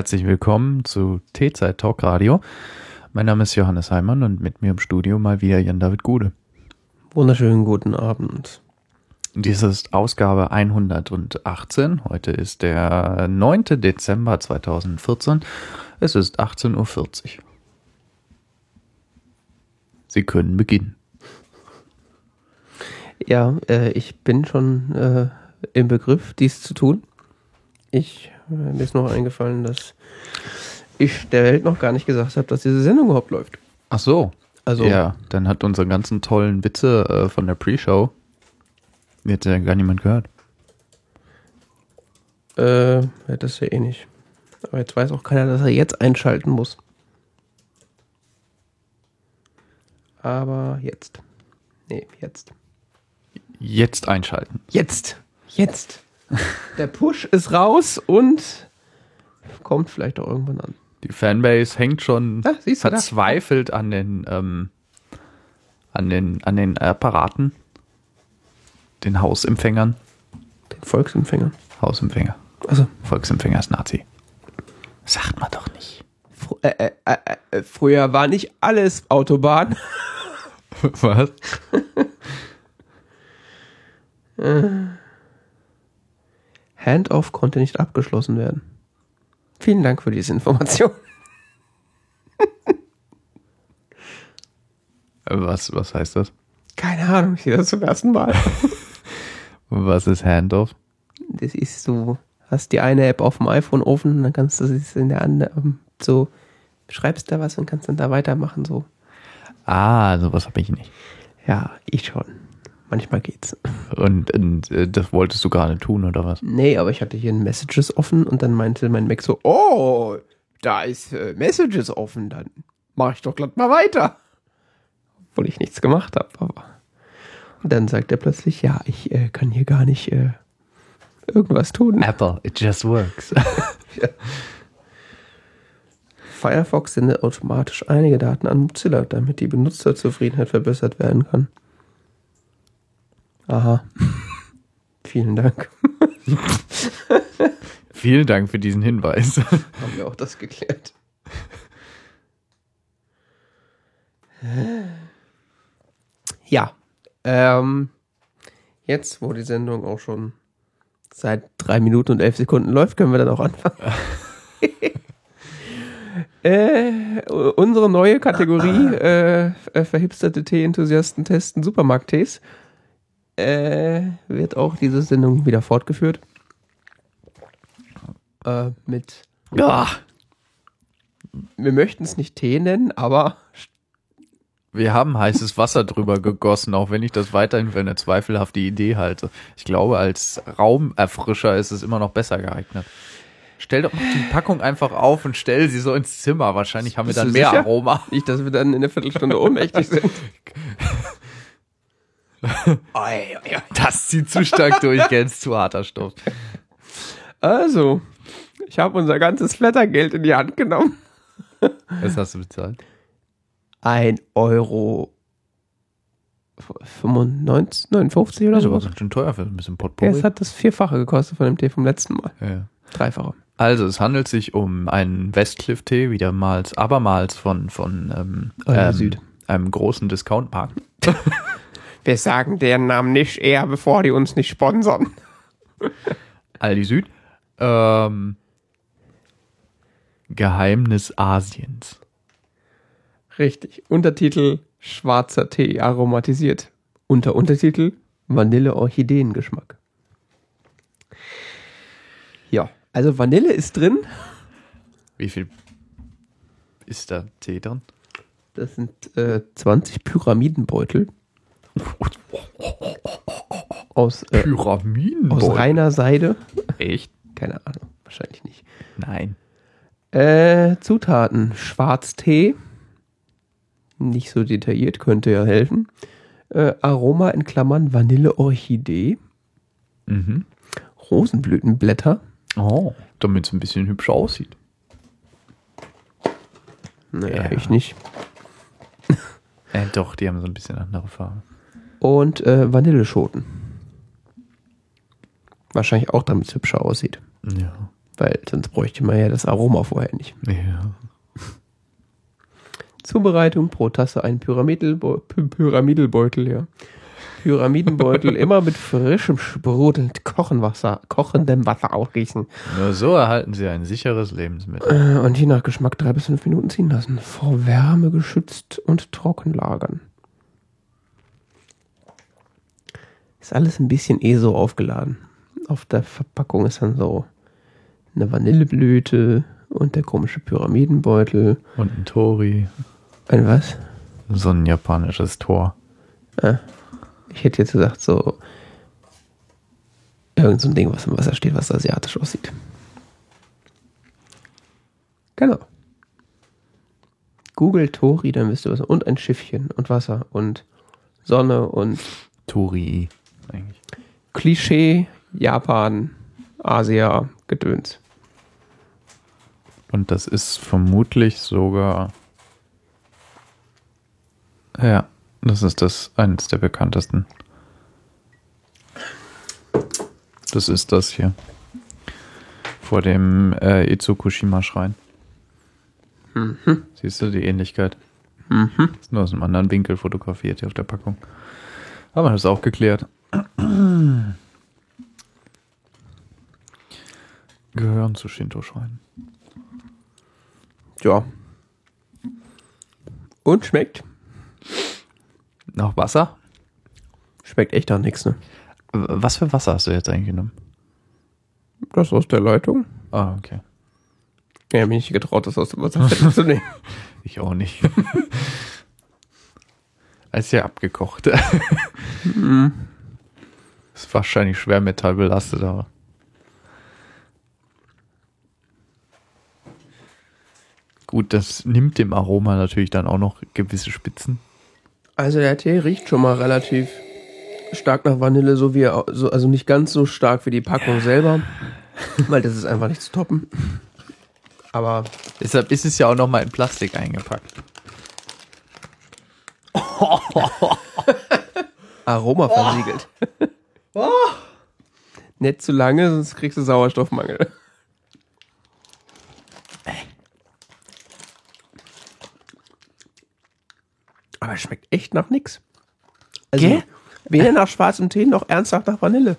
Herzlich willkommen zu T-Zeit Talk Radio. Mein Name ist Johannes Heimann und mit mir im Studio mal wieder Jan-David Gude. Wunderschönen guten Abend. Dies ist Ausgabe 118. Heute ist der 9. Dezember 2014. Es ist 18.40 Uhr. Sie können beginnen. Ja, äh, ich bin schon äh, im Begriff, dies zu tun. Ich mir ist noch eingefallen, dass ich der Welt noch gar nicht gesagt habe, dass diese Sendung überhaupt läuft. Ach so. Also ja, dann hat unsere ganzen tollen Witze äh, von der Pre-Show jetzt ja gar niemand gehört. Äh, das ist ja eh nicht. Aber jetzt weiß auch keiner, dass er jetzt einschalten muss. Aber jetzt. Nee, jetzt. Jetzt einschalten. Jetzt. Jetzt. Der Push ist raus und kommt vielleicht auch irgendwann an. Die Fanbase hängt schon ah, verzweifelt an den, ähm, an den, an den Apparaten, den Hausempfängern. Den Volksempfängern. Hausempfänger. Also Volksempfänger ist Nazi. Sagt man doch nicht. Fr äh, äh, äh, äh früher war nicht alles Autobahn. Was? Handoff konnte nicht abgeschlossen werden. Vielen Dank für diese Information. was, was heißt das? Keine Ahnung, ich sehe das zum ersten Mal. was ist Handoff? Das ist so, hast die eine App auf dem iPhone offen und dann kannst du es in der anderen so, schreibst da was und kannst dann da weitermachen, so. Ah, sowas habe ich nicht. Ja, ich schon. Manchmal geht's. Und, und äh, das wolltest du gerade tun, oder was? Nee, aber ich hatte hier ein Messages offen und dann meinte mein Mac so, oh, da ist äh, Messages offen, dann mache ich doch glatt mal weiter. Obwohl ich nichts gemacht habe, aber. Und dann sagt er plötzlich, ja, ich äh, kann hier gar nicht äh, irgendwas tun. Apple, it just works. ja. Firefox sendet automatisch einige Daten an Mozilla, damit die Benutzerzufriedenheit verbessert werden kann. Aha. Vielen Dank. Vielen Dank für diesen Hinweis. Haben wir auch das geklärt. Ja. Ähm, jetzt, wo die Sendung auch schon seit drei Minuten und elf Sekunden läuft, können wir dann auch anfangen. äh, unsere neue Kategorie äh, verhipsterte Tee-Enthusiasten testen Supermarkt-Tees äh, wird auch diese Sendung wieder fortgeführt. Äh, mit. Ja. Wir möchten es nicht Tee nennen, aber. Wir haben heißes Wasser drüber gegossen, auch wenn ich das weiterhin für eine zweifelhafte Idee halte. Ich glaube, als Raumerfrischer ist es immer noch besser geeignet. Stell doch die Packung einfach auf und stell sie so ins Zimmer. Wahrscheinlich haben wir dann mehr sicher? Aroma. Nicht, dass wir dann in einer Viertelstunde ohnmächtig sind. das zieht zu stark durch, ganz zu harter Stoff. Also, ich habe unser ganzes Flattergeld in die Hand genommen. Was hast du bezahlt? Ein Euro 95, 59 oder so. Das war schon teuer für ein bisschen Potpourri. Ja, es hat das Vierfache gekostet von dem Tee vom letzten Mal. Ja. Dreifache. Also, es handelt sich um einen Westcliff-Tee, wiedermals, abermals von, von ähm, ähm, Süd. einem großen Discount-Park. Wir sagen deren Namen nicht eher, bevor die uns nicht sponsern. Aldi Süd. Ähm, Geheimnis Asiens. Richtig. Untertitel Schwarzer Tee aromatisiert. Unter Untertitel Vanille-Orchideengeschmack. Ja, also Vanille ist drin. Wie viel ist da Tee drin? Das sind äh, 20 Pyramidenbeutel. Aus, äh, Pyramiden. Aus reiner Seide. Echt? Keine Ahnung, wahrscheinlich nicht. Nein. Äh, Zutaten: Schwarztee. Nicht so detailliert, könnte ja helfen. Äh, Aroma in Klammern Vanille-Orchidee. Mhm. Rosenblütenblätter. Oh, damit es ein bisschen hübscher aussieht. Naja, ja. ich nicht. äh, doch, die haben so ein bisschen andere Farbe und äh, Vanilleschoten. Wahrscheinlich auch, damit es hübscher aussieht. Ja. Weil sonst bräuchte man ja das Aroma vorher nicht. Ja. Zubereitung pro Tasse ein Pyramidel, Pyramidelbeutel, ja. Pyramidenbeutel immer mit frischem, sprudelnd Kochenwasser, kochendem Wasser aufgießen. Nur so erhalten sie ein sicheres Lebensmittel. Äh, Und je nach Geschmack drei bis fünf Minuten ziehen lassen. Vor Wärme geschützt und trocken lagern. Ist alles ein bisschen eh so aufgeladen. Auf der Verpackung ist dann so eine Vanilleblüte und der komische Pyramidenbeutel. Und ein Tori. Ein was? So ein japanisches Tor. Ich hätte jetzt gesagt, so irgend so ein Ding, was im Wasser steht, was asiatisch aussieht. Genau. Google Tori, dann wisst ihr was. Und ein Schiffchen und Wasser und Sonne und Tori. Eigentlich. Klischee, Japan, Asia, Gedöns. Und das ist vermutlich sogar. Ja, das ist das eines der bekanntesten. Das ist das hier. Vor dem äh, Itsukushima-Schrein. Siehst du die Ähnlichkeit? Ist nur aus einem anderen Winkel fotografiert hier auf der Packung. Aber das ist auch geklärt. Gehören zu Shinto-Schreinen. Ja. Und schmeckt? Noch Wasser? Schmeckt echt nach nichts, ne? Was für Wasser hast du jetzt eigentlich genommen? Das aus der Leitung? Ah, okay. Ja, mir nicht getraut, das aus dem Wasserfett zu nehmen. Ich auch nicht. Ist ja abgekocht. Ist wahrscheinlich schwermetallbelastet, aber. Gut, das nimmt dem Aroma natürlich dann auch noch gewisse Spitzen. Also der Tee riecht schon mal relativ stark nach Vanille, so wie er, so, also nicht ganz so stark wie die Packung selber, weil das ist einfach nicht zu toppen. Aber Deshalb ist es ja auch noch mal in Plastik eingepackt. Aroma versiegelt. Nicht zu lange, sonst kriegst du Sauerstoffmangel. Aber es schmeckt echt nach nix. Also Gell? weder nach schwarzem Tee noch ernsthaft nach Vanille.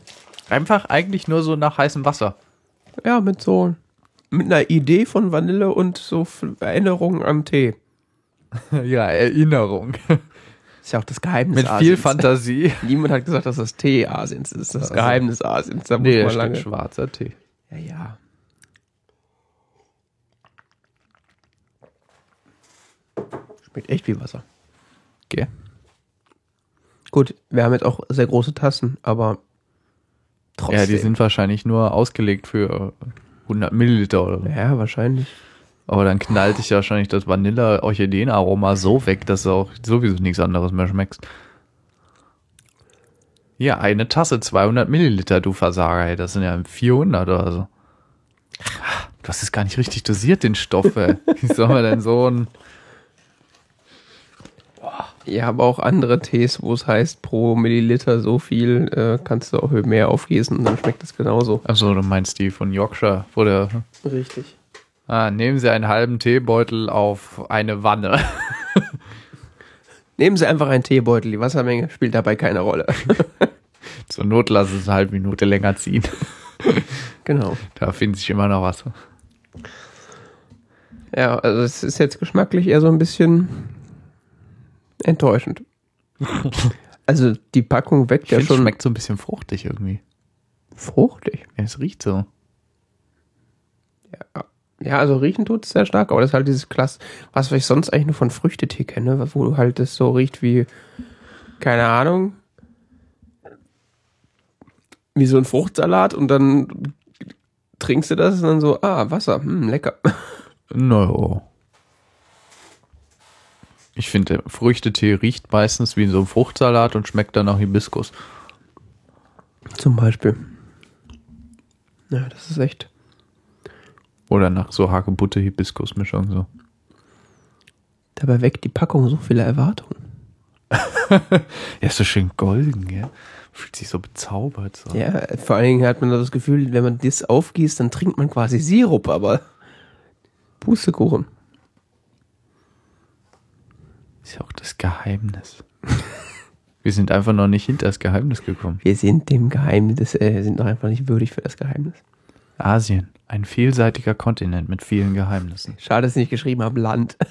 Einfach eigentlich nur so nach heißem Wasser. Ja, mit so mit einer Idee von Vanille und so Erinnerungen an Tee. ja, Erinnerung. Ist ja auch das Geheimnis Mit viel Asiens. Fantasie. Niemand hat gesagt, dass das Tee Asiens ist. Das ist das Geheimnis Asiens. Da muss Nee, da man lange. schwarzer Tee. Ja, ja. Schmeckt echt wie Wasser. Okay. Gut, wir haben jetzt auch sehr große Tassen, aber trotzdem. Ja, die sind wahrscheinlich nur ausgelegt für 100 Milliliter oder so. Ja, wahrscheinlich. Aber dann knallt dich wahrscheinlich das Vanille-Orchideenaroma so weg, dass du auch sowieso nichts anderes mehr schmeckst. Ja, eine Tasse, 200 Milliliter, du Versager, ey. Das sind ja 400 oder so. Du hast es gar nicht richtig dosiert, den Stoff, ey. Wie soll man denn so ein... Ja, aber auch andere Tees, wo es heißt, pro Milliliter so viel, äh, kannst du auch mehr aufgießen und dann schmeckt es genauso. Achso, du meinst die von Yorkshire, wo der... Richtig. Ah, nehmen Sie einen halben Teebeutel auf eine Wanne. Nehmen Sie einfach einen Teebeutel, die Wassermenge spielt dabei keine Rolle. Zur Not lass es eine halbe Minute länger ziehen. genau. Da findet sich immer noch was. Ja, also es ist jetzt geschmacklich eher so ein bisschen enttäuschend. Also die Packung weckt Ich ja finde, es schon schmeckt so ein bisschen fruchtig irgendwie. fruchtig. Ja, es riecht so. Ja, also riechen tut es sehr stark, aber das ist halt dieses Klass, was ich sonst eigentlich nur von Früchtetee kenne, wo du halt das so riecht wie, keine Ahnung, wie so ein Fruchtsalat und dann trinkst du das und dann so, ah, Wasser, hm, lecker. No. Ich finde, Früchtetee riecht meistens wie so ein Fruchtsalat und schmeckt dann nach Hibiskus. Zum Beispiel. Ja, das ist echt. Oder nach so Hagebutte-Hibiskus-Mischung so. Dabei weckt die Packung so viele Erwartungen. Ja, ist so schön golden, ja. Fühlt sich so bezaubert. So. Ja, vor allen Dingen hat man das Gefühl, wenn man das aufgießt, dann trinkt man quasi Sirup, aber Pustekuchen. Ist ja auch das Geheimnis. Wir sind einfach noch nicht hinter das Geheimnis gekommen. Wir sind dem Geheimnis, äh, sind noch einfach nicht würdig für das Geheimnis. Asien, ein vielseitiger Kontinent mit vielen Geheimnissen. Schade, dass ich nicht geschrieben habe, Land.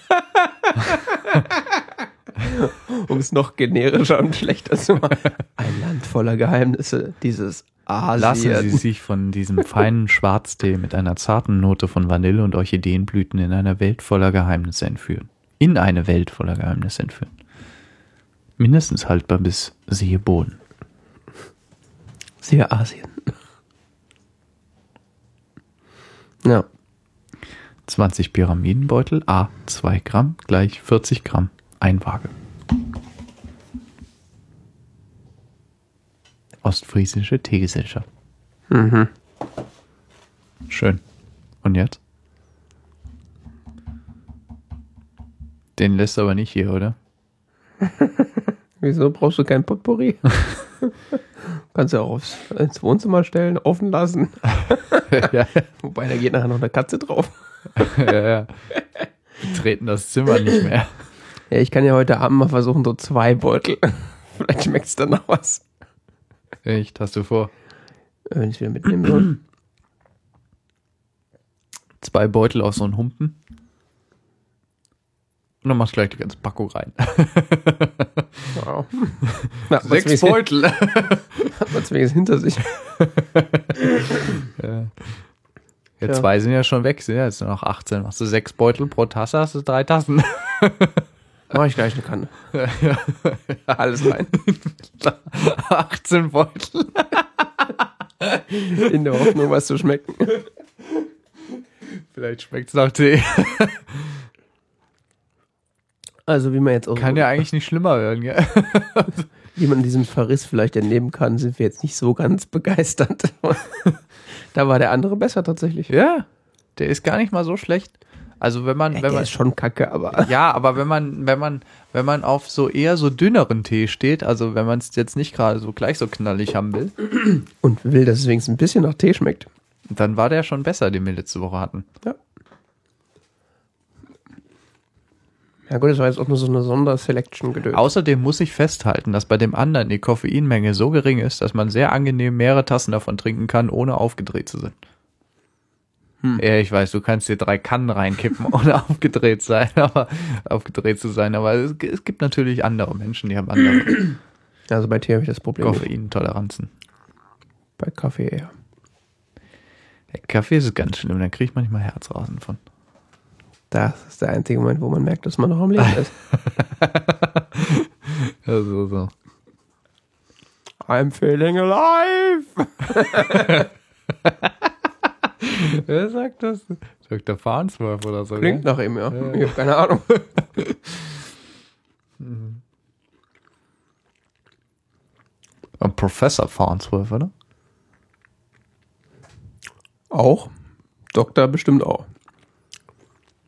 um es noch generischer und schlechter zu machen. Ein Land voller Geheimnisse, dieses Asien. Lassen Sie sich von diesem feinen Schwarztee mit einer zarten Note von Vanille und Orchideenblüten in einer Welt voller Geheimnisse entführen. In eine Welt voller Geheimnisse entführen. Mindestens haltbar bis siehe Boden. Siehe Asien. Ja. 20 Pyramidenbeutel, A 2 Gramm, gleich 40 Gramm, Einwaage. Ostfriesische Teegesellschaft. Mhm. Schön. Und jetzt? Den lässt du aber nicht hier, oder? Wieso brauchst du kein Potpourri? Kannst du auch aufs, ins Wohnzimmer stellen, offen lassen. ja, Wobei, da geht nachher noch eine Katze drauf. ja, ja. Wir treten das Zimmer nicht mehr. Ja, ich kann ja heute Abend mal versuchen, so zwei Beutel. Vielleicht schmeckt es dann noch was. Echt, hast du vor? Wenn ich es wieder mitnehmen soll. Zwei Beutel aus so einem Humpen. Und dann machst du gleich die ganze Packung rein. Wow. Na, Sechs Beutel. Hat man es wenigstens hinter sich. ja. Ja, Ja. zwei sind ja schon weg, sind ja jetzt nur noch 18. Machst du sechs Beutel pro Tasse, hast du drei Tassen. Mach ich gleich eine Kanne. Alles rein. 18 Beutel. In der Hoffnung, was zu schmecken. Vielleicht schmeckt's nach Tee. Also, wie man jetzt auch, Kann ja eigentlich nicht schlimmer werden, gell? wie man diesem Verriss vielleicht entnehmen kann, sind wir jetzt nicht so ganz begeistert. da war der andere besser tatsächlich. Ja. Der ist gar nicht mal so schlecht. Also wenn man, Ey, wenn der man, ist schon kacke, aber ja, aber wenn man, wenn man, wenn man auf so eher so dünneren Tee steht, also wenn man es jetzt nicht gerade so gleich so knallig haben will, und will, dass es wenigstens ein bisschen nach Tee schmeckt. dann war der schon besser, den wir letzte Woche hatten. Ja. Ja gut, das war jetzt auch nur so eine Sonderselection gedöns. Außerdem muss ich festhalten, dass bei dem anderen die Koffeinmenge so gering ist, dass man sehr angenehm mehrere Tassen davon trinken kann, ohne aufgedreht zu sein. Ja, ich weiß, du kannst dir drei Kannen reinkippen, ohne aufgedreht sein, aber aufgedreht zu sein. Aber es, es gibt natürlich andere Menschen, die haben andere Also bei Tee habe ich das Problem. Koffeintoleranzen. Bei Kaffee eher. Der Kaffee ist ganz schlimm, da kriege ich manchmal Herzrasen von. Das ist der einzige Moment, wo man merkt, dass man noch am Leben ist. Also so. I'm feeling alive! Wer sagt das? Dr. Farnsworth oder so. Klingt nach ihm, ja. Ich habe keine Ahnung. Und Professor Farnsworth, oder? Auch. Doktor bestimmt auch.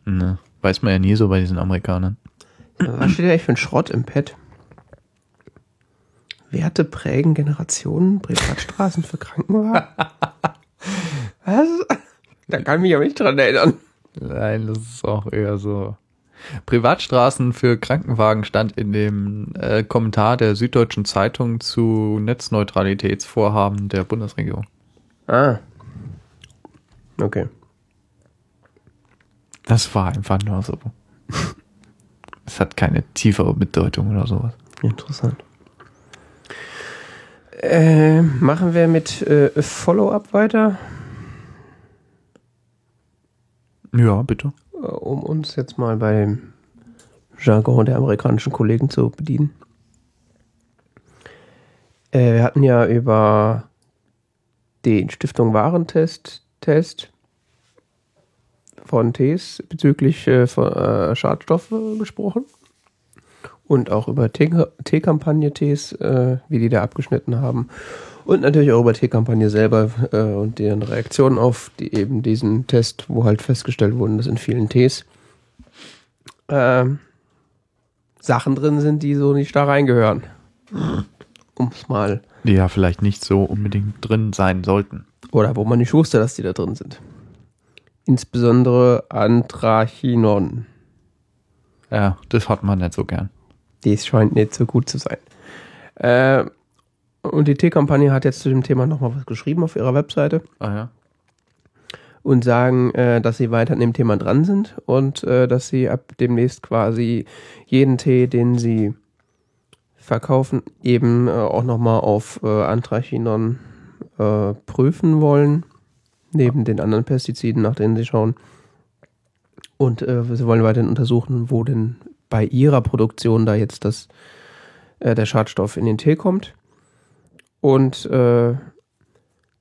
Ne. Weiß man ja nie so bei diesen Amerikanern. Was steht da eigentlich für ein Schrott im Pad? Werte prägen Generationen, Privatstraßen für Krankenwagen? Was? Da kann ich mich aber nicht dran erinnern. Nein, das ist auch eher so. Privatstraßen für Krankenwagen stand in dem äh, Kommentar der Süddeutschen Zeitung zu Netzneutralitätsvorhaben der Bundesregierung. Ah. Okay. Das war einfach nur so. Es hat keine tiefere Bedeutung oder sowas. Interessant. Äh, machen wir mit äh, Follow-up weiter, Ja, bitte. äh, um uns jetzt mal beim Jargon der amerikanischen Kollegen zu bedienen. Äh, wir hatten ja über den Stiftung Warentest Test von Tees bezüglich äh, von, äh, Schadstoffe gesprochen. Und auch über Tee- Teekampagne-Tees, äh, wie die da abgeschnitten haben. Und natürlich auch über Teekampagne selber äh, und deren Reaktionen auf die, eben diesen Test, wo halt festgestellt wurden, dass in vielen Tees ähm, Sachen drin sind, die so nicht da reingehören. Um es mal. Die ja vielleicht nicht so unbedingt drin sein sollten. Oder wo man nicht wusste, dass die da drin sind. Insbesondere Anthrachinon. Ja, das hat man nicht so gern. Das scheint nicht so gut zu sein. Äh, und die Teekampagne hat jetzt zu dem Thema nochmal was geschrieben auf ihrer Webseite Ah ja. und sagen, äh, dass sie weiter an dem Thema dran sind und äh, dass sie ab demnächst quasi jeden Tee, den sie verkaufen, eben äh, auch nochmal auf äh, Anthrachinon äh, prüfen wollen, neben den anderen Pestiziden, nach denen sie schauen. Und äh, sie wollen weiterhin untersuchen, wo denn bei ihrer Produktion da jetzt das, äh, der Schadstoff in den Tee kommt. Und äh,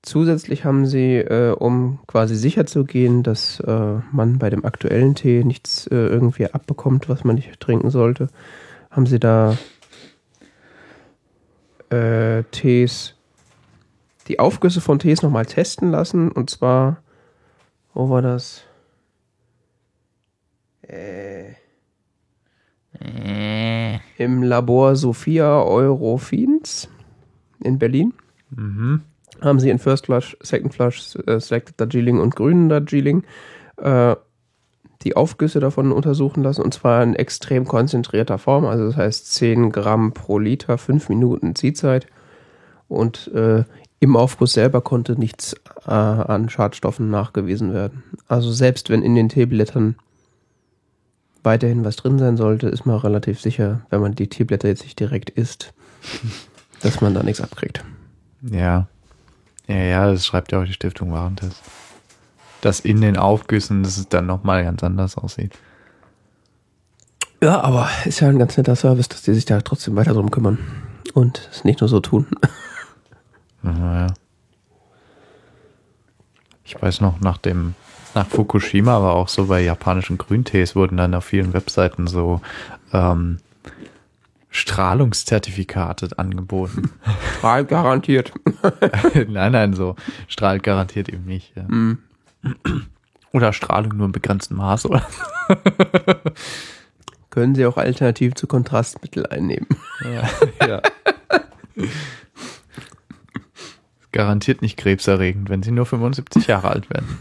zusätzlich haben sie, äh, um quasi sicher zu gehen, dass äh, man bei dem aktuellen Tee nichts äh, irgendwie abbekommt, was man nicht trinken sollte, haben sie da Tees, die Aufgüsse von Tees nochmal testen lassen. Und zwar, wo war das? Äh, Im Labor Sophia Eurofins in Berlin Mhm. haben sie in First Flush, Second Flush, äh, Selected Darjeeling und grünen Darjeeling äh, die Aufgüsse davon untersuchen lassen und zwar in extrem konzentrierter Form, also das heißt 10 Gramm pro Liter, 5 Minuten Ziehzeit und äh, im Aufguss selber konnte nichts äh, an Schadstoffen nachgewiesen werden. Also selbst wenn in den Teeblättern weiterhin was drin sein sollte, ist man relativ sicher, wenn man die Teeblätter jetzt nicht direkt isst, dass man da nichts abkriegt. Ja. Ja, ja, das schreibt ja auch die Stiftung Warentest. Dass in den Aufgüssen, dass es dann nochmal ganz anders aussieht. Ja, aber ist ja ein ganz netter Service, dass die sich da trotzdem weiter drum kümmern und es nicht nur so tun. Naja. Ich weiß noch, nach dem, nach Fukushima, aber auch so bei japanischen Grüntees wurden dann auf vielen Webseiten so ähm, Strahlungszertifikate angeboten. Strahl garantiert. nein, nein, so strahlt garantiert eben nicht. Ja. Hm. Oder Strahlung nur im begrenzten Maß. Oder? Können Sie auch alternativ zu Kontrastmittel einnehmen. Ja. ja. Garantiert nicht krebserregend, wenn sie nur 75 Jahre alt werden.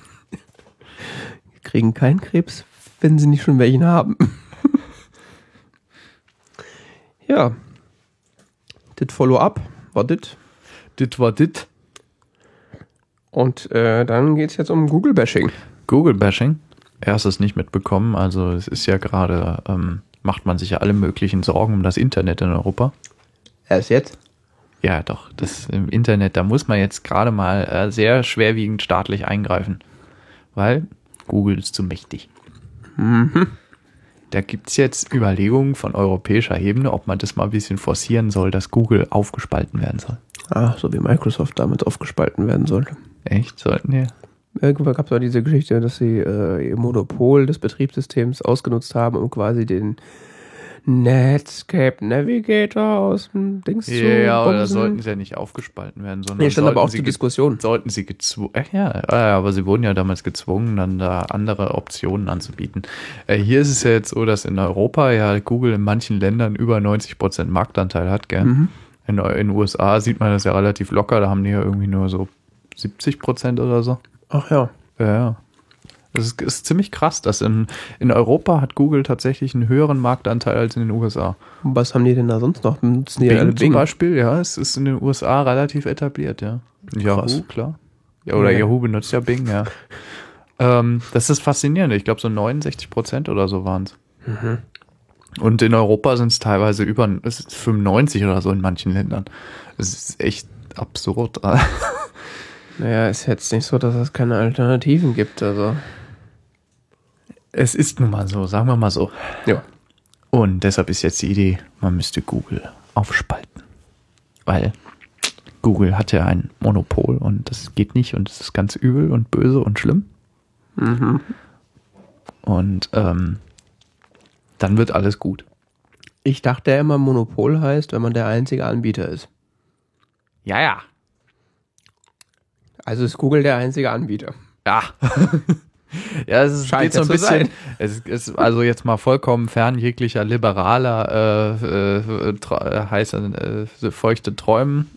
Kriegen keinen Krebs, wenn Sie nicht schon welchen haben. ja. Das Follow-up war das. Dit war dit. Und äh, dann geht es jetzt um Google-Bashing. Google-Bashing. Erstes nicht mitbekommen. Also es ist ja gerade, ähm, macht man sich ja alle möglichen Sorgen um das Internet in Europa. Erst jetzt? Ja, doch. Das im Internet, da muss man jetzt gerade mal äh, sehr schwerwiegend staatlich eingreifen. Weil Google ist zu mächtig. Da gibt's jetzt Überlegungen von europäischer Ebene, ob man das mal ein bisschen forcieren soll, dass Google aufgespalten werden soll. Ah, so wie Microsoft damit aufgespalten werden sollte. Echt? Sollten wir? Irgendwann gab es auch diese Geschichte, dass sie äh, ihr Monopol des Betriebssystems ausgenutzt haben, um quasi den Netscape Navigator aus dem Dings zu Ja, oder sollten sie ja nicht aufgespalten werden, sondern Nee, stand aber auch ge- Diskussion. sollten sie gezwungen, äh, ja, aber sie wurden ja damals gezwungen, dann da andere Optionen anzubieten. Äh, hier ist es ja jetzt so, dass in Europa ja Google in manchen Ländern über 90 Prozent Marktanteil hat, gell? Mhm. In, in den USA sieht man das ja relativ locker, da haben die ja irgendwie nur so 70 Prozent oder so. Ach ja. Ja, ja. Das ist, ist ziemlich krass, dass in, in Europa hat Google tatsächlich einen höheren Marktanteil als in den USA. Was haben die denn da sonst noch? Nutzen die Bing, alle zum Bing? Beispiel, ja, es ist in den USA relativ etabliert, ja. Yahoo, Krass. klar. Ja, oder Ja. Yahoo benutzt ja Bing, ja. ähm, das ist faszinierend. Ich glaube, so 69 Prozent oder so waren es. Mhm. Und in Europa sind es teilweise über es ist 95 oder so in manchen Ländern. Das ist echt absurd. Naja, ist jetzt nicht so, dass es keine Alternativen gibt. Also. Es ist nun mal so, sagen wir mal so. Ja. Und deshalb ist jetzt die Idee, man müsste Google aufspalten. Weil Google hat ja ein Monopol und das geht nicht und es ist ganz übel und böse und schlimm. Mhm. Und ähm, dann wird alles gut. Ich dachte immer, Monopol heißt, wenn man der einzige Anbieter ist. Ja, ja. Also ist Google der einzige Anbieter. Ja. Ja, es Scheint geht so ein bisschen, es ist also jetzt mal vollkommen fern jeglicher liberaler, äh, äh, äh, heißer, äh, feuchte Träumen.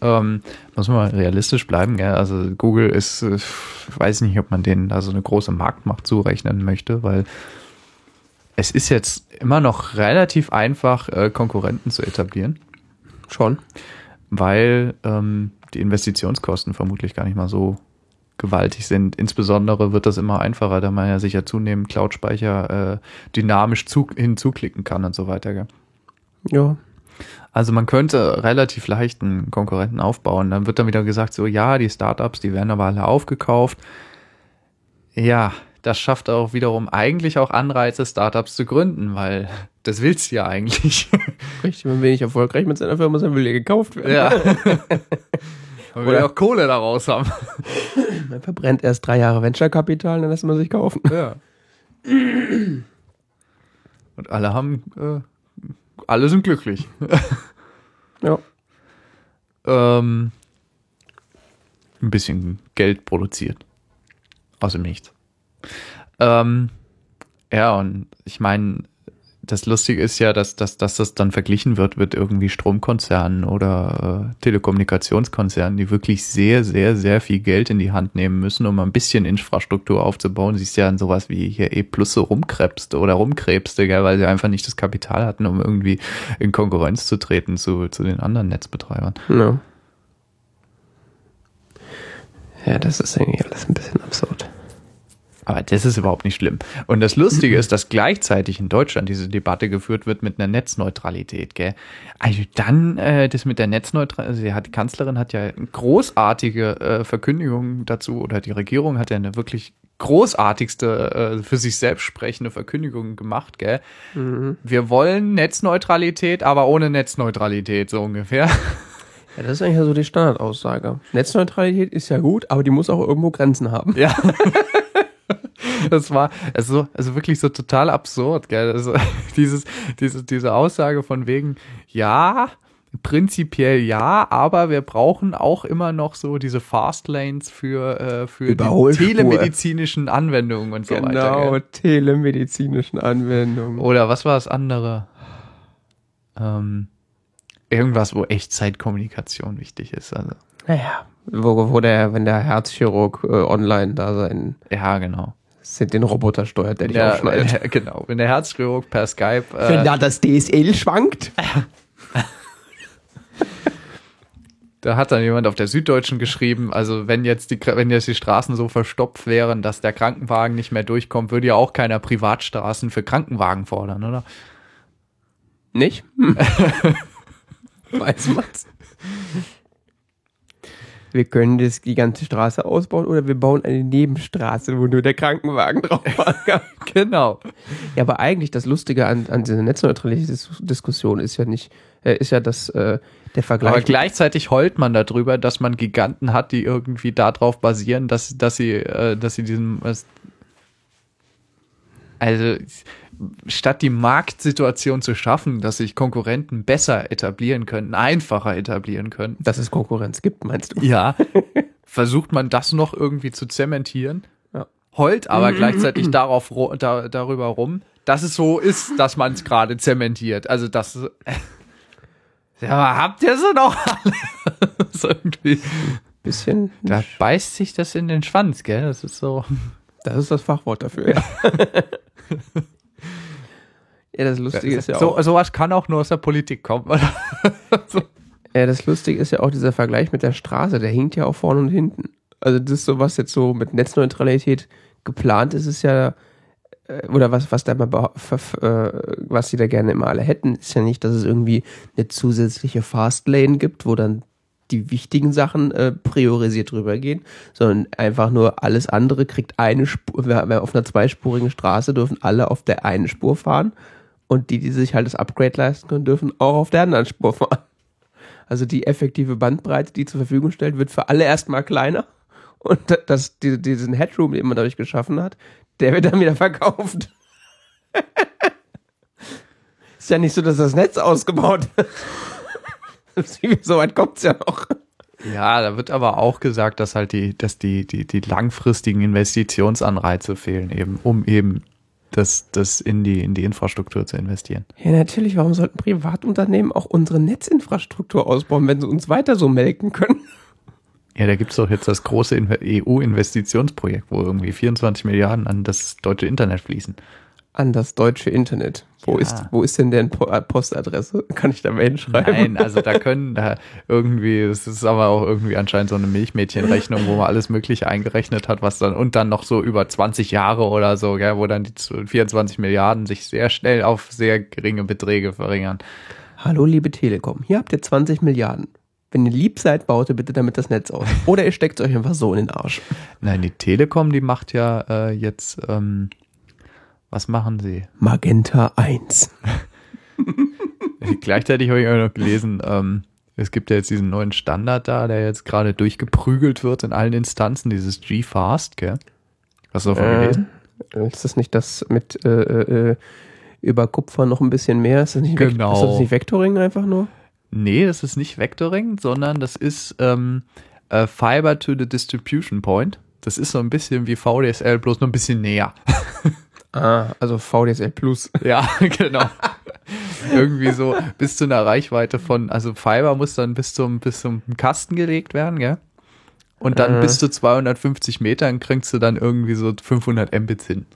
Ähm, muss man mal realistisch bleiben, gell? Also Google ist, äh, ich weiß nicht, ob man denen da so eine große Marktmacht zurechnen möchte, weil es ist jetzt immer noch relativ einfach, äh, Konkurrenten zu etablieren, Schon. weil ähm, die Investitionskosten vermutlich gar nicht mal so gewaltig sind. Insbesondere wird das immer einfacher, da man ja sicher zunehmend Cloud-Speicher äh, dynamisch zu, hinzuklicken kann und so weiter. Gell? Ja. Also man könnte relativ leicht einen Konkurrenten aufbauen. Dann wird dann wieder gesagt, so ja, die Startups, die werden aber alle aufgekauft. Ja, das schafft auch wiederum eigentlich auch Anreize, Startups zu gründen, weil das willst du ja eigentlich. Richtig, wenn wenig erfolgreich mit seiner Firma sein will, er gekauft werden. ja. Man will Oder- ja auch Kohle daraus haben. Man verbrennt erst drei Jahre Venture-Kapital, dann lässt man sich kaufen. Ja. Und alle haben, äh, alle sind glücklich. Ja. ähm, ein bisschen Geld produziert. Aus dem Nichts. Ähm, ja, und ich meine, das Lustige ist ja, dass, dass, dass das dann verglichen wird mit irgendwie Stromkonzernen oder äh, Telekommunikationskonzernen, die wirklich sehr, sehr, sehr viel Geld in die Hand nehmen müssen, um ein bisschen Infrastruktur aufzubauen. Siehst ja an sowas wie hier E Plus so rumkrebste oder rumkrebste, gell, weil sie einfach nicht das Kapital hatten, um irgendwie in Konkurrenz zu treten zu, zu den anderen Netzbetreibern. Ja. Ja, das ist irgendwie alles ein bisschen absurd. Aber das ist überhaupt nicht schlimm. Und das Lustige ist, dass gleichzeitig in Deutschland diese Debatte geführt wird mit einer Netzneutralität, gell? Also dann äh, das mit der Netzneutralität, also die, hat, die Kanzlerin hat ja großartige äh, Verkündigungen dazu oder die Regierung hat ja eine wirklich großartigste äh, für sich selbst sprechende Verkündigung gemacht, gell? Wir wollen Netzneutralität, aber ohne Netzneutralität, so ungefähr. Ja, das ist eigentlich so die Standardaussage. Netzneutralität ist ja gut, aber die muss auch irgendwo Grenzen haben. Ja. Das war also, also wirklich so total absurd, gell? Also dieses, diese, diese Aussage von wegen, ja, prinzipiell ja, aber wir brauchen auch immer noch so diese Fastlanes für, äh, für die telemedizinischen Anwendungen und so weiter. genau, telemedizinischen Anwendungen. Oder was war das andere? Ähm, irgendwas, wo Echtzeitkommunikation wichtig ist. Also, Naja, wo, wo der, wenn der Herzchirurg äh, online da sein, ja, genau. Den Roboter steuert, der dich Ja, aufschneidet. genau. Wenn der Herzchirurg per Skype äh, Wenn da das DSL schwankt. Da hat dann jemand auf der Süddeutschen geschrieben, also wenn jetzt die, wenn jetzt die Straßen so verstopft wären, dass der Krankenwagen nicht mehr durchkommt, würde ja auch keiner Privatstraßen für Krankenwagen fordern, oder? Nicht? Hm. Weiß man's. Wir können das, die ganze Straße ausbauen oder wir bauen eine Nebenstraße, wo nur der Krankenwagen drauf fahren kann. Genau. Ja, aber eigentlich das Lustige an, an dieser Netzneutralitätsdiskussion ist ja nicht, äh, ist ja, dass äh, der Vergleich. Aber gleichzeitig heult man darüber, dass man Giganten hat, die irgendwie darauf basieren, dass, dass sie, äh, dass sie diesen, was- also statt die Marktsituation zu schaffen, dass sich Konkurrenten besser etablieren könnten, einfacher etablieren können, dass es Konkurrenz gibt, meinst du? Ja. Versucht man das noch irgendwie zu zementieren? Ja. Heult aber gleichzeitig darauf, da, darüber rum, dass es so ist, dass man es gerade zementiert. Also das. Ja, habt ihr sie noch alle? so irgendwie. Bisschen. Da beißt sich das in den Schwanz, gell? Das ist so. Das ist das Fachwort dafür, ja. Ja, das Lustige ist ja auch. so, sowas kann auch nur aus der Politik kommen, oder? Ja, das Lustige ist ja auch dieser Vergleich mit der Straße, der hinkt ja auch vorne und hinten. Also das ist so, was jetzt so mit Netzneutralität geplant ist, ist ja, äh, oder was, was da mal, äh, was die da gerne immer alle hätten, ist ja nicht, dass es irgendwie eine zusätzliche Fastlane gibt, wo dann die wichtigen Sachen äh, priorisiert rübergehen, sondern einfach nur alles andere kriegt eine Spur, wer auf einer zweispurigen Straße dürfen alle auf der einen Spur fahren und die, die sich halt das Upgrade leisten können, dürfen auch auf der anderen Spur fahren. Also die effektive Bandbreite, die zur Verfügung stellt, wird für alle erstmal kleiner. Und da- das, die, diesen Headroom, den man dadurch geschaffen hat, der wird dann wieder verkauft. Ist ja nicht so, dass das Netz ausgebaut ist. so weit kommt's ja noch. Ja, da wird aber auch gesagt, dass halt die, dass die, die, die langfristigen Investitionsanreize fehlen, eben, um eben das, das in die, in die Infrastruktur zu investieren. Ja, natürlich. Warum sollten Privatunternehmen auch unsere Netzinfrastruktur ausbauen, wenn sie uns weiter so melken können? Ja, da gibt's doch jetzt das große EU-Investitionsprojekt, wo irgendwie 24 Milliarden an das deutsche Internet fließen. An das deutsche Internet. Wo, Ja. ist, wo ist denn deren äh, Postadresse? Kann ich da mal hinschreiben? Nein, also da können da irgendwie, es ist aber auch irgendwie anscheinend so eine Milchmädchenrechnung, wo man alles Mögliche eingerechnet hat, was dann und dann noch so über 20 Jahre oder so, gell, wo dann die 24 Milliarden sich sehr schnell auf sehr geringe Beträge verringern. Hallo, liebe Telekom. Hier habt ihr 20 Milliarden. Wenn ihr lieb seid, baut ihr bitte damit das Netz aus. Oder ihr steckt es euch einfach so in den Arsch. Nein, die Telekom, die macht ja äh, jetzt, ähm, was machen sie? Magenta 1. Gleichzeitig habe ich auch noch gelesen, ähm, es gibt ja jetzt diesen neuen Standard da, der jetzt gerade durchgeprügelt wird in allen Instanzen, dieses G-Fast, gell? Hast du davon Äh, gelesen? Ist das nicht das mit äh, äh, über Kupfer noch ein bisschen mehr? Ist das nicht, Genau. ist das nicht Vectoring einfach nur? Nee, das ist nicht Vectoring, sondern das ist ähm, äh, Fiber to the Distribution Point. Das ist so ein bisschen wie VDSL, bloß noch ein bisschen näher. Ah, also VDSL Plus. Ja, genau. Irgendwie so bis zu einer Reichweite von, also Fiber muss dann bis zum, bis zum Kasten gelegt werden, gell? Und dann Mhm. bis zu 250 Metern kriegst du dann irgendwie so 500 Mbits hin.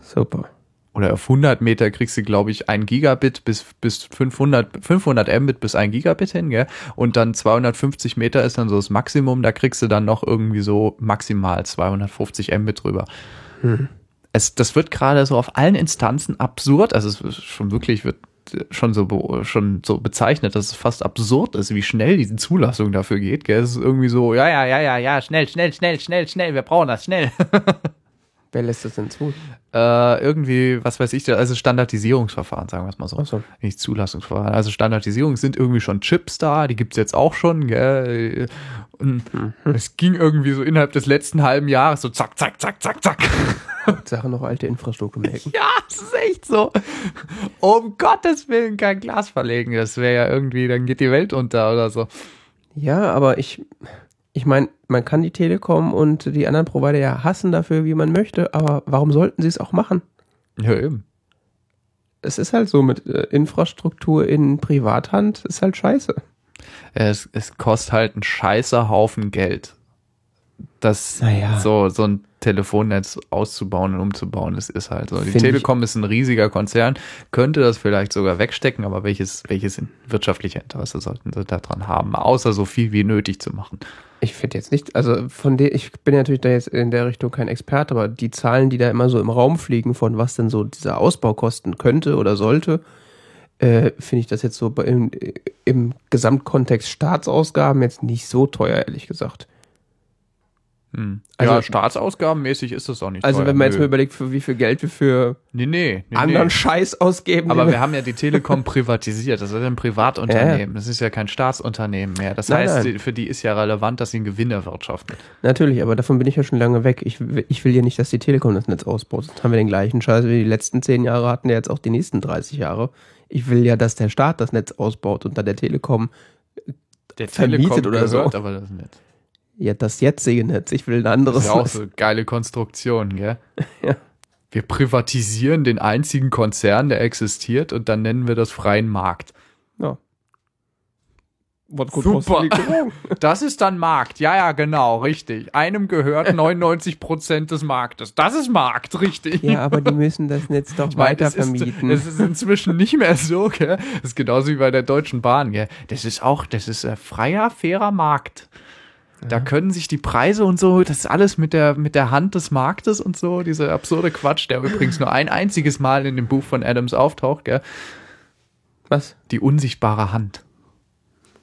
Super. Oder auf 100 Meter kriegst du, glaube ich, 1 Gigabit bis, bis 500, 500 Mbit bis 1 Gigabit hin, gell? Und dann 250 Meter ist dann so das Maximum, da kriegst du dann noch irgendwie so maximal 250 Mbit drüber. Es, das wird gerade so auf allen Instanzen absurd, also es ist schon wirklich wird schon so, schon so bezeichnet, dass es fast absurd ist, wie schnell diese Zulassung dafür geht, gell? Es ist irgendwie so, ja, ja, ja, ja, ja, schnell, schnell, schnell, schnell, schnell, wir brauchen das schnell. Wer lässt das denn zu? Äh, irgendwie, was weiß ich, also Standardisierungsverfahren, sagen wir es mal so. So. Nicht Zulassungsverfahren. Also Standardisierung sind irgendwie schon Chips da, die gibt's jetzt auch schon, gell? Und es ging irgendwie so innerhalb des letzten halben Jahres so zack, zack, zack, zack, zack. Hauptsache noch alte Infrastruktur melken. Ja, es ist echt so. Um Gottes Willen kein Glas verlegen. Das wäre ja irgendwie, dann geht die Welt unter oder so. Ja, aber ich, ich meine, man kann die Telekom und die anderen Provider ja hassen dafür, wie man möchte, aber warum sollten sie es auch machen? Ja, eben. Es ist halt so mit äh, Infrastruktur in Privathand, ist halt scheiße. Es, es kostet halt einen scheißer Haufen Geld. Das Naja. so, so ein Telefonnetz auszubauen und umzubauen, das ist halt so. Die Find Telekom ist ein riesiger Konzern, könnte das vielleicht sogar wegstecken, aber welches, welches wirtschaftliche Interesse sollten sie daran haben, außer so viel wie nötig zu machen? Ich finde jetzt nicht, also von der, ich bin natürlich da jetzt in der Richtung kein Experte, aber die Zahlen, die da immer so im Raum fliegen, von was denn so dieser Ausbau kosten könnte oder sollte, äh, finde ich das jetzt so im, im Gesamtkontext Staatsausgaben jetzt nicht so teuer, ehrlich gesagt. Hm. Also- ja, staatsausgabenmäßig ist das auch nicht Also teuer. wenn man jetzt Nö. mal überlegt, für wie viel Geld wir für Nee, nee, nee, anderen. Scheiß ausgeben. Aber wir haben ja die Telekom privatisiert. Das ist ein Privatunternehmen. Ja. Das ist ja kein Staatsunternehmen mehr. Das Nein, heißt, nein. für die ist ja relevant, dass sie einen Gewinn erwirtschaften. Natürlich, aber davon bin ich ja schon lange weg. Ich, will- ich will ja nicht, dass die Telekom das Netz ausbaut. Sonst haben wir den gleichen Scheiß wie die letzten zehn Jahre hatten, ja jetzt auch die nächsten 30 Jahre. Ich will ja, dass der Staat das Netz ausbaut und dann der Telekom Der Vermietet Telekom oder so. gehört aber das Netz. Ja das jetzige Netz. Ich will ein Das anderes ist ja auch so geile Konstruktion, gell? Ja. Wir privatisieren den einzigen Konzern, der existiert, und dann nennen wir das freien Markt. Ja. Super. wrong? Das ist dann Markt. Ja, ja, genau, richtig. Einem gehört 99 Prozent des Marktes. Das ist Markt, richtig. Ja, aber die müssen das Netz doch Ich meine, weiter das ist, vermieten. Es ist inzwischen nicht mehr so, gell? Das ist genauso wie bei der Deutschen Bahn, gell? Das ist auch, das ist ein freier, fairer Markt. Da können sich die Preise und so, das ist alles mit der, mit der Hand des Marktes und so, dieser absurde Quatsch, der übrigens nur ein einziges Mal in dem Buch von Adams auftaucht, gell? Was? Die unsichtbare Hand,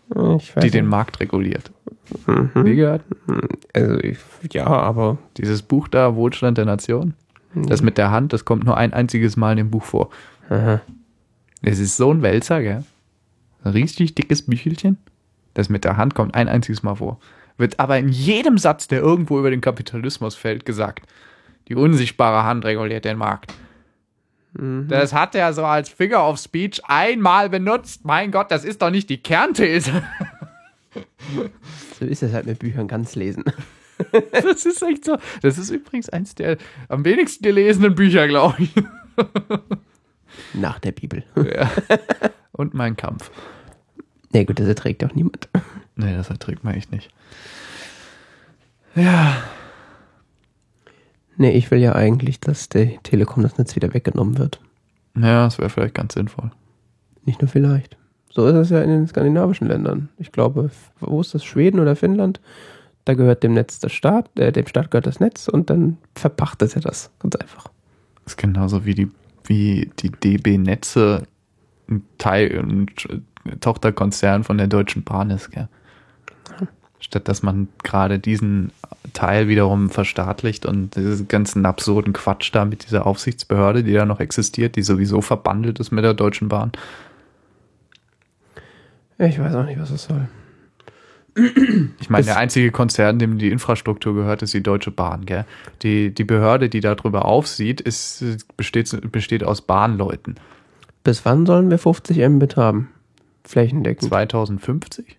Ich weiß die den nicht. Markt reguliert. Mhm. Nie gehört? Also, ich, ja, aber Dieses Buch da, Wohlstand der Nation, das mit der Hand, das kommt nur ein einziges Mal in dem Buch vor. aha. Es ist so ein Wälzer, gell? Ein richtig dickes Büchelchen. Das mit der Hand kommt ein einziges Mal vor. Wird aber in jedem Satz, der irgendwo über den Kapitalismus fällt, gesagt. Die unsichtbare Hand reguliert den Markt. Mhm. Das hat er so als Figure of Speech einmal benutzt. Mein Gott, das ist doch nicht die Kernthese. So ist es halt mit Büchern ganz lesen. Das ist echt so. Das ist übrigens eins der am wenigsten gelesenen Bücher, glaube ich. Nach der Bibel. Ja. Und mein Kampf. Nee, gut, das erträgt auch niemand. Nee, das erträgt man echt nicht. Ja. Nee, ich will ja eigentlich, dass der Telekom das Netz wieder weggenommen wird. Ja, das wäre vielleicht ganz sinnvoll. Nicht nur vielleicht. So ist es ja in den skandinavischen Ländern. Ich glaube, wo ist das? Schweden oder Finnland? Da gehört dem Netz der Staat, äh, dem Staat gehört das Netz und dann verpachtet er das. Ganz einfach. Das ist genauso wie die, wie die DB Netze ein Teil, ein Tochterkonzern von der Deutschen Bahn ist, gell? Statt dass man gerade diesen Teil wiederum verstaatlicht und diesen ganzen absurden Quatsch da mit dieser Aufsichtsbehörde, die da noch existiert, die sowieso verbandelt ist mit der Deutschen Bahn. Ich weiß auch nicht, was das soll. Ich meine, der einzige Konzern, dem die Infrastruktur gehört, ist die Deutsche Bahn, gell? Die, die Behörde, die darüber aufsieht, ist, besteht, besteht aus Bahnleuten. Bis wann sollen wir 50 Mbit haben? Flächendeckend. 2050?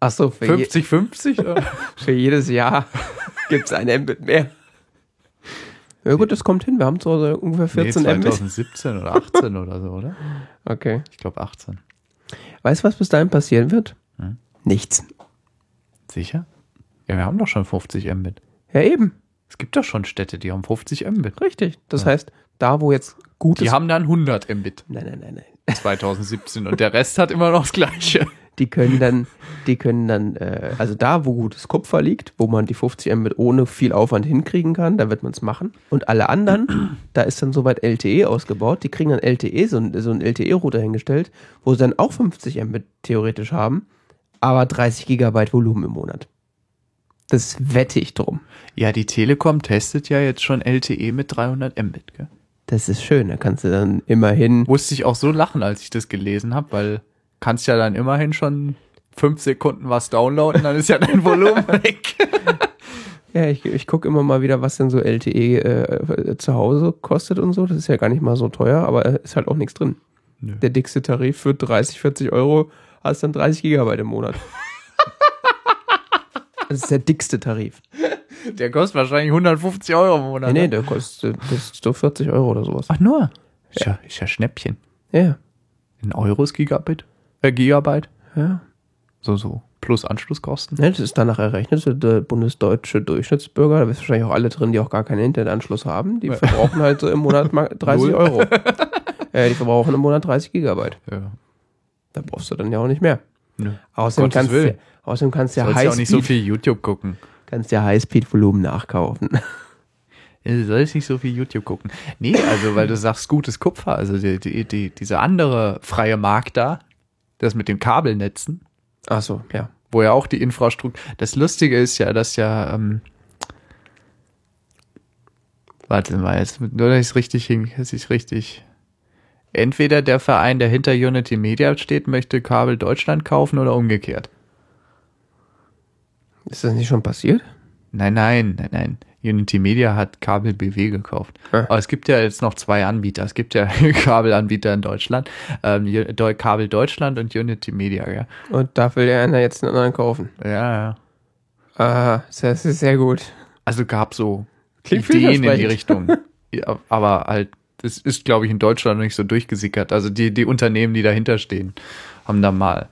Achso, für, je, 50, 50? für jedes Jahr gibt es ein Mbit mehr. Ja gut, das kommt hin. Wir haben so ungefähr 14 nee, Mbit. 2017 oder 18 oder so, oder? Okay. Ich glaube 18. Weißt du, was bis dahin passieren wird? Hm? Nichts. Sicher? Ja, wir haben doch schon 50 Mbit. Ja, eben. Es gibt doch schon Städte, die haben 50 Mbit. Richtig. Das Ja. heißt, da wo jetzt gutes... Die haben dann 100 Mbit nein, nein, nein, nein. 2017 und der Rest hat immer noch das Gleiche. Die können dann, die können dann, äh, also da, wo gutes Kupfer liegt, wo man die 50 Mbit ohne viel Aufwand hinkriegen kann, da wird man es machen. Und alle anderen, da ist dann soweit LTE ausgebaut, die kriegen dann LTE, so, ein- so einen LTE-Router hingestellt, wo sie dann auch 50 Mbit theoretisch haben, aber 30 Gigabyte Volumen im Monat. Das wette ich drum. Ja, die Telekom testet ja jetzt schon LTE mit 300 Mbit. Gell? Das ist schön, da kannst du dann immerhin, Musste ich auch so lachen, als ich das gelesen habe, weil kannst ja dann immerhin schon fünf Sekunden was downloaden, dann ist ja dein Volumen weg. ja, ich, ich gucke immer mal wieder, was denn so LTE äh, zu Hause kostet und so. Das ist ja gar nicht mal so teuer, aber äh, ist halt auch nichts drin. Nö. Der dickste Tarif für 30, 40 Euro hast dann 30 Gigabyte im Monat. Das ist der dickste Tarif. Der kostet wahrscheinlich 150 Euro im Monat. Nee, nee, ne? der kostet das ist so 40 Euro oder sowas. Ach nur. Ist ja, ist ja Schnäppchen. Ja, In Euros Gigabit? Äh, Gigabyte? ja. So, so. Plus Anschlusskosten? ja. Das ist danach errechnet, der bundesdeutsche Durchschnittsbürger, da bist wahrscheinlich auch alle drin, die auch gar keinen Internetanschluss haben, die verbrauchen halt so im Monat mal 30 Null. Euro. ja, die verbrauchen im Monat 30 Gigabyte. Ja. Da brauchst du dann ja auch nicht mehr. Nö. Außerdem kannst, du, Willen. außerdem kannst du ja ja auch nicht so Highspeed, viel YouTube gucken. kannst ja Highspeed-Volumen nachkaufen. Du sollst nicht so viel YouTube gucken. Nee, also, weil du sagst, gutes Kupfer, also die, die, die, diese andere freie Markt da, das mit den Kabelnetzen, Ach so, ja. wo ja auch die Infrastruktur. Das Lustige ist ja, dass ja, ähm, warte mal, jetzt, nur dass ich es richtig hin, dass ich richtig. Entweder der Verein, der hinter Unity Media steht, möchte Kabel Deutschland kaufen oder umgekehrt. Ist das nicht schon passiert? Nein, nein, nein, nein. Unity Media hat Kabel BW gekauft. Ah. Aber es gibt ja jetzt noch zwei Anbieter. Es gibt ja Kabelanbieter in Deutschland, ähm, Kabel Deutschland und Unity Media, ja. Und da will der einer jetzt einen anderen kaufen. Ja, ja. Ah, das ist sehr gut. Also gab so Klingt Ideen in die. Richtung. Ja, aber halt, das ist, glaube ich, in Deutschland noch nicht so durchgesickert. Also die, die Unternehmen, die dahinter stehen, haben da mal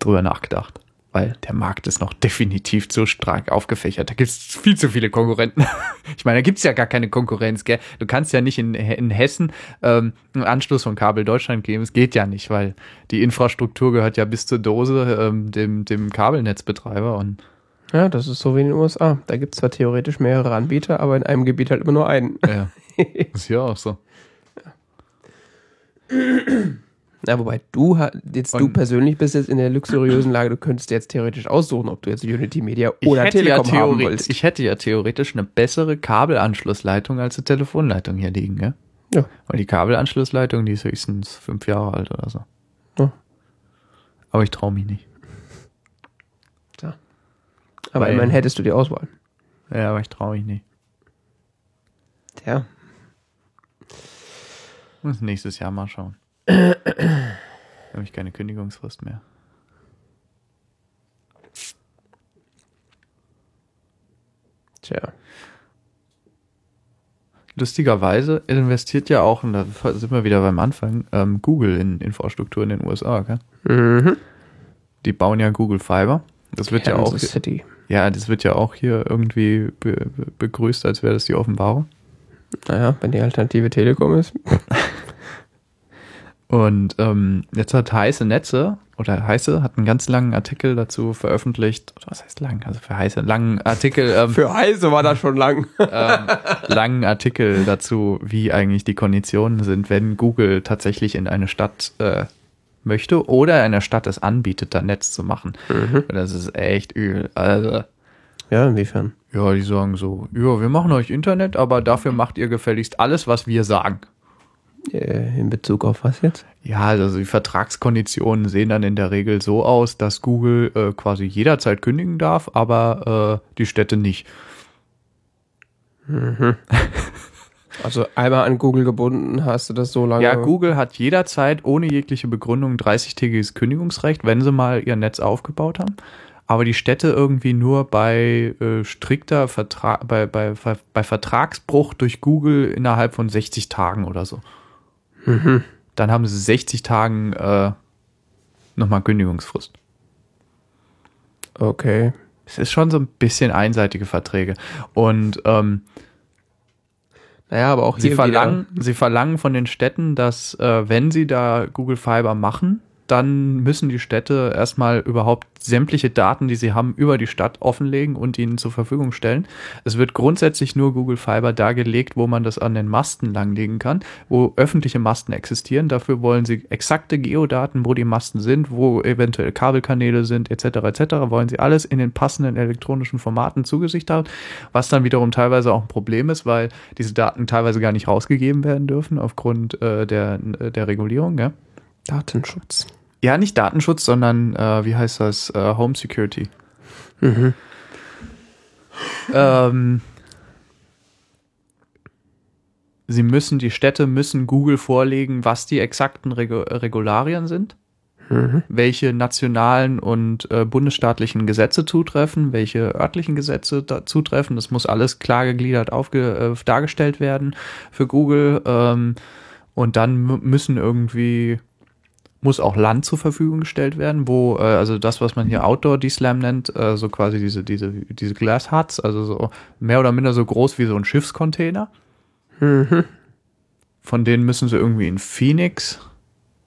drüber nachgedacht. Weil der Markt ist noch definitiv zu stark aufgefächert. Da gibt es viel zu viele Konkurrenten. Ich meine, da gibt es ja gar keine Konkurrenz, gell? Du kannst ja nicht in, in Hessen ähm, einen Anschluss von Kabel Deutschland geben. Es geht ja nicht, weil die Infrastruktur gehört ja bis zur Dose ähm, dem, dem Kabelnetzbetreiber und Ja, das ist so wie in den USA. Da gibt es zwar theoretisch mehrere Anbieter, aber in einem Gebiet halt immer nur einen. ja, ist ja auch so. Na, wobei du jetzt du Und- persönlich bist jetzt in der luxuriösen Lage, du könntest dir jetzt theoretisch aussuchen, ob du jetzt Unity Media oder Telekom haben theoretisch- willst. Ich hätte ja theoretisch eine bessere Kabelanschlussleitung als eine Telefonleitung hier liegen, gell? Ja. Weil die Kabelanschlussleitung, die ist höchstens fünf Jahre alt oder so. Ja. Aber ich traue mich nicht. aber Weil- immerhin hättest du die Auswahl. Ja, aber ich traue mich nicht. Ja. Muss nächstes Jahr mal schauen. Da habe ich keine Kündigungsfrist mehr. Tja. Lustigerweise investiert ja auch, und da sind wir wieder beim Anfang, ähm, Google in Infrastruktur in den USA, gell? Mhm. Die bauen ja Google Fiber. Das wird Kansas ja auch. City. Ja, das wird ja auch hier irgendwie be begrüßt, als wäre das die Offenbarung. Naja, wenn die Alternative Telekom ist. Und ähm, jetzt hat heiße Netze oder heiße hat einen ganz langen Artikel dazu veröffentlicht. Was heißt lang? Also für heiße langen Artikel. Ähm, Für Heise war das schon lang. ähm, langen Artikel dazu, wie eigentlich die Konditionen sind, wenn Google tatsächlich in eine Stadt äh, möchte oder einer Stadt es anbietet, da Netz zu machen. Das ist echt übel. Also, Ja, inwiefern? ja, die sagen so, ja, wir machen euch Internet, aber dafür macht ihr gefälligst alles, was wir sagen. Äh, in Bezug auf was jetzt? Ja, also die Vertragskonditionen sehen dann in der Regel so aus, dass Google äh, quasi jederzeit kündigen darf, aber äh, die Städte nicht. Also einmal an Google gebunden hast du das so lange. Ja, Google hat jederzeit ohne jegliche Begründung 30-tägiges Kündigungsrecht, wenn sie mal ihr Netz aufgebaut haben. Aber die Städte irgendwie nur bei äh, strikter Vertrag, bei, bei, bei Vertragsbruch durch Google innerhalb von 60 Tagen oder so. Dann haben sie 60 Tagen äh, nochmal Kündigungsfrist. Okay. Es ist schon so ein bisschen einseitige Verträge. Und ähm, Naja, aber auch sie, verlangen, sie verlangen von den Städten, dass äh, wenn sie da Google Fiber machen, dann müssen die Städte erstmal überhaupt sämtliche Daten, die sie haben, über die Stadt offenlegen und ihnen zur Verfügung stellen. Es wird grundsätzlich nur Google Fiber dargelegt, wo man das an den Masten langlegen kann, wo öffentliche Masten existieren. Dafür wollen sie exakte Geodaten, wo die Masten sind, wo eventuell Kabelkanäle sind, etc. etc. Wollen sie alles in den passenden elektronischen Formaten zugesicht haben, was dann wiederum teilweise auch ein Problem ist, weil diese Daten teilweise gar nicht rausgegeben werden dürfen aufgrund äh, der, der Regulierung. Ja? Datenschutz. Ja, nicht Datenschutz, sondern äh, wie heißt das? Äh, Home Security. Ähm, sie müssen, die Städte müssen Google vorlegen, was die exakten Regu Regularien sind, welche nationalen und äh, bundesstaatlichen Gesetze zutreffen, welche örtlichen Gesetze da zutreffen. Das muss alles klar gegliedert aufge äh, dargestellt werden für Google. Ähm, und dann mü- müssen irgendwie muss auch Land zur Verfügung gestellt werden, wo, äh, also das, was man hier Outdoor D-Slam nennt, äh, so quasi diese, diese, diese Glass Huts, also so mehr oder minder so groß wie so ein Schiffscontainer. Von denen müssen sie irgendwie in Phoenix,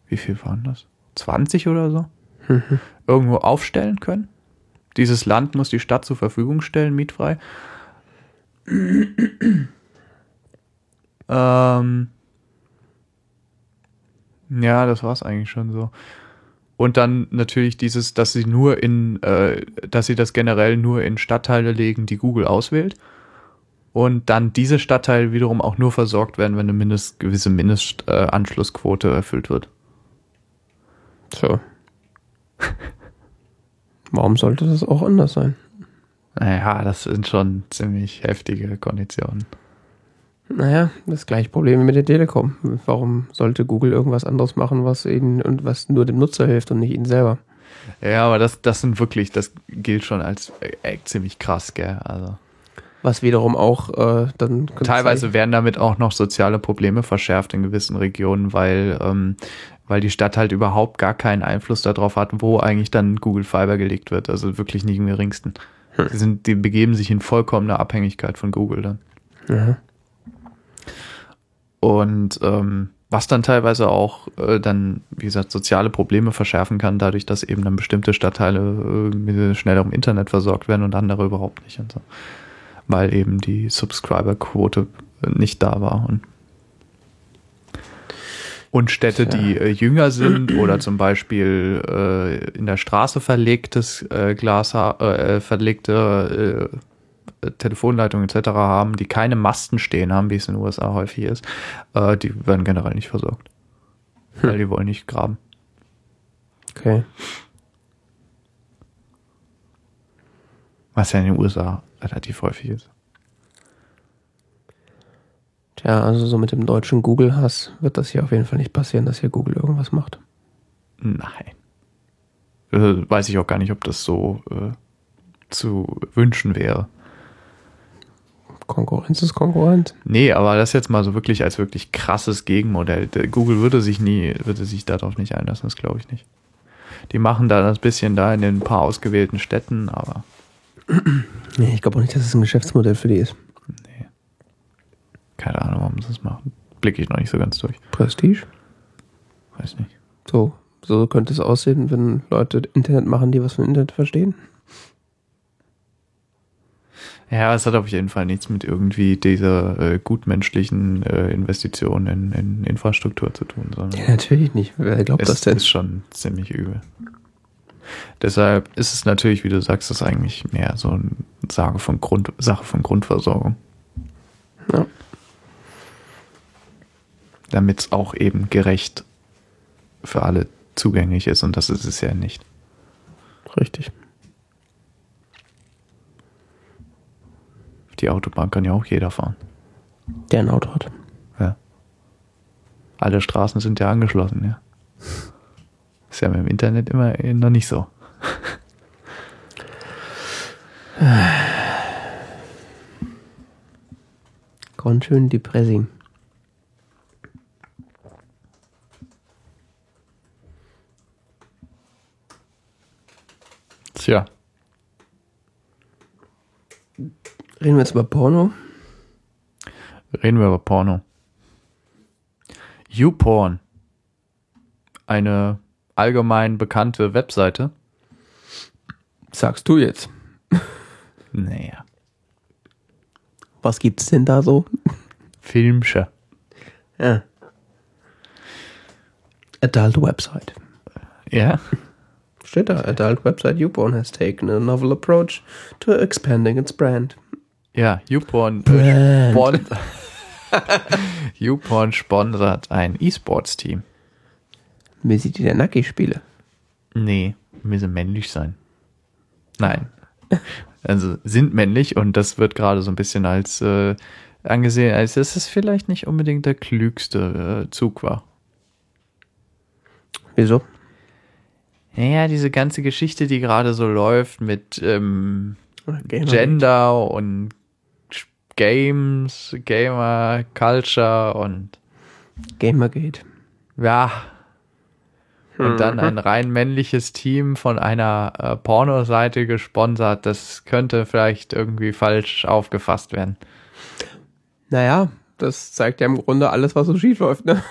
wie viel waren das? 20 oder so? Irgendwo aufstellen können. Dieses Land muss die Stadt zur Verfügung stellen, mietfrei. ähm, ja, das war's eigentlich schon so. Und dann natürlich dieses, dass sie nur in, äh, dass sie das generell nur in Stadtteile legen, die Google auswählt. Und dann diese Stadtteile wiederum auch nur versorgt werden, wenn eine mindest, gewisse Mindestanschlussquote äh, erfüllt wird. So. Warum sollte das auch anders sein? Naja, das sind schon ziemlich heftige Konditionen. Naja, das gleiche Problem wie mit der Telekom. Warum sollte Google irgendwas anderes machen, was ihnen und was nur dem Nutzer hilft und nicht ihnen selber? Ja, aber das, das sind wirklich, das gilt schon als äh, ziemlich krass, gell? Also. Was wiederum auch äh, dann Teilweise werden damit auch noch soziale Probleme verschärft in gewissen Regionen, weil, ähm, weil die Stadt halt überhaupt gar keinen Einfluss darauf hat, wo eigentlich dann Google Fiber gelegt wird. Also wirklich nicht im geringsten. Die, sind, die begeben sich in vollkommene Abhängigkeit von Google dann. Ja. Und ähm, was dann teilweise auch äh, dann, wie gesagt, soziale Probleme verschärfen kann, dadurch, dass eben dann bestimmte Stadtteile irgendwie schneller im Internet versorgt werden und andere überhaupt nicht und so. Weil eben die Subscriber-Quote nicht da war. Und, und Städte, Tja. die äh, jünger sind oder zum Beispiel äh, in der Straße verlegtes äh, Glas, äh, verlegte äh, Telefonleitungen etc. haben, die keine Masten stehen haben, wie es in den USA häufig ist, äh, die werden generell nicht versorgt. Weil die wollen nicht graben. Okay. Was ja in den USA relativ häufig ist. Tja, also so mit dem deutschen Google-Hass wird das hier auf jeden Fall nicht passieren, dass hier Google irgendwas macht. Nein. Äh, weiß ich auch gar nicht, ob das so äh, zu wünschen wäre. Konkurrenz ist Konkurrenz. Nee, aber das jetzt mal so wirklich als wirklich krasses Gegenmodell. Google würde sich nie, würde sich darauf nicht einlassen, das glaube ich nicht. Die machen da das bisschen da in den paar ausgewählten Städten, aber Nee, ich glaube auch nicht, dass es ein Geschäftsmodell für die ist. nee. Keine Ahnung, warum sie das machen. Blicke ich noch nicht so ganz durch. Prestige? Weiß nicht. So, so könnte es aussehen, wenn Leute Internet machen, die was von Internet verstehen. Ja, es hat auf jeden Fall nichts mit irgendwie dieser äh, gutmenschlichen äh, Investition in, in Infrastruktur zu tun, sondern Ja, natürlich nicht. Wer glaubt es das denn? ist schon ziemlich übel. Deshalb ist es natürlich, wie du sagst, das eigentlich mehr so eine Sache von, Grund, Sache von Grundversorgung. Ja. Damit es auch eben gerecht für alle zugänglich ist und das ist es ja nicht. Richtig. Die Autobahn kann ja auch jeder fahren. Der ein Auto hat. Ja. Alle Straßen sind ja angeschlossen, ja. Ist ja im Internet immer noch nicht so. Ganz schön depressing. Tja. Reden wir jetzt über Porno? Reden wir über Porno. YouPorn. Eine allgemein bekannte Webseite. Sagst du jetzt. Naja. Was gibt's denn da so? Filmsche. Ja. Adult Website. Ja? Steht da, Adult Website YouPorn has taken a novel approach to expanding its brand. Ja, YouPorn. Äh, YouPorn sponsert ein E-Sports-Team. Wie sieht die der Nacki-Spiele? Nee, müssen männlich sein. Nein. Also sind männlich und das wird gerade so ein bisschen als äh, angesehen, als dass es vielleicht nicht unbedingt der klügste äh, Zug war. Wieso? Naja, diese ganze Geschichte, die gerade so läuft mit ähm. Gender und Games, Gamer, Culture und Gamergate. ja. Und dann ein rein männliches Team von einer äh, Pornoseite gesponsert. Das könnte vielleicht irgendwie falsch aufgefasst werden. Naja, das zeigt ja im Grunde alles, was so schief läuft, ne?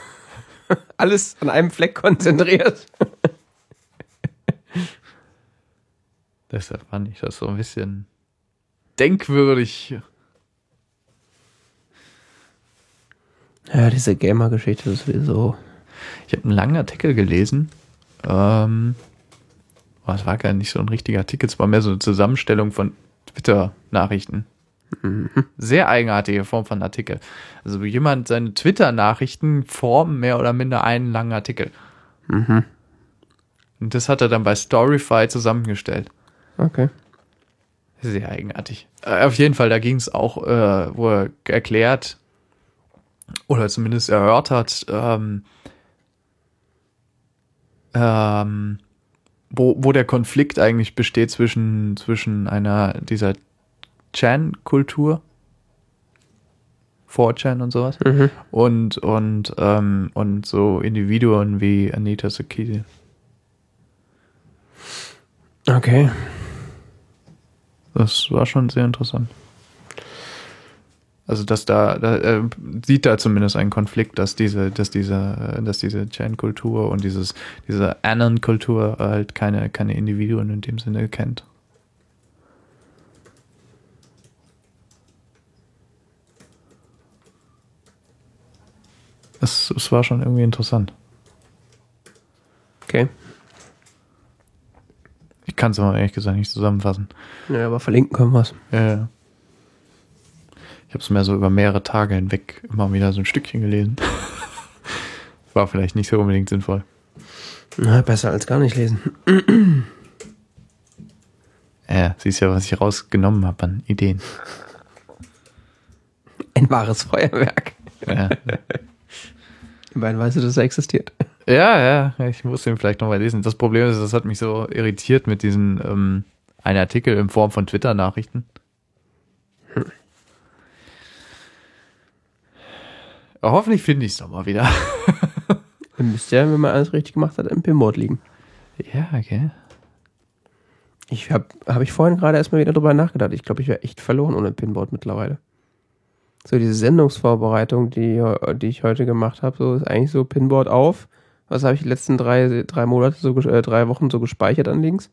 Alles an einem Fleck konzentriert. Deshalb fand ich das so ein bisschen denkwürdig. Ja, diese Gamer-Geschichte ist sowieso. Ich habe einen langen Artikel gelesen. Ähm, aber es war gar nicht so ein richtiger Artikel, es war mehr so eine Zusammenstellung von Twitter-Nachrichten. Sehr eigenartige Form von Artikel. Also wo jemand seine Twitter-Nachrichten formen mehr oder minder einen langen Artikel. Und das hat er dann bei Storyfy zusammengestellt. Okay. Sehr eigenartig. Äh, auf jeden Fall, da ging es auch, äh, wo er erklärt oder zumindest erörtert, ähm, ähm, wo, wo der Konflikt eigentlich besteht zwischen, zwischen einer dieser Chan-Kultur, 4chan und sowas, Mhm. und, und, ähm, und so Individuen wie Anita Sakiti. Okay. Das war schon sehr interessant. Also, dass da, da äh, sieht da zumindest einen Konflikt, dass diese, dass diese, dass diese Chan-Kultur und dieses, diese Anon-Kultur halt keine, keine Individuen in dem Sinne kennt. Es, es war schon irgendwie interessant. Okay. Ich kann es aber ehrlich gesagt nicht zusammenfassen. Ja, aber verlinken können wir es. Ja, ja. Ich habe es mir so über mehrere Tage hinweg immer wieder so ein Stückchen gelesen. War vielleicht nicht so unbedingt sinnvoll. Na, besser als gar nicht lesen. Ja, siehst ja, was ich rausgenommen habe an Ideen. Ein wahres Feuerwerk. Ja, Immerhin weißt du, dass er existiert. ja, ja ich muss den vielleicht nochmal lesen. Das Problem ist, das hat mich so irritiert mit diesen ähm, ein Artikel in Form von Twitter-Nachrichten. Hoffentlich finde ich es nochmal wieder. Dann müsste ja, wenn man alles richtig gemacht hat, im Pinboard liegen. ja, okay. Ich habe hab ich vorhin gerade erstmal wieder drüber nachgedacht. Ich glaube, ich wäre echt verloren ohne Pinboard mittlerweile. So diese Sendungsvorbereitung, die, die ich heute gemacht habe, so ist eigentlich so Pinboard auf. Was habe ich die letzten drei, drei Monate, so, äh, drei Wochen so gespeichert an Links?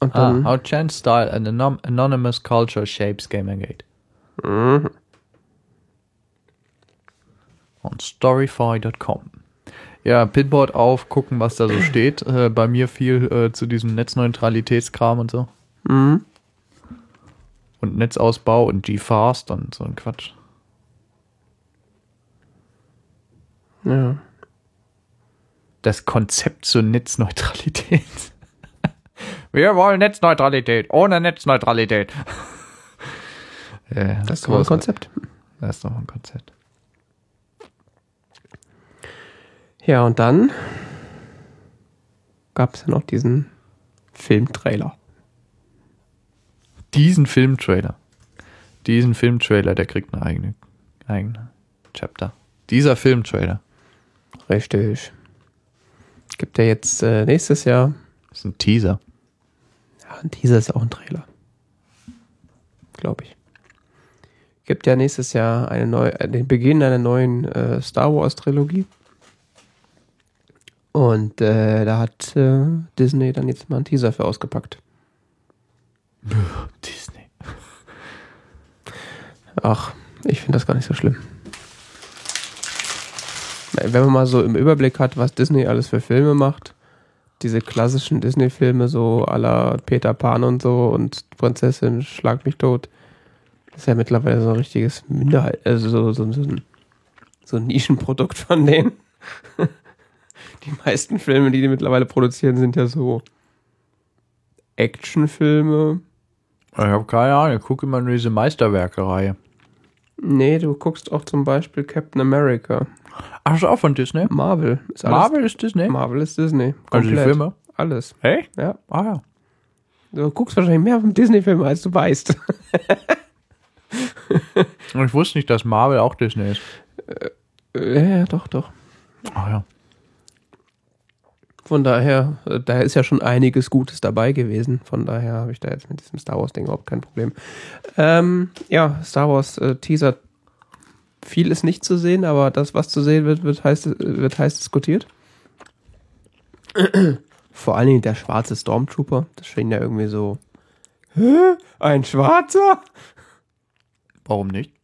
Und Ah, dann, how chance style and anonymous culture shapes Gamergate. Mhm. On storyfy.com. Ja, Pinboard auf, gucken, was da so steht. Äh, bei mir viel äh, zu diesem Netzneutralitätskram und so. Mhm. Und Netzausbau und G-Fast und so ein Quatsch. Ja. Das Konzept zur Netzneutralität. Wir wollen Netzneutralität, ohne Netzneutralität. ja, Das ist doch ein. Konzept. Das ist doch ein Konzept. Ja, und dann gab es ja noch diesen Filmtrailer. Diesen Filmtrailer. Diesen Filmtrailer, der kriegt eine eigene, eigene Chapter. Dieser Filmtrailer Richtig. Gibt ja jetzt äh, nächstes Jahr. ist ein Teaser. Ja, ein Teaser ist auch ein Trailer. Glaube ich. Gibt ja nächstes Jahr eine neue, äh, den Beginn einer neuen äh, Star Wars Trilogie. Und äh, da hat äh, Disney dann jetzt mal einen Teaser für ausgepackt. Disney. Ach, ich finde das gar nicht so schlimm. Wenn man mal so im Überblick hat, was Disney alles für Filme macht, diese klassischen Disney-Filme, so la Peter Pan und so und Prinzessin Schlag mich tot, das ist ja mittlerweile so ein richtiges Minderheit, also so, so, so, ein, so ein Nischenprodukt von denen. Die meisten Filme, die die mittlerweile produzieren, sind ja so Actionfilme, Ich habe keine Ahnung, ich gucke immer nur diese Meisterwerke-Reihe. Nee, du guckst auch zum Beispiel Captain America. Ach, ist auch von Disney? Marvel. Ist Marvel ist Disney? Marvel ist Disney. Also die Komplett. Filme? Alles. Hey? Ja. Ah ja. Du guckst wahrscheinlich mehr vom Disney-Film, als du weißt. Und ich wusste nicht, dass Marvel auch Disney ist. ja, ja, doch, doch. Ah ja. Von daher, äh, da ist ja schon einiges Gutes dabei gewesen. Von daher habe ich da jetzt mit diesem Star Wars-Ding überhaupt kein Problem. Ähm, ja, Star Wars äh. Viel ist nicht zu sehen, aber das, was zu sehen wird, wird heiß, wird heiß diskutiert. Vor allen Dingen der schwarze Stormtrooper. Das schien ja irgendwie so. Hä? Ein schwarzer? Warum nicht?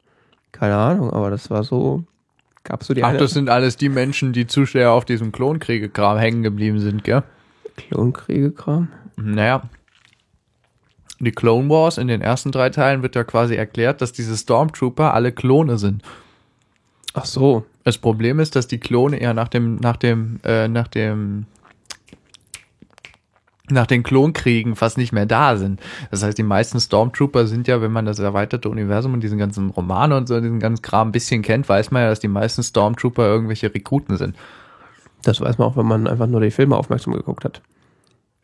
Keine Ahnung, aber das war so. Gab's so die Ach, eine- das sind alles die Menschen, die zu sehr auf diesem Klonkriege-Kram hängen geblieben sind, gell? Klonkriege-Kram? Naja. Die Clone Wars in den ersten drei Teilen wird ja quasi erklärt, dass diese Stormtrooper alle Klone sind. Ach so. Das Problem ist, dass die Klone ja nach dem, nach dem, äh, nach dem, nach den Klonkriegen fast nicht mehr da sind. Das heißt, die meisten Stormtrooper sind ja, wenn man das erweiterte Universum und diesen ganzen Romane und so, diesen ganzen Kram ein bisschen kennt, weiß man ja, dass die meisten Stormtrooper irgendwelche Rekruten sind. Das weiß man auch, wenn man einfach nur die Filme aufmerksam geguckt hat.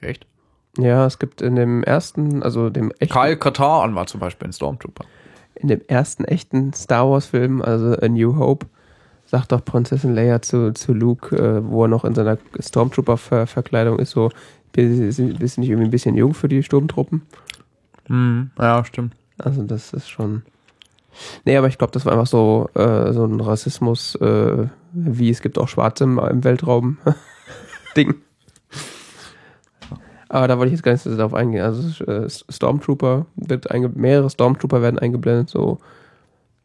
Echt? Ja, es gibt in dem ersten, also dem echten, Kyle Katarn war zum Beispiel ein Stormtrooper. in dem ersten echten Star Wars Film, also A New Hope, sagt doch Prinzessin Leia zu, zu Luke, äh, wo er noch in seiner Stormtrooper-Verkleidung ist, so, bist du nicht irgendwie ein bisschen jung für die Sturmtruppen? Mhm. Ja, stimmt. Also das ist schon. Nee, aber ich glaube, das war einfach so, äh, so ein Rassismus, äh, wie es gibt auch Schwarze im, im Weltraum Ding. Aber da wollte ich jetzt gar nicht so darauf eingehen. Also äh, Stormtrooper wird einge mehrere Stormtrooper werden eingeblendet, so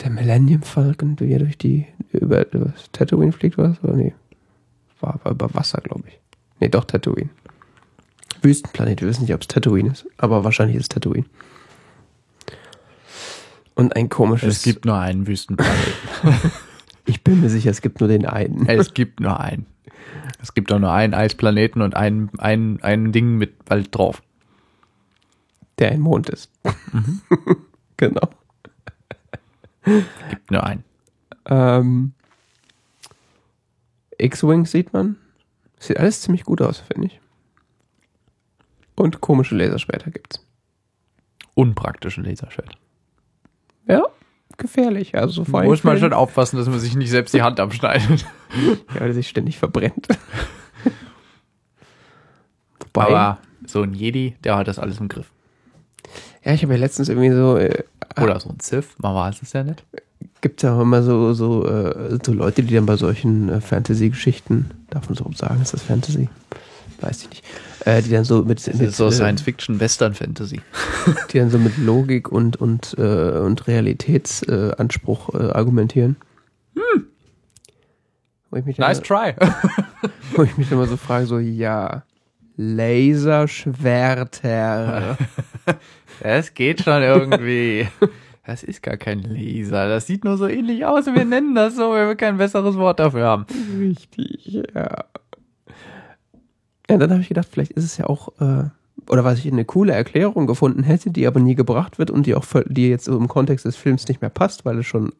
der Millennium Falcon, wie er durch die über, über Tatooine fliegt, was? Oder nee? War, war über Wasser, glaube ich. Nee, doch Tatooine. Wüstenplanet, wir wissen nicht, ob es Tatooine ist, aber wahrscheinlich ist es Tatooine. Und ein komisches. Es gibt nur einen Wüstenplanet. ich bin mir sicher, es gibt nur den einen. es gibt nur einen. Es gibt auch nur einen Eisplaneten und ein, ein, ein Ding mit Wald drauf. Der ein Mond ist. genau. Gibt nur einen. Ähm, X-Wing sieht man. Sieht alles ziemlich gut aus, finde ich. Und komische Laserschwerter gibt's. Unpraktischen Laserschwert. Ja, gefährlich. Also vor allem Muss man schon aufpassen, dass man sich nicht selbst die Hand abschneidet. Ja, weil er sich ständig verbrennt. Wobei, Aber so ein Jedi, der hat das alles im Griff. ja, ich habe ja letztens irgendwie so, äh, Oder so ein Sith, man weiß es ja nicht. gibt ja auch immer so, so, äh, so Leute, die dann bei solchen äh, Fantasy-Geschichten, darf man so sagen, ist das Fantasy? Weiß ich nicht. Äh, die dann so mit, Das mit ist so äh, Science-Fiction, Western-Fantasy. die dann so mit Logik und, und, äh, und Realitätsanspruch äh, äh, argumentieren. Wo ich mich dann Nice try. Wo ich mich immer so frage, so, ja, Laserschwerter. Es geht schon irgendwie. Das ist gar kein Laser. Das sieht nur so ähnlich aus und wir nennen das so, weil wir kein besseres Wort dafür haben. Richtig, ja. Ja, dann habe ich gedacht, vielleicht ist es ja auch, äh, oder was ich eine coole Erklärung gefunden hätte, die aber nie gebracht wird und die auch, die jetzt im Kontext des Films nicht mehr passt, weil es schon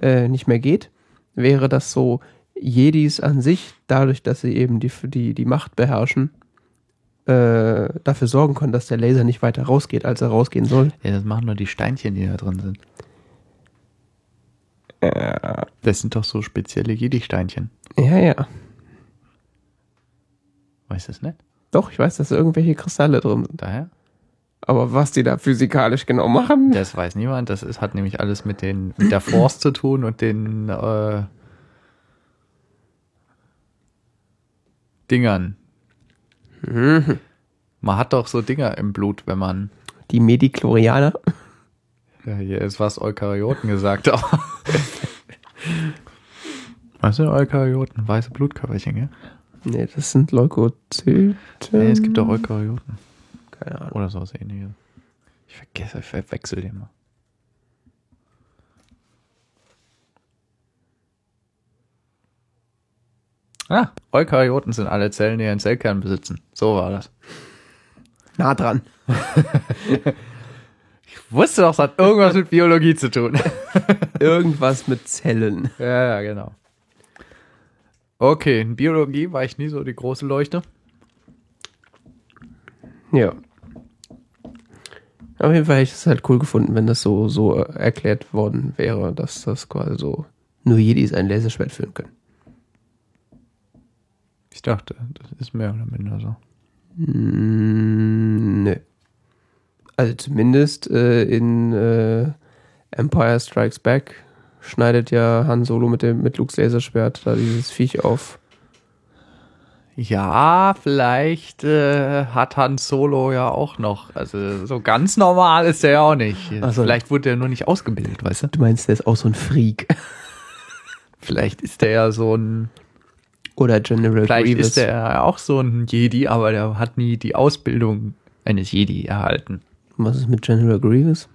äh, nicht mehr geht, wäre das so, Jedis an sich, dadurch, dass sie eben die, die, die Macht beherrschen, äh, dafür sorgen können, dass der Laser nicht weiter rausgeht, als er rausgehen soll. Ja, das machen nur die Steinchen, die da drin sind. Das sind doch so spezielle Jedi-Steinchen. Ja, ja. Weißt du es nicht? Doch, ich weiß, dass irgendwelche Kristalle drin sind. Daher? Aber was die da physikalisch genau machen, Das weiß niemand. Das ist, hat nämlich alles mit, den, mit der Force zu tun und den äh, Dingern. Man hat doch so Dinger im Blut, wenn man. die Mediklorianer. Ja, hier ist was Eukaryoten gesagt, aber. Was sind Eukaryoten? Weiße Blutkörperchen, gell? Nee, das sind Leukozyten. Nee, es gibt auch Eukaryoten. Keine Ahnung. Oder sowas ähnliches. Ich vergesse, ich verwechsel den mal. Ah, Eukaryoten sind alle Zellen, die einen Zellkern besitzen. So war das. Nah dran. Ich wusste doch, es hat irgendwas mit Biologie zu tun. Irgendwas mit Zellen. ja, ja, genau. Okay, in Biologie war ich nie so die große Leuchte. Ja. Auf jeden Fall hätte ich es halt cool gefunden, wenn das so, so erklärt worden wäre, dass das quasi so nur Jedis ein Laserschwert führen können. Ich dachte, das ist mehr oder minder so. Mm, nö. Also zumindest äh, in äh, Empire Strikes Back schneidet ja Han Solo mit dem mit Lukes Laserschwert da dieses Viech auf. Ja, vielleicht äh, hat Han Solo ja auch noch. Also so ganz normal ist er ja auch nicht. Ach so. Vielleicht wurde er nur nicht ausgebildet, weißt du? Du meinst, der ist auch so ein Freak. Vielleicht ist er ja so ein. Oder General Vielleicht Grievous. ist er ja auch so ein Jedi, aber der hat nie die Ausbildung eines Jedi erhalten. Was ist mit General Grievous?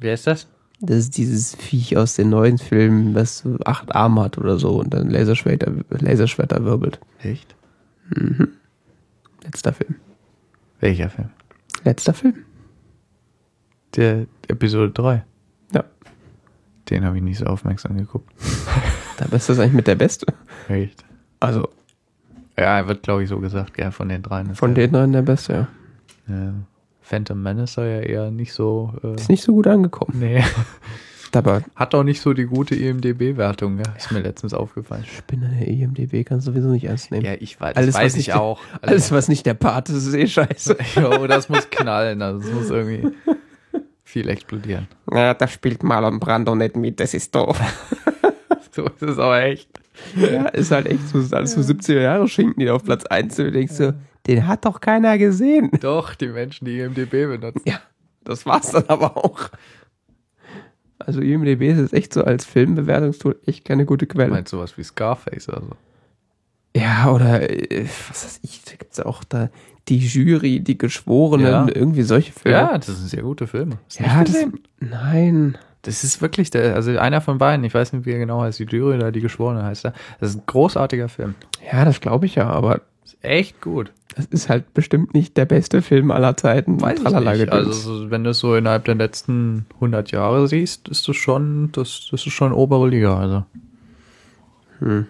Wer ist das? Das ist dieses Viech aus den neuen Filmen, das so acht Arme hat oder so und dann Laserschwerter, Laserschwerter wirbelt. Echt? Letzter Film. Welcher Film? Letzter Film? Der Episode 3. Ja. Den habe ich nicht so aufmerksam geguckt. Da ist das eigentlich mit der Beste. Echt? Also Ja, wird glaube ich so gesagt, ja, von den dreien. von den dreien der Beste, ja. Ja. Phantom Menace ja eher nicht so. Äh, Ist nicht so gut angekommen. nee. Aber Hat auch nicht so die gute E IMDB-Wertung, ja? Ist mir letztens aufgefallen. Spinner der IMDB kannst du sowieso nicht ernst nehmen. Ja, ich weiß, Alles, das weiß was ich nicht- auch. Alles, was nicht der Part ist, ist eh scheiße. Jo, das muss knallen, also es muss irgendwie viel explodieren. Ja, da spielt Marlon Brando nicht mit, das ist doof. So ist es aber echt. Ja, ist halt echt so, alles so 70er Jahre Schinken, die auf Platz 1 sind. Du denkst so, den hat doch keiner gesehen. Doch, die Menschen, die IMDB benutzen. Ja, das war's dann aber auch. Also IMDB ist jetzt echt so als Filmbewertungstool echt keine gute Du Quelle. meinst sowas wie Scarface oder so. Ja, oder äh, was weiß ich, da gibt's ja auch da die Jury, die Geschworenen, Ja. irgendwie solche Filme. Ja, das sind sehr gute Filme. Hast du ja das, nein. Das ist wirklich der, also einer von beiden, ich weiß nicht, wie er genau heißt, die Jury oder die Geschworene heißt er. Das ist ein großartiger Film. Ja, das glaube ich ja, aber Ist echt gut. Es ist halt bestimmt nicht der beste Film aller Zeiten. Weiß ich nicht. Also so, wenn du es so innerhalb der letzten 100 Jahre siehst, ist das schon, das, das ist schon obere Liga. Also. Hm.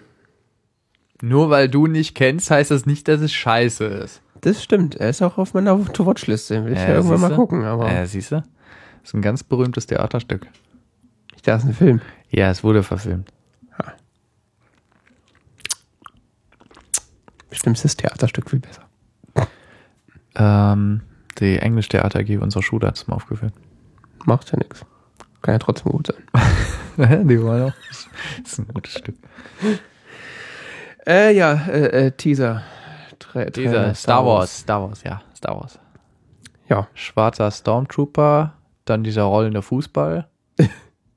Nur weil du nicht kennst, heißt das nicht, dass es scheiße ist. das stimmt. Er ist auch auf meiner To-Watch-Liste. Will ich ja, Ja, irgendwann mal gucken. Aber Ja, siehst du? Das ist ein ganz berühmtes Theaterstück. Das ist ein Film. Ja, es wurde verfilmt. Bestimmt ist das Theaterstück viel besser. Ähm, die Englisch-Theater AG unserer Schule hat es mal aufgeführt. Macht ja nichts. Kann ja trotzdem gut sein. die waren auch. Das ist ein gutes Stück. Äh, ja, äh, äh, Teaser. Tra Dieser Trailer, Star Wars. Star Wars, ja, Star Wars. Ja, Schwarzer Stormtrooper, dann dieser rollende Fußball.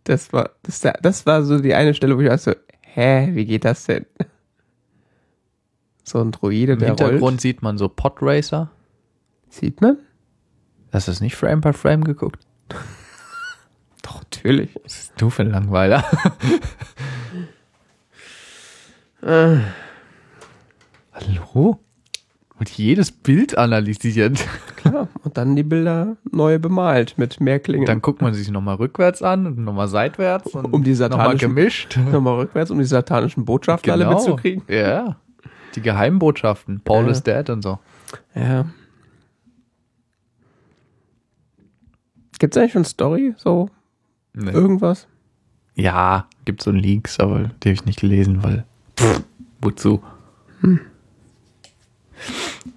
das war, das, das war so die eine Stelle, wo ich dachte, hä, wie geht das denn? So ein Droide, Im der Hintergrund rollt. sieht man so Podracer. Sieht man? Hast du das nicht Frame by Frame geguckt? Doch, natürlich. Was ist du für ein Langweiler? Äh, Hallo? Und jedes Bild analysiert. klar. Und dann die Bilder neu bemalt mit mehr Klingen. Dann guckt man sich nochmal rückwärts an und nochmal seitwärts und Um die nochmal gemischt. Nochmal rückwärts, um die satanischen Botschaften alle mitzukriegen. Ja. Die Geheimbotschaften. Paul Ja. is dead und so. Ja. Gibt's eigentlich schon Story? So Nee. irgendwas? Ja, gibt so Leaks, aber die habe ich nicht gelesen, weil pff, wozu?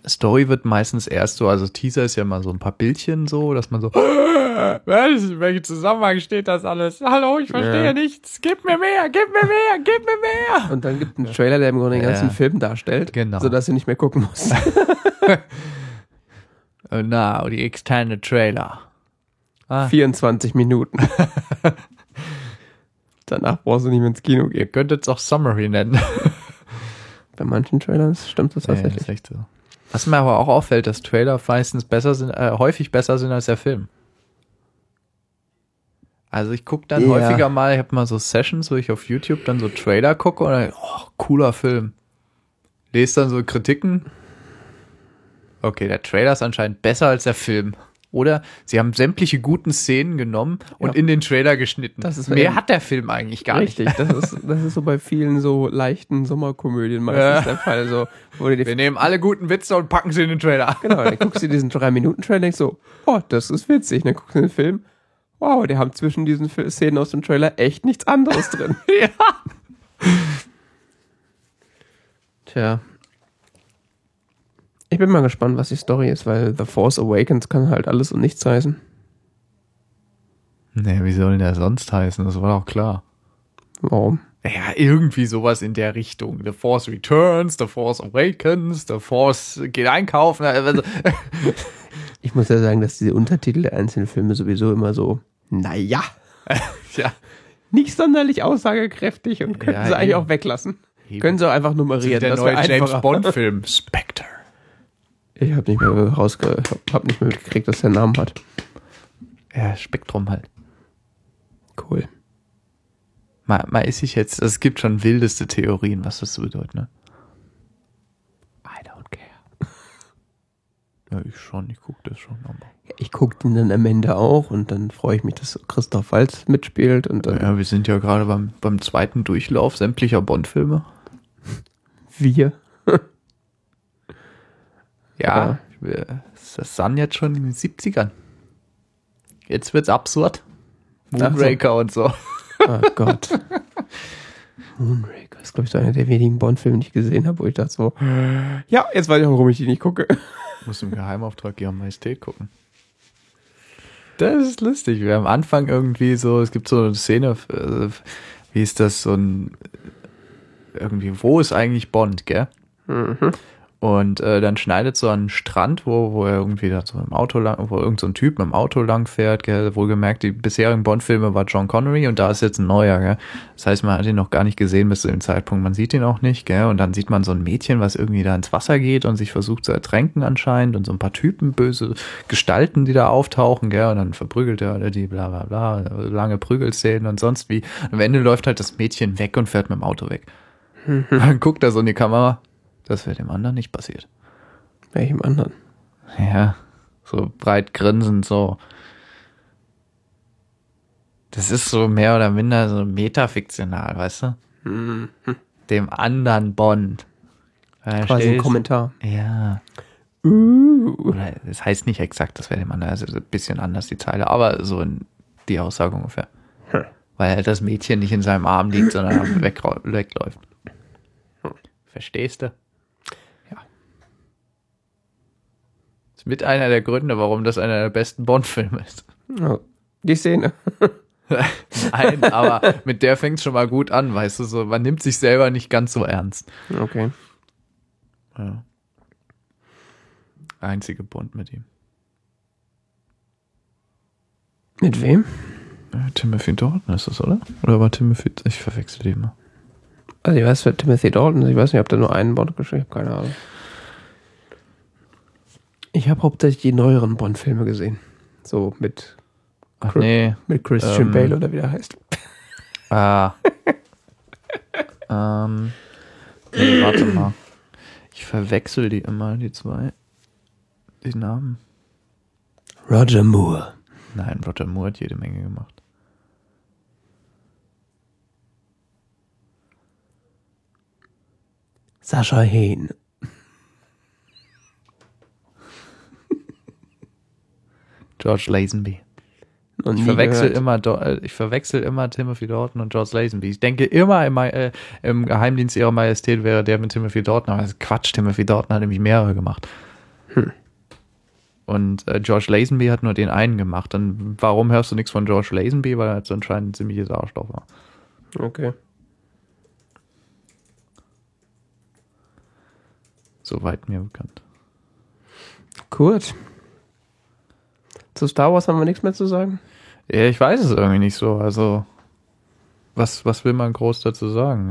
Story wird meistens erst so, also Teaser ist ja mal so ein paar Bildchen so, dass man so, was, welchen Zusammenhang steht das alles? Hallo, ich verstehe Ja. nichts. Gib mir mehr, gib mir mehr, gib mir mehr. Und dann gibt einen Trailer, der im Grunde den ganzen Ja. Film darstellt, Genau. sodass du nicht mehr gucken musst. Und now, die extended Trailer. Ah, 24 Minuten. Danach brauchst du nicht mehr ins Kino ihr gehen. könntet es auch Summary nennen. Bei manchen Trailern stimmt das tatsächlich. ist echt so. Was mir aber auch auffällt, dass Trailer meistens besser sind, äh, häufig besser sind als der Film. Also ich gucke dann Ja. häufiger mal, ich habe mal so Sessions, wo ich auf YouTube dann so Trailer gucke und dann, oh, cooler Film. Lese dann so Kritiken. Okay, der Trailer ist anscheinend besser als der Film. Oder sie haben sämtliche guten Szenen genommen und Ja. in den Trailer geschnitten. Das ist Mehr hat der Film eigentlich gar nicht. Richtig, das ist, das ist so bei vielen so leichten Sommerkomödien meistens Ja. der Fall. So, wo du Wir nehmen alle guten Witze und packen sie in den Trailer. genau, dann guckst du diesen 3-Minuten-Trailer und denkst so, oh, das ist witzig. Dann guckst du den Film, wow, die haben zwischen diesen Szenen aus dem Trailer echt nichts anderes drin. ja. Tja. Ich bin mal gespannt, was die Story ist, weil The Force Awakens kann halt alles und nichts heißen. Nee, wie soll denn der sonst heißen? Das war doch klar. Warum? Ja, irgendwie sowas in der Richtung. The Force Returns, The Force Awakens, The Force geht einkaufen. Also, Ich muss ja sagen, dass diese Untertitel der einzelnen Filme sowieso immer so, naja, ja. nicht sonderlich aussagekräftig und könnten Ja, sie eigentlich eben. auch weglassen. Eben. Können sie auch einfach nummerieren. der das neue James einfacher. Bond Film Spectre. Ich habe nicht mehr rausge hab nicht mehr mitgekriegt, dass der Namen hat. Ja, Spektrum halt. Cool. Mal, mal ist ich jetzt, es gibt schon wildeste Theorien, was das so bedeutet, ne? I don't care. Ja, ich schon, ich gucke das schon. Aber. Ich gucke den dann am Ende auch und dann freue ich mich, dass Christoph Waltz mitspielt und dann Ja, wir sind ja gerade beim, beim zweiten Durchlauf sämtlicher Bond-Filme. wir. Ja, wir- das sind jetzt schon in den 70ern. Jetzt wird's absurd. Ach so. Moonraker und so. Oh Gott. Moonraker ist, glaube ich, so einer der wenigen Bond-Filme, die ich gesehen habe, wo ich dachte so, ja, jetzt weiß ich auch, warum ich die nicht gucke. Muss im Geheimauftrag Ihrer Majestät gucken. Das ist lustig. Wir haben am Anfang irgendwie so, es gibt so eine Szene, äh, wie ist das, so ein, irgendwie, wo ist eigentlich Bond, gell? Und äh, dann schneidet so an einen Strand, wo, wo er irgendwie da so im Auto lang, wo irgend so ein Typ mit dem Auto lang fährt, gell? Wohlgemerkt, die bisherigen Bond-Filme war John Connery und da ist jetzt ein neuer, gell? Das heißt, man hat ihn noch gar nicht gesehen bis zu dem Zeitpunkt. Man sieht ihn auch nicht, gell? Und dann sieht man so ein Mädchen, was irgendwie da ins Wasser geht und sich versucht zu ertränken anscheinend und so ein paar Typen, böse Gestalten, die da auftauchen, gell? Und dann verprügelt er alle die bla bla bla, lange Prügelszenen und sonst wie. Am Ende läuft halt das Mädchen weg und fährt mit dem Auto weg. Dann guckt er so in die Kamera. Das wäre dem anderen nicht passiert. Welchem anderen? Ja, so breit grinsend, so. Das ist so mehr oder minder so metafiktional, weißt du? Dem anderen Bond. Quasi ein stellst- Kommentar. Ja. Uh. Das heißt nicht exakt, das wäre dem anderen, also ein bisschen anders die Zeile, aber so in die Aussage ungefähr. Hm. Weil halt das Mädchen nicht in seinem Arm liegt, sondern weg, wegläuft. Verstehst du? Ja. Ist mit einer der Gründe, warum das einer der besten Bond-Filme ist. Oh, die Szene. Nein, aber mit der fängt schon mal gut an, weißt du, so, man nimmt sich selber nicht ganz so ernst. Okay. Ja. Einzige Bond mit ihm. Mit wem? Äh, Timothy Dalton ist das, oder? Oder war Timothy, ich verwechsel die immer. Also ich weiß, wer Timothy Dalton ist. Ich weiß nicht, ob der nur einen Bond geschrieben hat. Keine Ahnung. Ich habe hauptsächlich die neueren Bond-Filme gesehen. So mit, Ach Chris- nee, mit Christian Ähm. Bale oder wie der heißt. ah. ähm, nee, warte mal. Ich verwechsel die immer, die zwei. Die Namen. Roger Moore. Nein, Roger Moore hat jede Menge gemacht. Sascha Hehn. George Lazenby. Noch Ich verwechsel gehört. immer, äh, ich verwechsel immer Timothy Dalton und George Lazenby. Ich denke immer im, äh, im Geheimdienst ihrer Majestät wäre der mit Timothy Dalton, aber das ist Quatsch. Timothy Dalton hat nämlich mehrere gemacht. Und äh, George Lazenby hat nur den einen gemacht. Und warum hörst du nichts von George Lazenby? Weil er so anscheinend ein ziemliches Arschloch war. Okay. Soweit mir bekannt. Gut. Zu Star Wars haben wir nichts mehr zu sagen. Ja, ich weiß es irgendwie nicht so. Also, was, was will man groß dazu sagen?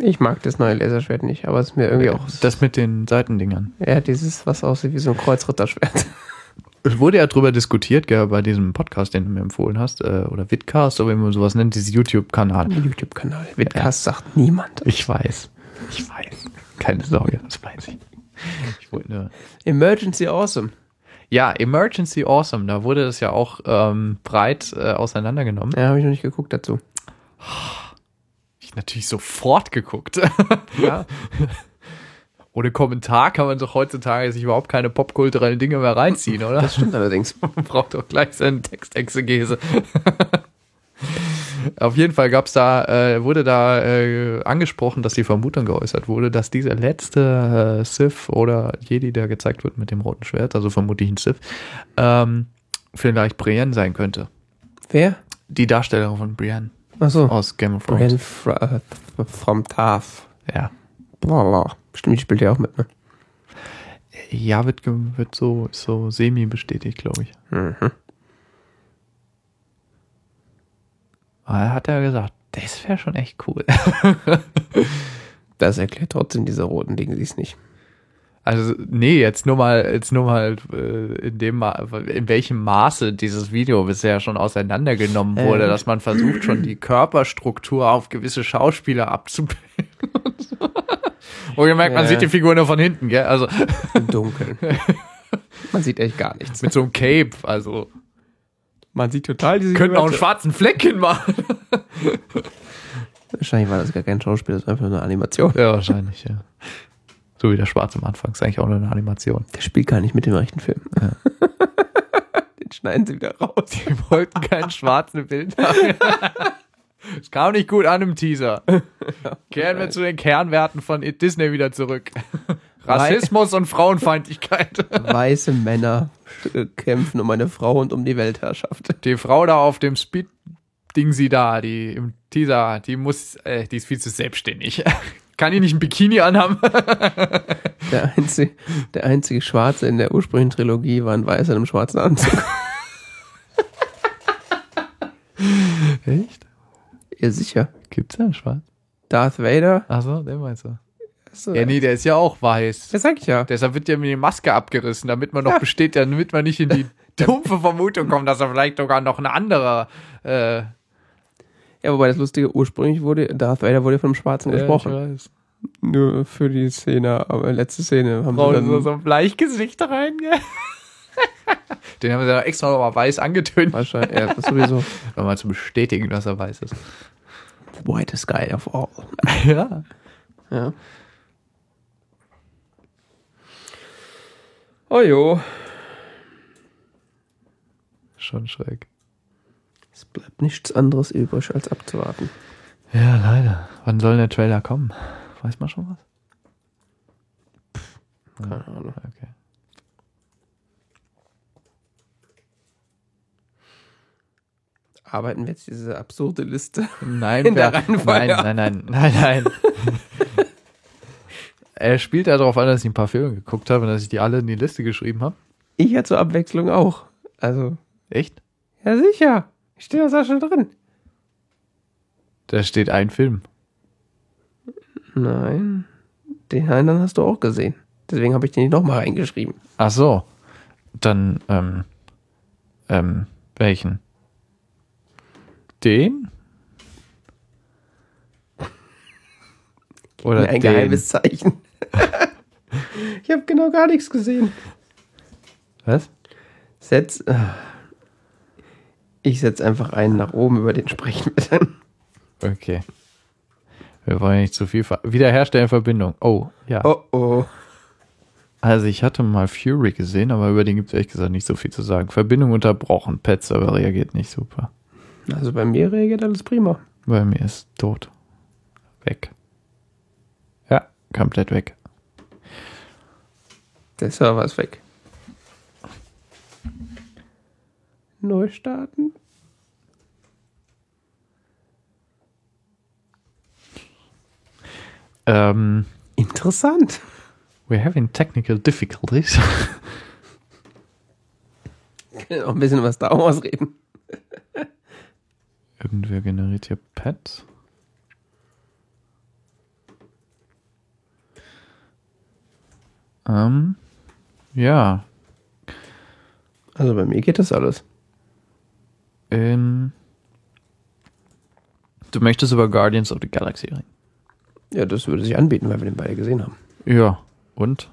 Ja? Ich mag das neue Laserschwert nicht, aber es ist mir irgendwie auch. Das mit den Seitendingern. Ja, dieses, was aussieht wie so ein Kreuzritterschwert. Es wurde ja drüber diskutiert, gell, bei diesem Podcast, den du mir empfohlen hast, äh, oder Vidcast, oder wie man sowas nennt, dieses YouTube-Kanal. YouTube-Kanal. Vidcast sagt niemand. Ich weiß. Ich weiß. Keine Sorge, das weiß ich. Ich wollte nur. Emergency Awesome. Ja, Emergency Awesome, da wurde das ja auch ähm, breit äh, auseinandergenommen. Ja, habe ich noch nicht geguckt dazu. Ich natürlich sofort geguckt. Ja. Ohne Kommentar kann man doch heutzutage sich überhaupt keine popkulturellen Dinge mehr reinziehen, oder? Das stimmt allerdings. Man braucht doch gleich seine Textexegese. Auf jeden Fall gab's da, äh, wurde da äh, angesprochen, dass die Vermutung geäußert wurde, dass dieser letzte äh, Sith oder Jedi, der gezeigt wird mit dem roten Schwert, also vermutlich ein Sith, ähm, vielleicht Brienne sein könnte. Wer? Die Darstellerin von Brienne Achso. aus Game of Thrones. Brian Fra äh, from Tarth. Ja. Boah, Stimmt, die spielt ja auch mit, ne? Ja, wird, wird so, so semi bestätigt, glaube ich. Mhm. Aber hat er gesagt, das wäre schon echt cool. Das erklärt trotzdem diese roten Dinge, die es nicht. Also, nee, jetzt nur mal, jetzt nur mal äh, in dem Ma in welchem Maße dieses Video bisher schon auseinandergenommen Äh. wurde, dass man versucht, schon die Körperstruktur auf gewisse Schauspieler abzubilden. und so. Wo ihr merkt, man Ja. sieht die Figur nur von hinten, gell? Also Im Dunkeln. Man sieht echt gar nichts. mit so einem Cape, also Man sieht total diese könnten auch einen schwarzen Fleck hinmachen. Wahrscheinlich war das gar kein Schauspiel, das war einfach nur eine Animation. Ja, wahrscheinlich, ja. So wie der Schwarz am Anfang, ist eigentlich auch nur eine Animation. Der spielt gar nicht mit dem rechten Film. Den schneiden sie wieder raus. Die wollten keinen schwarzen Bild haben. Es kam nicht gut an im Teaser. Kehren wir zu den Kernwerten von Disney wieder zurück. Rassismus und Frauenfeindlichkeit. Weiße Männer kämpfen um eine Frau und um die Weltherrschaft. Die Frau da auf dem Speed-Ding sie da, die im Teaser, die muss, äh, die ist viel zu selbstständig. Kann die nicht ein Bikini anhaben? Der einzige, der einzige Schwarze in der ursprünglichen Trilogie war ein Weißer in einem schwarzen Anzug. Echt? Ja, sicher. Gibt's da einen Schwarz? Darth Vader. Achso, den meinst du. So, Ja, nee, der ist ja auch weiß. Das sag ich ja. Deshalb wird ja mir die Maske abgerissen, damit man noch besteht, damit man nicht in die dumpfe Vermutung kommt, dass er vielleicht sogar noch ein anderer äh, Ja, wobei das Lustige, ursprünglich wurde, Darth Vader wurde von einem Schwarzen gesprochen. Ja, weiß. Nur für die Szene, aber letzte Szene haben Brauchen sie so, dann so ein Bleichgesicht rein, gell? Den haben sie ja extra noch mal weiß angetönt, wahrscheinlich, ja, das sowieso. um mal zu bestätigen, dass er weiß ist. Whitest guy of all. Ja. Ja. Oh jo. Schon schräg. Es bleibt nichts anderes übrig, als abzuwarten. Ja, leider. Wann soll der Trailer kommen? Weiß man schon was? Keine Ahnung. Okay. Arbeiten wir jetzt diese absurde Liste? Nein, In der wer- Reihenfolge. nein, nein, nein, nein, nein. er spielt ja darauf an, dass ich ein paar Filme geguckt habe und dass ich die alle in die Liste geschrieben habe. Ich ja zur Abwechslung auch. Also, Echt? ja sicher. Ich stehe da schon drin. Da steht ein Film. Nein. Den anderen hast du auch gesehen. Deswegen habe ich den nicht nochmal reingeschrieben. Ach so. Dann, ähm, ähm, welchen? Den? Oder Ein den? geheimes Zeichen. Ich habe genau gar nichts gesehen. Was? Setz. äh, Ich setze einfach einen nach oben, über den sprechen wir dann. Okay. Wir wollen nicht zu viel wiederherstellen Verbindung. Oh, ja. Oh oh. Also ich hatte mal Fury gesehen, aber über den gibt es ehrlich gesagt nicht so viel zu sagen. Verbindung unterbrochen, Pet-Server reagiert nicht super. Also bei mir reagiert alles prima. Bei mir ist tot. Weg. Komplett weg. Der Server ist weg. Neu starten. Ähm, Interessant. we're having technical difficulties. Kann auch ein bisschen über Star Wars reden. Irgendwer generiert hier Pets. Ähm, ja, Also bei mir geht das alles. ähm, du möchtest über Guardians of the Galaxy reden. Ja, das würde sich anbieten, weil wir den beide gesehen haben. Ja, und?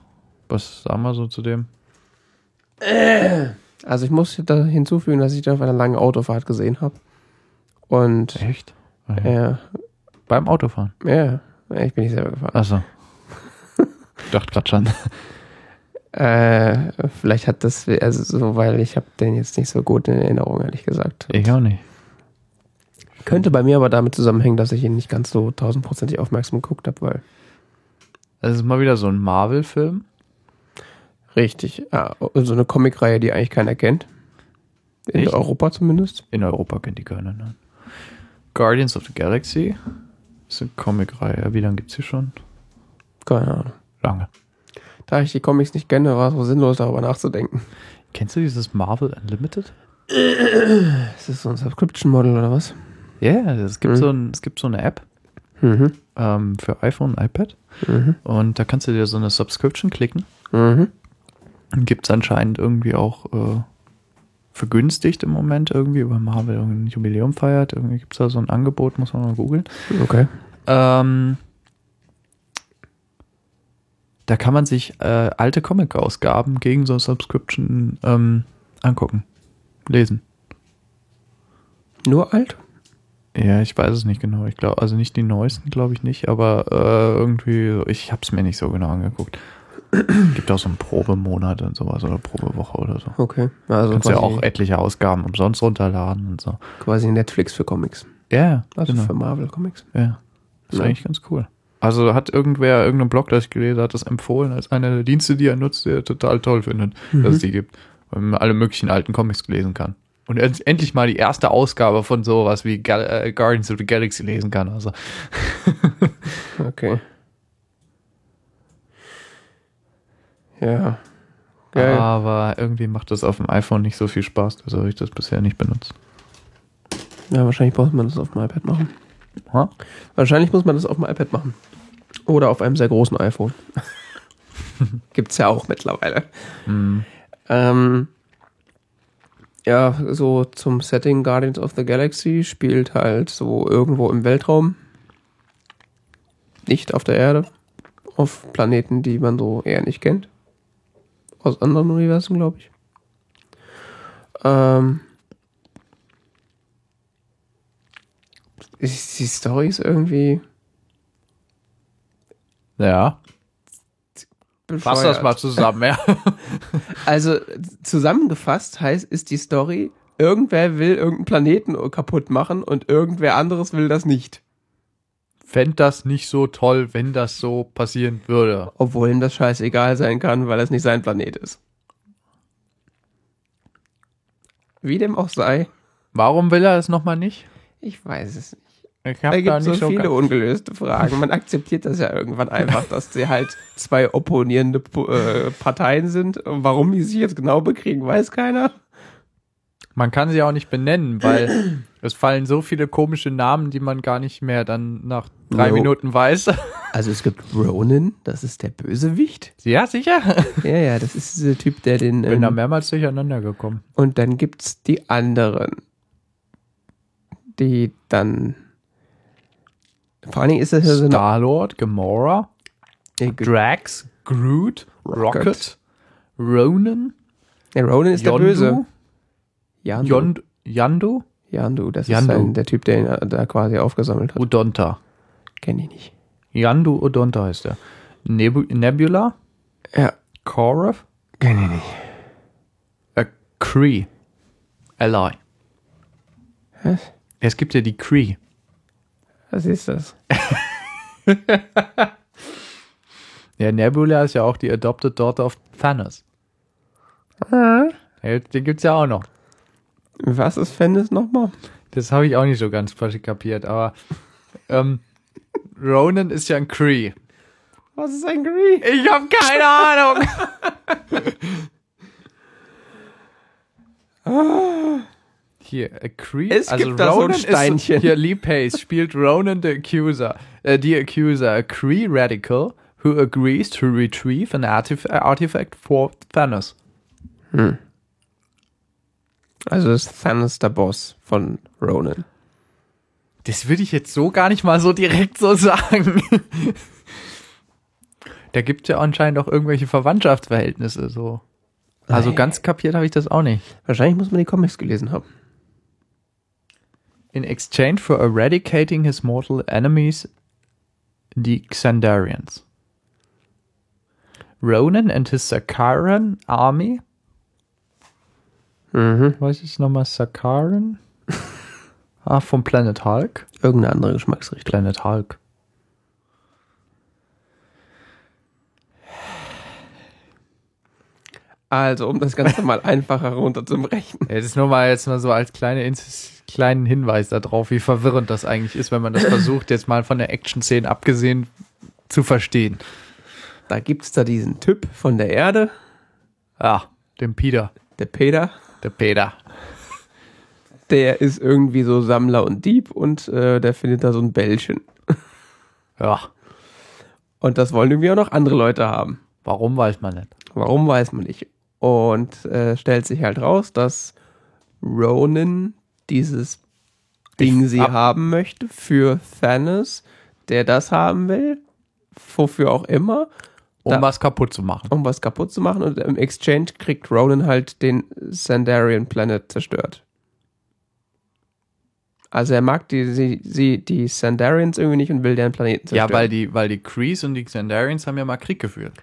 Was sagen wir so zu dem? Also ich muss da hinzufügen, dass ich den auf einer langen Autofahrt gesehen habe. Und Echt? ja, Beim Autofahren. ja, ja, ich bin nicht selber gefahren. Achso. Ich dachte gerade schon. Äh, vielleicht hat das, also so, weil ich habe den jetzt nicht so gut in Erinnerung, ehrlich gesagt. Ich auch nicht. Könnte bei mir aber damit zusammenhängen, dass ich ihn nicht ganz so tausendprozentig aufmerksam geguckt habe, weil Das ist mal wieder so ein Marvel-Film. richtig, ah, so eine Comicreihe, die eigentlich keiner kennt. In Echt? Europa zumindest. In Europa kennt die keiner. Ne? Guardians of the Galaxy. ist eine Comicreihe. Wie lange gibt's die schon? Keine Ahnung. Lange. Da ich die Comics nicht kenne, war es so sinnlos, darüber nachzudenken. Kennst du dieses Marvel Unlimited? Ist das so ein Subscription-Model oder was? Ja, yeah, es gibt Mhm. so ein, es gibt so eine App Mhm. ähm, für iPhone und iPad Mhm. und da kannst du dir so eine Subscription klicken. Mhm. Gibt es anscheinend irgendwie auch äh, vergünstigt im Moment irgendwie, weil Marvel ein Jubiläum feiert. Irgendwie gibt es da so ein Angebot, muss man mal googeln. Okay. Ähm, da kann man sich äh, alte Comic-Ausgaben gegen so eine Subscription ähm, angucken, lesen. Nur alt? Ja, ich weiß es nicht genau. Ich glaube, also nicht die neuesten, glaube ich nicht, aber äh, irgendwie, ich habe es mir nicht so genau angeguckt. Gibt auch so einen Probemonat und sowas oder Probewoche oder so. Okay. Also Kannst ja auch etliche Ausgaben umsonst runterladen und so. quasi Netflix für Comics. Ja, Also genau. für Marvel Comics. Ja, das ist Ja. eigentlich ganz cool. Also hat irgendwer, irgendein Blog, das ich gelesen habe, hat das empfohlen als einer der Dienste, die er nutzt, der er total toll findet, dass es die gibt. Weil man alle möglichen alten Comics lesen kann. Und end- endlich mal die erste Ausgabe von sowas wie Gal äh, Guardians of the Galaxy lesen kann. Also Okay. Ja. Geil. Aber irgendwie macht das auf dem iPhone nicht so viel Spaß, also habe ich das bisher nicht benutzt. Ja, wahrscheinlich muss man das auf dem iPad machen. Ha? Wahrscheinlich muss man das auf dem iPad machen. Oder auf einem sehr großen iPhone. Gibt's ja auch mittlerweile. Hm. Ähm, ja, so zum Setting Guardians of the Galaxy spielt halt so irgendwo im Weltraum. Nicht auf der Erde. Auf Planeten, die man so eher nicht kennt. Aus anderen Universen, glaube ich. Ähm, die Story ist irgendwie. Ja, fass das mal zusammen, ja. Also zusammengefasst heißt, ist die Story, irgendwer will irgendeinen Planeten kaputt machen und irgendwer anderes will das nicht. Fänd das nicht so toll, wenn das so passieren würde. Obwohl ihm das scheißegal sein kann, weil es nicht sein Planet ist. Wie dem auch sei, Warum will er es nochmal nicht? ich weiß es nicht. Ich Da hab gibt es so nicht viele ga- ungelöste Fragen. Man akzeptiert das ja irgendwann einfach, dass sie halt zwei opponierende äh, Parteien sind. Und warum die sich jetzt genau bekriegen, weiß keiner. Man kann sie auch nicht benennen, weil es fallen so viele komische Namen, die man gar nicht mehr dann nach drei No. Minuten weiß. Also es gibt Ronan, das ist der Bösewicht. ja, sicher. Ja, ja, das ist dieser Typ, der den... Bin da Ähm, mehrmals durcheinander gekommen. und dann gibt's die anderen, die dann... Vor allen Dingen ist das ja so eine... Star-Lord, Gamora, Ja, Drax, Groot, Rocket, Rocket. Ronan, Ja, Ronan ist der Böse. Yondu, Yandu. Yond Yandu, Yandu, das Yandu. ist ein, der Typ, der ihn äh, da quasi aufgesammelt hat. Udonta. Kenn ich nicht. Yandu Udonta heißt er. Nebu Nebula, Ja, Korath, kenn ich nicht. äh, Kree, Ally. Was? Es gibt ja die Kree. Was ist das? Ja, Nebula ist ja auch die adopted daughter of Thanos. Ah. Die gibt's ja auch noch. Was ist Fennis nochmal? Das habe ich auch nicht so ganz kapiert, aber ähm, Ronan ist ja ein Kree. Was ist ein Gree? Ich habe keine Ahnung. Hier, a Kree. Es gibt da so ein ist- Steinchen. hier, Lee Pace spielt Ronan the Accuser. Äh, the Accuser, a Kree radical who agrees to retrieve an artif artifact for Thanos. Also ist Thanos der Boss von Ronan. Das würde ich jetzt so gar nicht mal so direkt so sagen. da gibt es ja anscheinend auch irgendwelche Verwandtschaftsverhältnisse so. Also ganz kapiert habe ich das auch nicht. Wahrscheinlich muss man die Comics gelesen haben. In exchange for eradicating his mortal enemies, the Xandarians. Ronan and his Sakaran army. Mhm. Was ist nochmal Sakaran? ah, vom Planet Hulk. Irgendeine andere Geschmacksrichtung. Planet Hulk. Also, um das Ganze mal einfacher runterzubrechen. Ja, das ist nur mal jetzt mal so als kleine Ins kleinen Hinweis darauf, wie verwirrend das eigentlich ist, wenn man das versucht, jetzt mal von der Action-Szene abgesehen zu verstehen. Da gibt's da diesen Typ von der Erde, Ah, den Peter. der Peter. Der Peter. Der ist irgendwie so Sammler und Dieb und äh, der findet da so ein Bällchen. Ja, Und das wollen irgendwie auch noch andere Leute haben. warum weiß man nicht. Warum weiß man nicht. Und äh, stellt sich halt raus, dass Ronan dieses Ding sie ab- haben möchte für Thanos, der das haben will, wofür auch immer, Um Da- was kaputt zu machen. um was kaputt zu machen. Und im Exchange kriegt Ronan halt den Sandarian Planet zerstört. Also er mag die, sie, sie, die Sandarians irgendwie nicht und will deren Planeten zerstören. Ja, weil die, weil die Krees und die Xandarians haben ja mal Krieg geführt.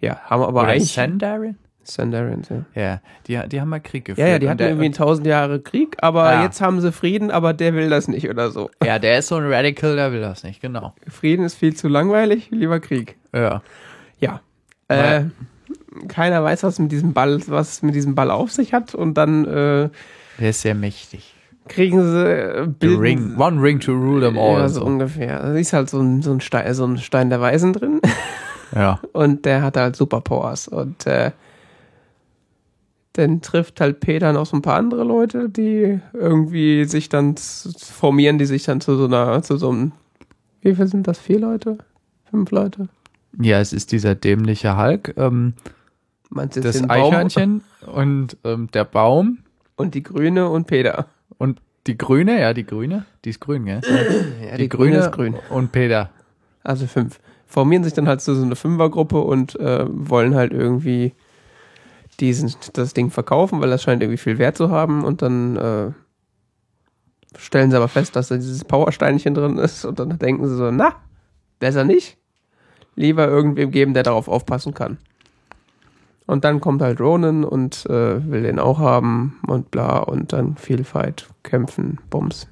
Ja, haben aber Oder eigentlich... Sandarian? Sandarians, ja. Ja, die, die haben mal Krieg geführt. Ja, ja, die hatten der, irgendwie tausend Jahre Krieg, aber Ja. jetzt haben sie Frieden, aber der will das nicht oder so. ja, der ist so ein Radical, der will das nicht, genau. Frieden ist viel zu langweilig, lieber Krieg. Ja. Ja. Äh, keiner weiß, was mit diesem Ball, was mit diesem Ball auf sich hat und dann äh, Der ist sehr mächtig. kriegen sie äh, bilden- ring, one ring to rule them all. Ja, so so. ungefähr. Da ist halt so ein, so, ein Stein, so ein Stein der Weisen drin Ja. und der hat halt Superpowers und äh, dann trifft halt Peter noch so ein paar andere Leute, die irgendwie sich dann formieren, die sich dann zu so einer, zu so einem, wie viel sind das? Vier Leute? Fünf Leute? Ja, es ist dieser dämliche Hulk, ähm, Meinst du das Eichhörnchen und ähm, der Baum Und die Grüne und Peter. und die Grüne, ja, die Grüne, die ist grün, gell? Ja, die Grüne ist grün. und Peter. Also fünf. Formieren sich dann halt zu so eine Fünfergruppe und äh, wollen halt irgendwie diesen, das Ding verkaufen, weil das scheint irgendwie viel Wert zu haben und dann äh, stellen sie aber fest, dass da dieses Powersteinchen drin ist und dann denken sie so, na, besser nicht. Lieber irgendwem geben, der darauf aufpassen kann. Und dann kommt halt Ronan und äh, will den auch haben und bla und dann viel Fight, kämpfen, Bums.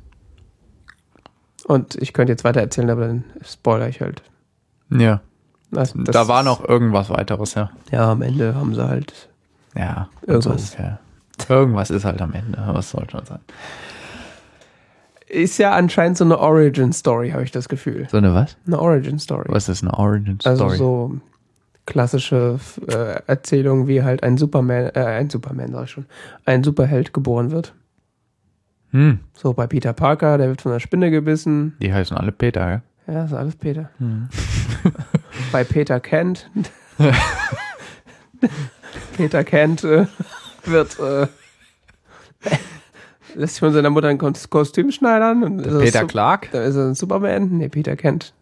Und ich könnte jetzt weiter erzählen, aber dann spoiler ich halt. Ja. Das, das da war noch irgendwas weiteres, ja. Ja, am Ende haben sie halt Ja. Irgendwas. So. Irgendwas ist halt am Ende. Was soll schon sein? ist ja anscheinend so eine Origin-Story, habe ich das Gefühl. So eine was? Eine Origin-Story. Was ist eine Origin Story? Also so klassische äh, Erzählung, wie halt ein Superman, äh, ein Superman sag ich schon, ein Superheld geboren wird. hm. So bei Peter Parker, der wird von einer Spinne gebissen. Die heißen alle Peter, ja? Ja, ist alles Peter. Hm. Bei Peter Kent. Peter Kent äh, wird äh, lässt sich von seiner Mutter ein Kos- Kostüm schneidern. Und ist er Peter Clark? Da ist er ein Superman. Nee, Peter Kent.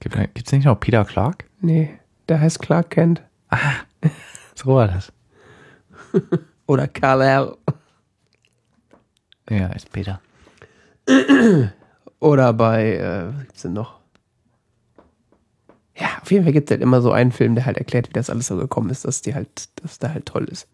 Gibt es nicht noch Peter Clark? Nee, der heißt Clark Kent. So war das. Oder Kal-El. Ja, ist Peter. Oder bei, äh, was gibt's denn noch? Ja, auf jeden Fall gibt es halt immer so einen Film, der halt erklärt, wie das alles so gekommen ist, dass die halt, dass der halt toll ist.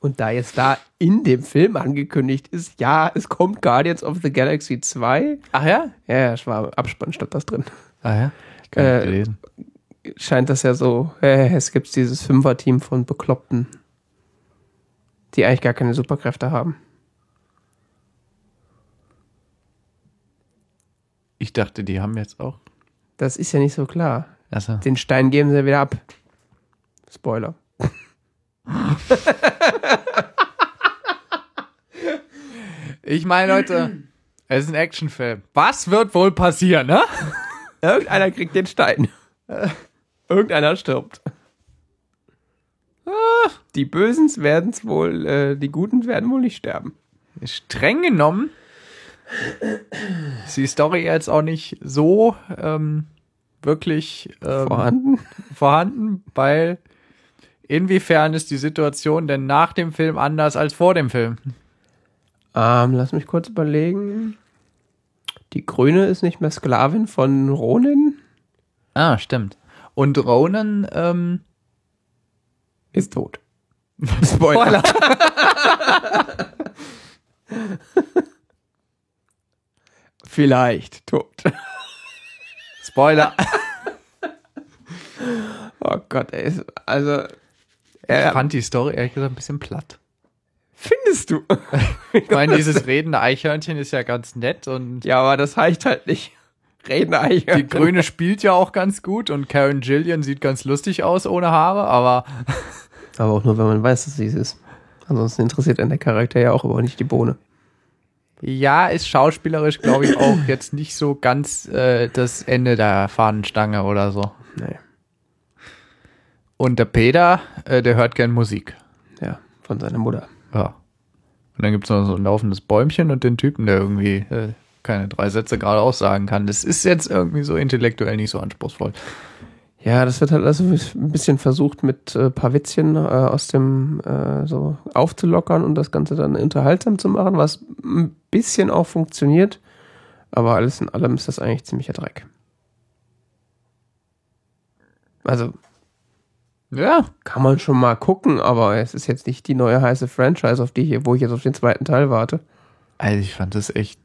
Und da jetzt da in dem Film angekündigt ist, ja, es kommt Guardians of the Galaxy 2. Ach ja? Ja, ja, es war Abspann stand das drin. Ah ja? Gar Äh, nicht gelesen. Scheint das ja so, äh, es gibt dieses Fünfer-Team von Bekloppten, die eigentlich gar keine Superkräfte haben. Ich dachte, die haben jetzt auch. Das ist ja nicht so klar. Also, Den Stein geben sie ja wieder ab. Spoiler. ich meine, Leute, es ist ein Actionfilm. Was wird wohl passieren, ne? Irgendeiner kriegt den Stein. Irgendeiner stirbt. Ah, Die Bösens werden es wohl, äh, die Guten werden wohl nicht sterben. Streng genommen ist die Story jetzt auch nicht so ähm, wirklich ähm, Vorhanden? vorhanden, weil inwiefern ist die Situation denn nach dem Film anders als vor dem Film? Ähm, lass mich kurz überlegen. Die Grüne ist nicht mehr Sklavin von Ronin. Ah, stimmt. Und Ronan, ähm, Ist tot. Spoiler. Vielleicht tot. Spoiler. Oh Gott, ey. ist- Also, Ich er, fand die Story ehrlich gesagt ein bisschen platt. findest du? Ich meine, dieses redende Eichhörnchen ist ja ganz nett und Ja, aber das reicht halt nicht. Reden eigentlich. die Grüne spielt ja auch ganz gut und Karen Gillian sieht ganz lustig aus ohne Haare, aber Aber auch nur, wenn man weiß, dass sie es ist. Ansonsten interessiert einen der Charakter ja auch, aber nicht die Bohne. Ja, ist schauspielerisch, glaube ich, auch jetzt nicht so ganz äh, das Ende der Fahnenstange oder so. Nee. Und der Peter, äh, der hört gern Musik. Ja, von seiner Mutter. Ja. Und dann gibt's noch so ein laufendes Bäumchen und den Typen, der irgendwie äh, keine drei Sätze gerade aussagen kann. Das ist jetzt irgendwie so intellektuell nicht so anspruchsvoll. Ja, das wird halt also ein bisschen versucht, mit äh, paar Witzchen äh, aus dem äh, so aufzulockern und das Ganze dann unterhaltsam zu machen, was ein bisschen auch funktioniert. Aber alles in allem ist das eigentlich ziemlicher Dreck. Also Ja. kann man schon mal gucken, aber es ist jetzt nicht die neue heiße Franchise, auf die ich, wo ich jetzt auf den zweiten Teil warte. Also ich fand das echt,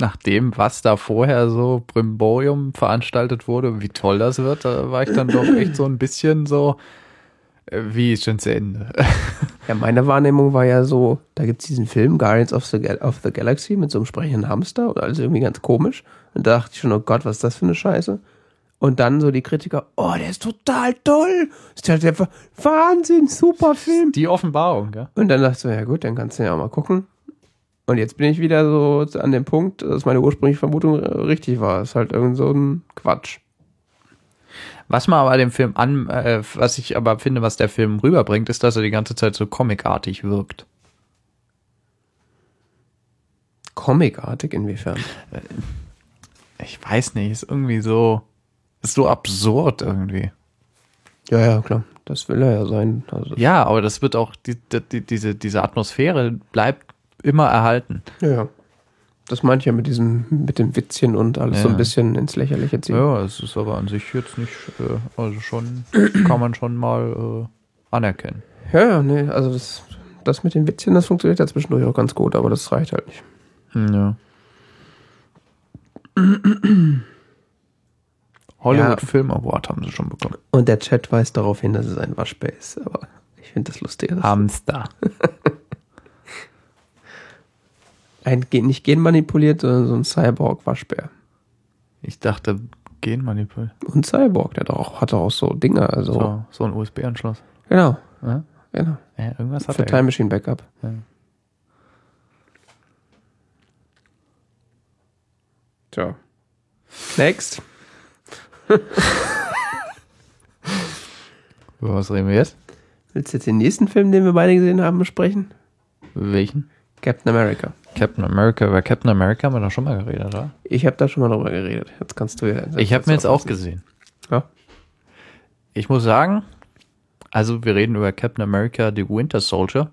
nach dem, was da vorher so Brimborium veranstaltet wurde, wie toll das wird, da war ich dann doch echt so ein bisschen so, äh, wie ist schon zu Ende? Ja, meine Wahrnehmung war ja so, da gibt's diesen Film Guardians of the, of the Galaxy mit so einem sprechenden Hamster und alles irgendwie ganz komisch. Und da dachte ich schon, oh Gott, was ist das für eine Scheiße? Und dann so die Kritiker, oh, der ist total toll. Ist ja der Wa- Wahnsinn, super Film. Die Offenbarung, ja. Und dann dachte ich so, ja gut, dann kannst du ja auch mal gucken. Und jetzt bin ich wieder so an dem Punkt, dass meine ursprüngliche Vermutung äh, richtig war. ist halt irgend so ein Quatsch. Was man aber dem Film an, äh, was ich aber finde, was der Film rüberbringt, ist, dass er die ganze Zeit so comicartig wirkt. Comicartig inwiefern? Ich weiß nicht, ist irgendwie so, ist so absurd irgendwie. Ja, ja, klar. Das will er ja sein. Also, Ja, aber das wird auch, die, die, diese, diese Atmosphäre bleibt immer erhalten. Ja, ja. Das meinte ich ja mit diesem, mit dem Witzchen und alles so ein Ja. bisschen ins Lächerliche ziehen. Ja, es ist aber an sich jetzt nicht, äh, also schon, kann man schon mal anerkennen. Ja, ja, nee, also das, das mit den Witzchen, das funktioniert ja zwischendurch auch ganz gut, aber das reicht halt nicht. Hm, Ja. Hollywood Film Award haben sie schon bekommen. Und der Chat weist darauf hin, dass es ein Waschbär ist, aber ich finde das lustig. Hamster. ein nicht genmanipuliert, sondern so ein Cyborg-Waschbär. Ich dachte, Genmanipul. Und Cyborg, der hat auch, hat auch so Dinger, also. So, so ein USB-Anschluss. Genau, Ja? genau. Ja, irgendwas hat Für er. Time Machine Backup. Ja. Tja. Next. Über was reden wir jetzt? Willst du jetzt den nächsten Film, den wir beide gesehen haben, besprechen? Welchen? Captain America. Captain America. Über Captain America haben wir doch schon mal geredet, oder? Ich habe da schon mal drüber geredet. Jetzt kannst du ja. Ich habe mir jetzt auch gesehen. Ja. Ich muss sagen, also wir reden über Captain America, The Winter Soldier.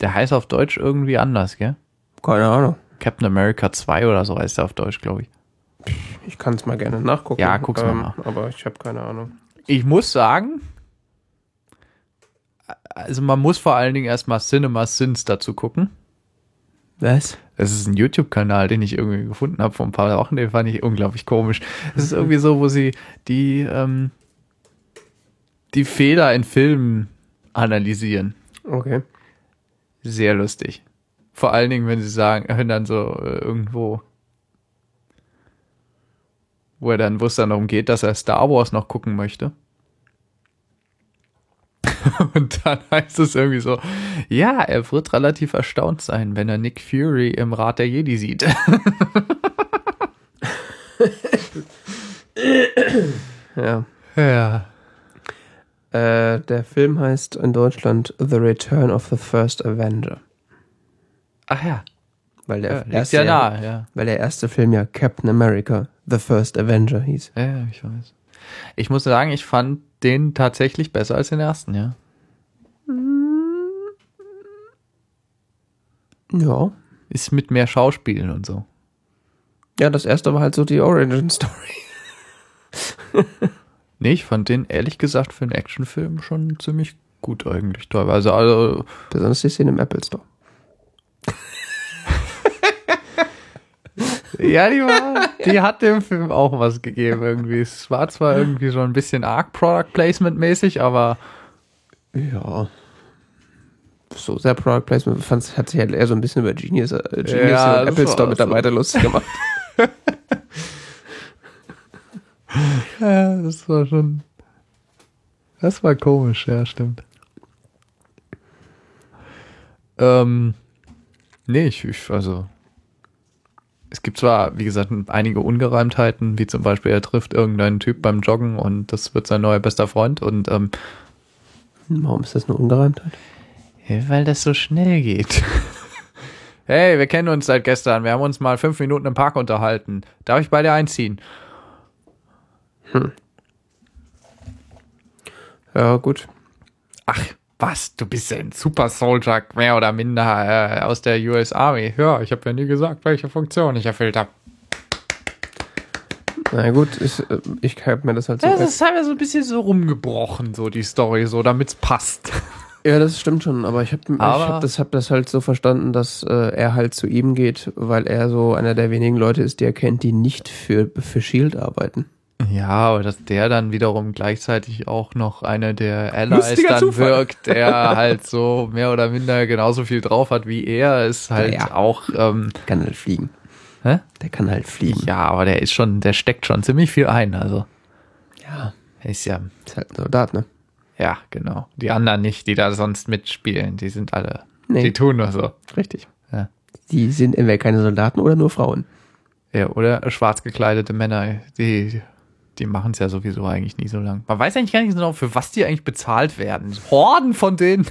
Der heißt auf Deutsch irgendwie anders, gell? Keine Ahnung. Captain America 2 oder so heißt er auf Deutsch, glaube ich. Ich kann es mal gerne nachgucken. Ja, guck's mal ähm, nach. Aber ich habe keine Ahnung. Ich muss sagen, also man muss vor allen Dingen erstmal Cinema Sins dazu gucken. Was? Das ist ein YouTube-Kanal, den ich irgendwie gefunden habe vor ein paar Wochen. Den fand ich unglaublich komisch. Das ist irgendwie so, wo sie die, ähm, die Fehler in Filmen analysieren. Okay. Sehr lustig. Vor allen Dingen, wenn sie sagen, wenn dann so äh, irgendwo, wo er dann, wo es dann darum geht, dass er Star Wars noch gucken möchte. Und dann heißt es irgendwie so, ja, er wird relativ erstaunt sein, wenn er Nick Fury im Rat der Jedi sieht. Ja. ja. Äh, der Film heißt in Deutschland The Return of the First Avenger. Ach ja. Weil der, ja erste, ja nah, ja. weil der erste Film ja Captain America The First Avenger hieß. Ja, ich weiß. Ich muss sagen, ich fand den tatsächlich besser als den ersten, ja. Ja. Ist mit mehr Schauspielen und so. Ja, das erste war halt so die Origin Story. Nee, ich fand den ehrlich gesagt für einen Actionfilm schon ziemlich gut eigentlich teilweise. Also, Besonders die Szene im Apple Store. Ja, die war, die hat dem Film auch was gegeben irgendwie. Es war zwar irgendwie schon ein bisschen arg Product Placement mäßig, aber Ja. So sehr Product Placement. Fand's, hat sich halt eher so ein bisschen über Genius, äh, Genius Ja, und Apple Store Mitarbeiter lustig gemacht. ja, das war schon, das war komisch, ja, stimmt. Ähm, nee, ich, ich also, es gibt zwar, wie gesagt, einige Ungereimtheiten, wie zum Beispiel er trifft irgendeinen Typ beim Joggen und das wird sein neuer bester Freund und ähm, Warum ist das eine Ungereimtheit? Weil das so schnell geht. Hey, wir kennen uns seit gestern. Wir haben uns mal fünf Minuten im Park unterhalten. Darf ich bei dir einziehen? Ja, gut. Ach, was? Du bist ja ein Super Soldier, mehr oder minder äh, aus der US Army. Ja, ich habe ja nie gesagt, welche Funktion ich erfüllt habe. Na gut, ich, äh, ich habe mir das halt so. Das ist halt so ein bisschen so rumgebrochen, so die Story, so damit's passt. Ja, das stimmt schon, aber ich habe ich hab das, hab das halt so verstanden, dass äh, er halt zu ihm geht, weil er so einer der wenigen Leute ist, die er kennt, die nicht für, für Shield arbeiten. Ja, aber dass der dann wiederum gleichzeitig auch noch einer der Allies Lustiger dann Zufall. wirkt, der halt so mehr oder minder genauso viel drauf hat wie er, ist halt Ja. auch, ähm, Der kann halt fliegen. hä? Der kann halt fliegen. Ja, aber der ist schon, der steckt schon ziemlich viel ein, also. Ja. Er ist ja, Ist halt ein Soldat, ne? ja, genau. Die anderen nicht, die da sonst mitspielen, die sind alle, Nee. die tun nur so. Richtig. Ja. Die sind entweder keine Soldaten oder nur Frauen. Ja, oder schwarz gekleidete Männer, die, die machen es ja sowieso eigentlich nie so lang. Man weiß eigentlich gar nicht genau, für was die eigentlich bezahlt werden. Horden von denen.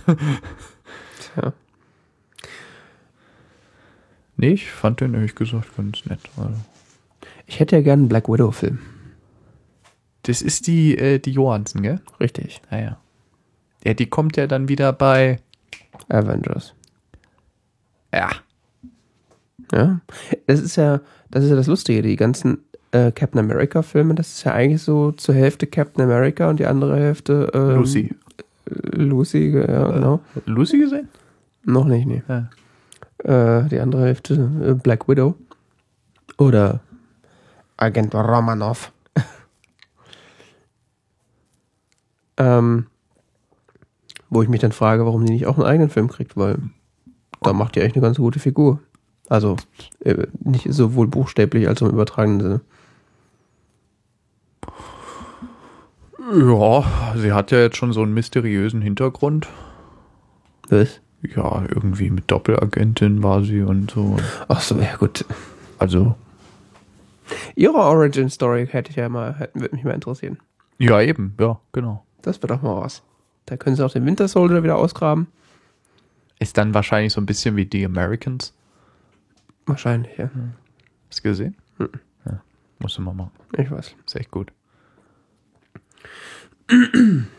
Tja. Nee, ich fand den ehrlich gesagt ganz nett. Also. Ich hätte ja gerne einen Black Widow-Film. Das ist die, äh, die Johansen, gell? Richtig. Ja, ja. Ja, die kommt ja dann wieder bei, Avengers. ja, Ja. Das ist ja, das ist ja das Lustige. Die ganzen äh, Captain America-Filme, das ist ja eigentlich so zur Hälfte Captain America und die andere Hälfte ähm, Lucy. Lucy, ja, genau. Lucy gesehen? Noch nicht, nee. Ja. Äh, die andere Hälfte, äh, Black Widow. Oder Agent Romanov. ähm, wo ich mich dann frage, warum die nicht auch einen eigenen Film kriegt, weil da macht die eigentlich eine ganz gute Figur. Also äh, nicht sowohl buchstäblich als auch im übertragenen Sinne. Ja, sie hat ja jetzt schon so einen mysteriösen Hintergrund. Was? Ja, irgendwie mit Doppelagentin war sie und so. Ach so, ja gut. Also, Ihre Origin Story hätte ich ja mal, würde mich mal interessieren. ja, eben, ja, genau. Das wird doch mal was. Da können sie auch den Winter Soldier wieder ausgraben. Ist dann wahrscheinlich so ein bisschen wie The Americans. Wahrscheinlich, ja. Hast du gesehen? Mhm. Ja, musst du mal machen. Ich weiß. Ist echt gut.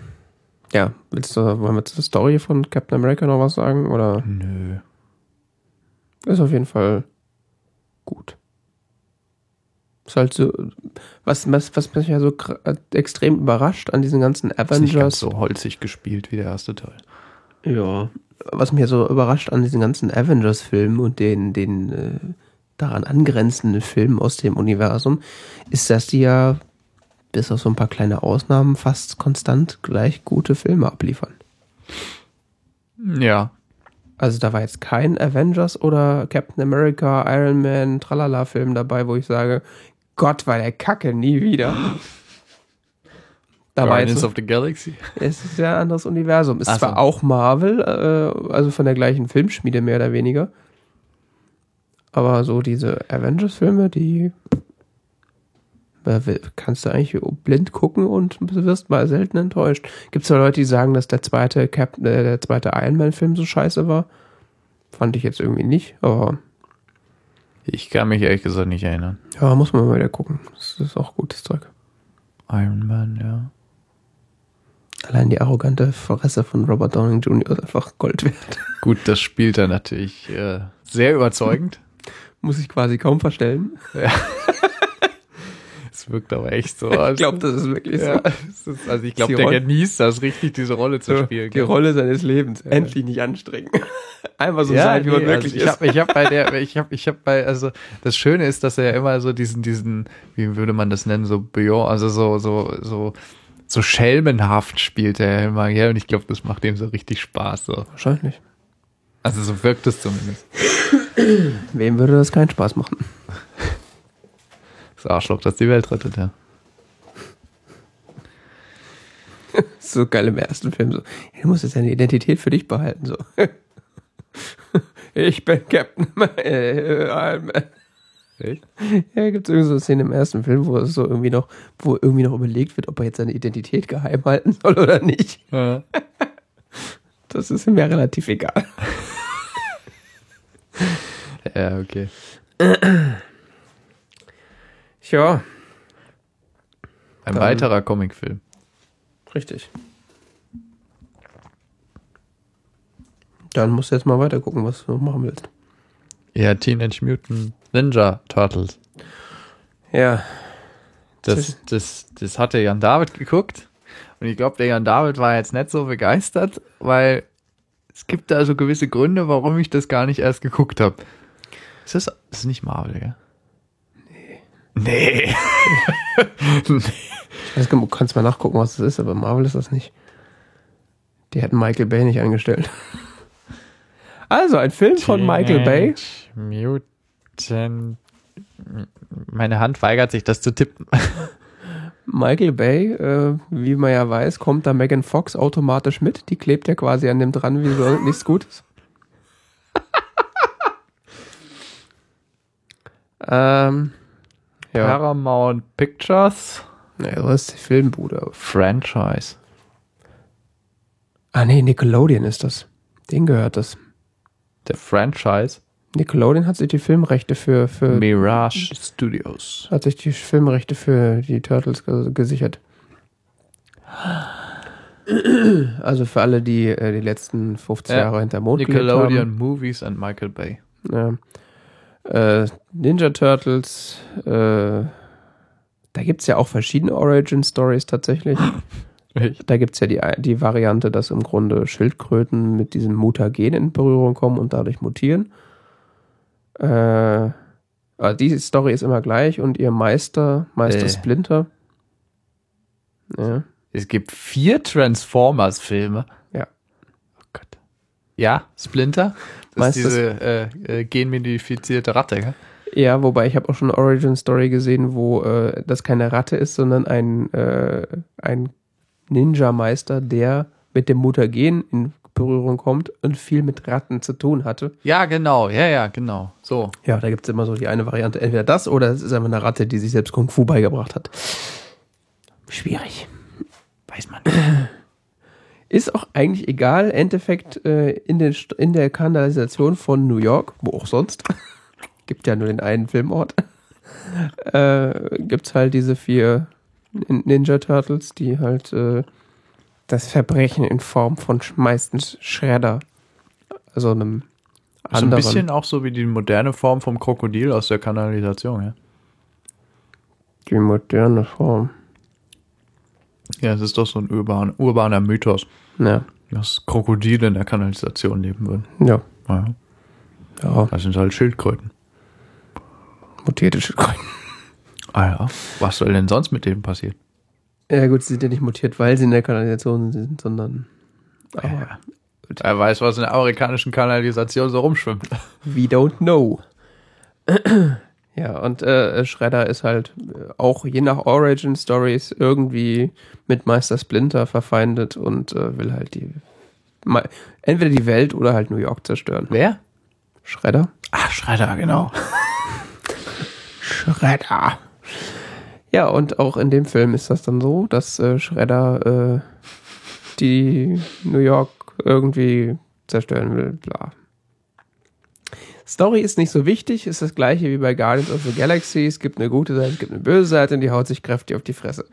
Ja, willst du, wollen wir zur Story von Captain America noch was sagen? Oder Nö. ist auf jeden Fall gut. Ist halt so, was, was, was mich ja so extrem überrascht an diesen ganzen Ist nicht ganz Avengers. so holzig gespielt wie der erste Teil. Ja. Was mich ja so überrascht an diesen ganzen Avengers-Filmen und den, den äh, daran angrenzenden Filmen aus dem Universum, ist, dass die ja bis auf so ein paar kleine Ausnahmen fast konstant gleich gute Filme abliefern. Ja. Also da war jetzt kein Avengers oder Captain America, Iron Man, Tralala-Film dabei, wo ich sage, Gott, war der Kacke, nie wieder. Da war Guardians jetzt, of the Galaxy. es ist ja ein anderes Universum. Ist Ach so. zwar auch Marvel, äh, also von der gleichen Filmschmiede mehr oder weniger. Aber so diese Avengers-Filme, die kannst du eigentlich blind gucken und wirst mal selten enttäuscht. Gibt es ja Leute, die sagen, dass der zweite Cap äh, der zweite Iron Man-Film so scheiße war? Fand ich jetzt irgendwie nicht, aber Ich kann mich ehrlich gesagt nicht erinnern. ja, muss man mal wieder gucken. Das ist auch gutes Zeug. Iron Man, ja. Allein die arrogante Fresse von Robert Downing Jr. ist einfach Gold wert. Gut, das spielt er natürlich äh, sehr überzeugend. Muss ich quasi kaum verstellen. Es wirkt aber echt so. Ich glaube, das ist wirklich ja, so. ist, also ich glaube, der Rolle- genießt das richtig, diese Rolle zu spielen. die Rolle seines Lebens. Endlich nicht anstrengen. Einfach so ja, sein, wie man nee, wirklich also ich habe ich hab bei der ich habe ich habe bei also das Schöne ist, dass er ja immer so diesen diesen wie würde man das nennen so Beyond, also so so so so schelmenhaft spielt er immer, ja und ich glaube, das macht ihm so richtig Spaß so. Wahrscheinlich. Also so wirkt es zumindest. Wem würde das keinen Spaß machen? Das Arschloch, das die Welt rettet, ja. So geil im ersten Film. So, du musst jetzt deine Identität für dich behalten. So. Ich bin Captain äh, Iron Man. Echt? Ja, gibt es irgendwie so eine Szene im ersten Film, wo es so irgendwie noch, wo irgendwie noch überlegt wird, ob er jetzt seine Identität geheim halten soll oder nicht. Ja. Das ist ihm ja relativ egal. Ja, okay. Ja, Ein Dann- weiterer Comicfilm. richtig. Dann musst du jetzt mal weiter gucken, was du noch machen willst. Ja, Teenage Mutant Ninja Turtles. Ja, Das, das, das hatte Jan David geguckt. Und ich glaube, der Jan David war jetzt nicht so begeistert, weil es gibt da so gewisse Gründe, warum ich das gar nicht erst geguckt habe. Ist das, das ist nicht Marvel, gell? Nee. Nee. ich weiß, gar nicht, du kannst mal nachgucken, was das ist, aber Marvel ist das nicht. Die hätten Michael Bay nicht eingestellt. Also, ein Film von Michael Bay. Mutant. Meine Hand weigert sich, das zu tippen. Michael Bay, äh, wie man ja weiß, kommt da Megan Fox automatisch mit. Die klebt ja quasi an dem dran, wie so nichts Gutes. ähm, ja, Paramount Pictures naja, so ist die Filmbude. Franchise. Ah, nee, Nickelodeon ist das. Den gehört das. Der Franchise Nickelodeon hat sich die Filmrechte für, für Mirage Studios. hat sich die Filmrechte für die Turtles ge gesichert. Also für alle, die äh, die letzten 15 Ja, Jahre hinter Mond Nickelodeon haben. Movies and Michael Bay. Ja. Äh, Ninja Turtles, äh, da gibt es ja auch verschiedene Origin Stories tatsächlich. Echt? Da gibt's ja die, die Variante, dass im Grunde Schildkröten mit diesem Mutagen in Berührung kommen und dadurch mutieren. Äh, also die Story ist immer gleich und ihr Meister, Meister Äh. Splinter. Ja. Es gibt vier Transformers-Filme. Ja. Splinter. Das Meinst ist diese äh, äh, genmodifizierte Ratte, gell? Ja, wobei ich habe auch schon eine Origin Story gesehen, wo äh, das keine Ratte ist, sondern ein, äh, ein Ninja-Meister, der mit dem Mutagen in Berührung kommt und viel mit Ratten zu tun hatte. Ja, genau. Ja, ja, genau. So. Ja, da gibt's immer so die eine Variante, entweder das oder es ist einfach eine Ratte, die sich selbst Kung Fu beigebracht hat. Schwierig. Weiß man nicht. Ist auch eigentlich egal, Endeffekt äh, in, den, in der Kanalisation von New York, wo auch sonst, gibt ja nur den einen Filmort, äh, gibt's halt diese vier Nin- Ninja Turtles, die halt äh, das Verbrechen in Form von meistens Schredder, also einem So ein anderen. bisschen auch so wie die moderne Form vom Krokodil aus der Kanalisation, ja. die moderne Form. Ja, es ist doch so ein urban, urbaner Mythos, Ja, dass Krokodile in der Kanalisation leben würden. ja, Ja, ja, das sind halt Schildkröten. mutierte Schildkröten. Ah ja. Was soll denn sonst mit denen passieren? Ja gut, sie sind ja nicht mutiert, weil sie in der Kanalisation sind, sondern aber Ja. Er weiß, was in der amerikanischen Kanalisation so rumschwimmt. we don't know. Ja, und äh, Shredder ist halt äh, auch je nach Origin Stories irgendwie mit Meister Splinter verfeindet und äh, will halt die entweder die Welt oder halt New York zerstören. Wer? Shredder? Ach, Schredder, genau. Shredder. Ja, und auch in dem Film ist das dann so, dass äh, Shredder äh, die New York irgendwie zerstören will, bla. Story ist nicht so wichtig, ist das gleiche wie bei Guardians of the Galaxy. Es gibt eine gute Seite, es gibt eine böse Seite und die haut sich kräftig auf die Fresse.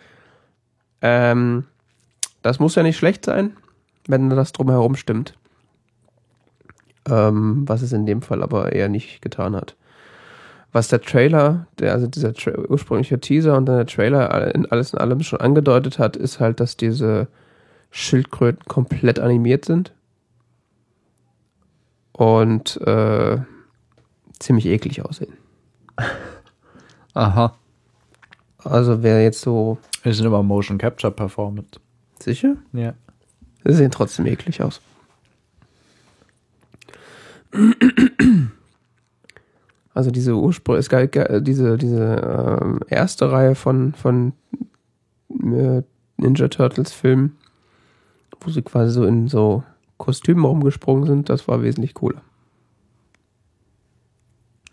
Ähm, das muss ja nicht schlecht sein, wenn das drumherum stimmt. Ähm, was es in dem Fall aber eher nicht getan hat was der Trailer, der, also dieser Tra ursprüngliche Teaser und dann der Trailer in alles in allem schon angedeutet hat, ist halt, dass diese Schildkröten komplett animiert sind. Und äh, ziemlich eklig aussehen. Aha. Also wer jetzt so Wir sind immer Motion Capture Performance. sicher, Ja. sie sehen trotzdem eklig aus. Also diese Ursprung, es ge- diese, diese ähm, erste Reihe von, von äh, Ninja Turtles Filmen, wo sie quasi so in so Kostümen rumgesprungen sind, das war wesentlich cooler.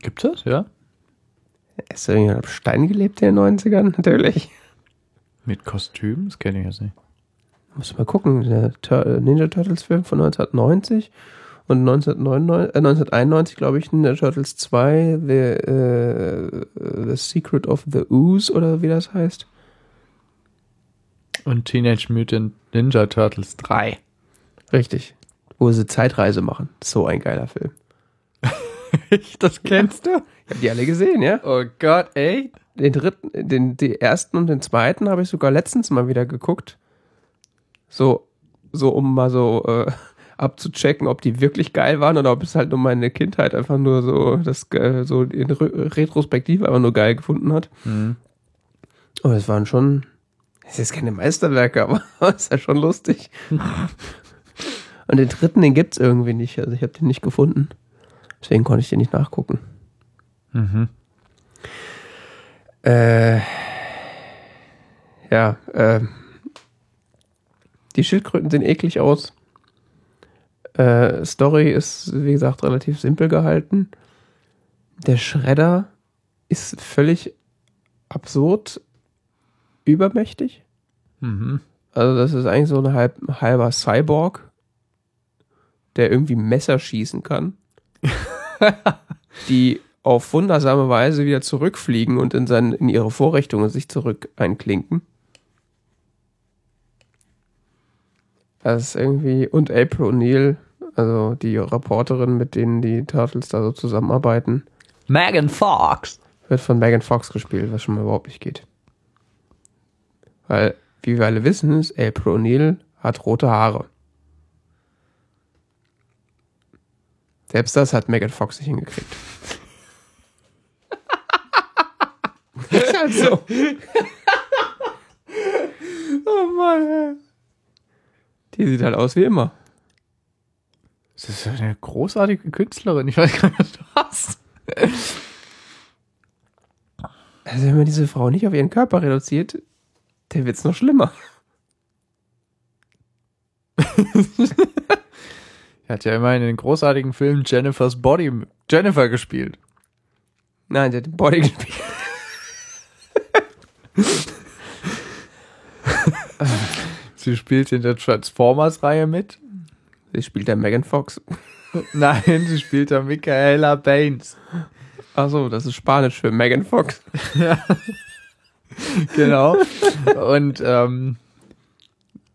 Gibt es? Ja. Ist da irgendjemand auf Stein gelebt in den 90ern? Natürlich. Mit Kostüm? Das kenne ich jetzt nicht. Muss mal gucken, der äh, Ninja Turtles Film von 1990 und 1999, äh, 1991, glaube ich, Ninja Turtles 2, The, äh, The Secret of the Ooze oder wie das heißt. Und Teenage Mutant Ninja Turtles 3. Richtig. Wo sie Zeitreise machen. So ein geiler Film. das kennst du? Ich habe die alle gesehen, ja? Oh Gott, ey. Den dritten, den, den ersten und den zweiten habe ich sogar letztens mal wieder geguckt. So, so um mal so äh, abzuchecken, ob die wirklich geil waren oder ob es halt nur meine Kindheit einfach nur so das äh, so in Re Retrospektiv einfach nur geil gefunden hat. Mhm. Aber es waren schon, es ist keine Meisterwerke, aber es ist ja schon lustig. und den dritten, den gibt's irgendwie nicht. Also ich habe den nicht gefunden. Deswegen konnte ich den nicht nachgucken. Mhm. Äh, ja, äh, die Schildkröten sehen eklig aus. Äh, Story ist, wie gesagt, relativ simpel gehalten. Der Schredder ist völlig absurd übermächtig. Mhm. Also das ist eigentlich so ein halb, halber Cyborg, der irgendwie Messer schießen kann, die auf wundersame Weise wieder zurückfliegen und in, seinen, in ihre Vorrichtungen sich zurück einklinken. Das ist irgendwie, und April O'Neil, also die Reporterin, mit denen die Turtles da so zusammenarbeiten, Megan Fox. wird von Megan Fox gespielt, was schon mal überhaupt nicht geht. Weil wie wir alle wissen, ist April O'Neil hat rote Haare. Selbst das hat Megan Fox nicht hingekriegt. ist halt so. oh Mann. Die sieht halt aus wie immer. Das ist eine großartige Künstlerin. Ich weiß gar nicht, was du hast. Also wenn man diese Frau nicht auf ihren Körper reduziert, dann wird's noch schlimmer. Er hat ja immerhin in den großartigen Film Jennifer's Body Jennifer gespielt. Nein, der hat den Body gespielt. Sie spielt in der Transformers-Reihe mit. Sie spielt der Megan Fox. Nein, sie spielt da Michaela Baines. Achso, das ist Spanisch für Megan Fox. Genau. Und ähm,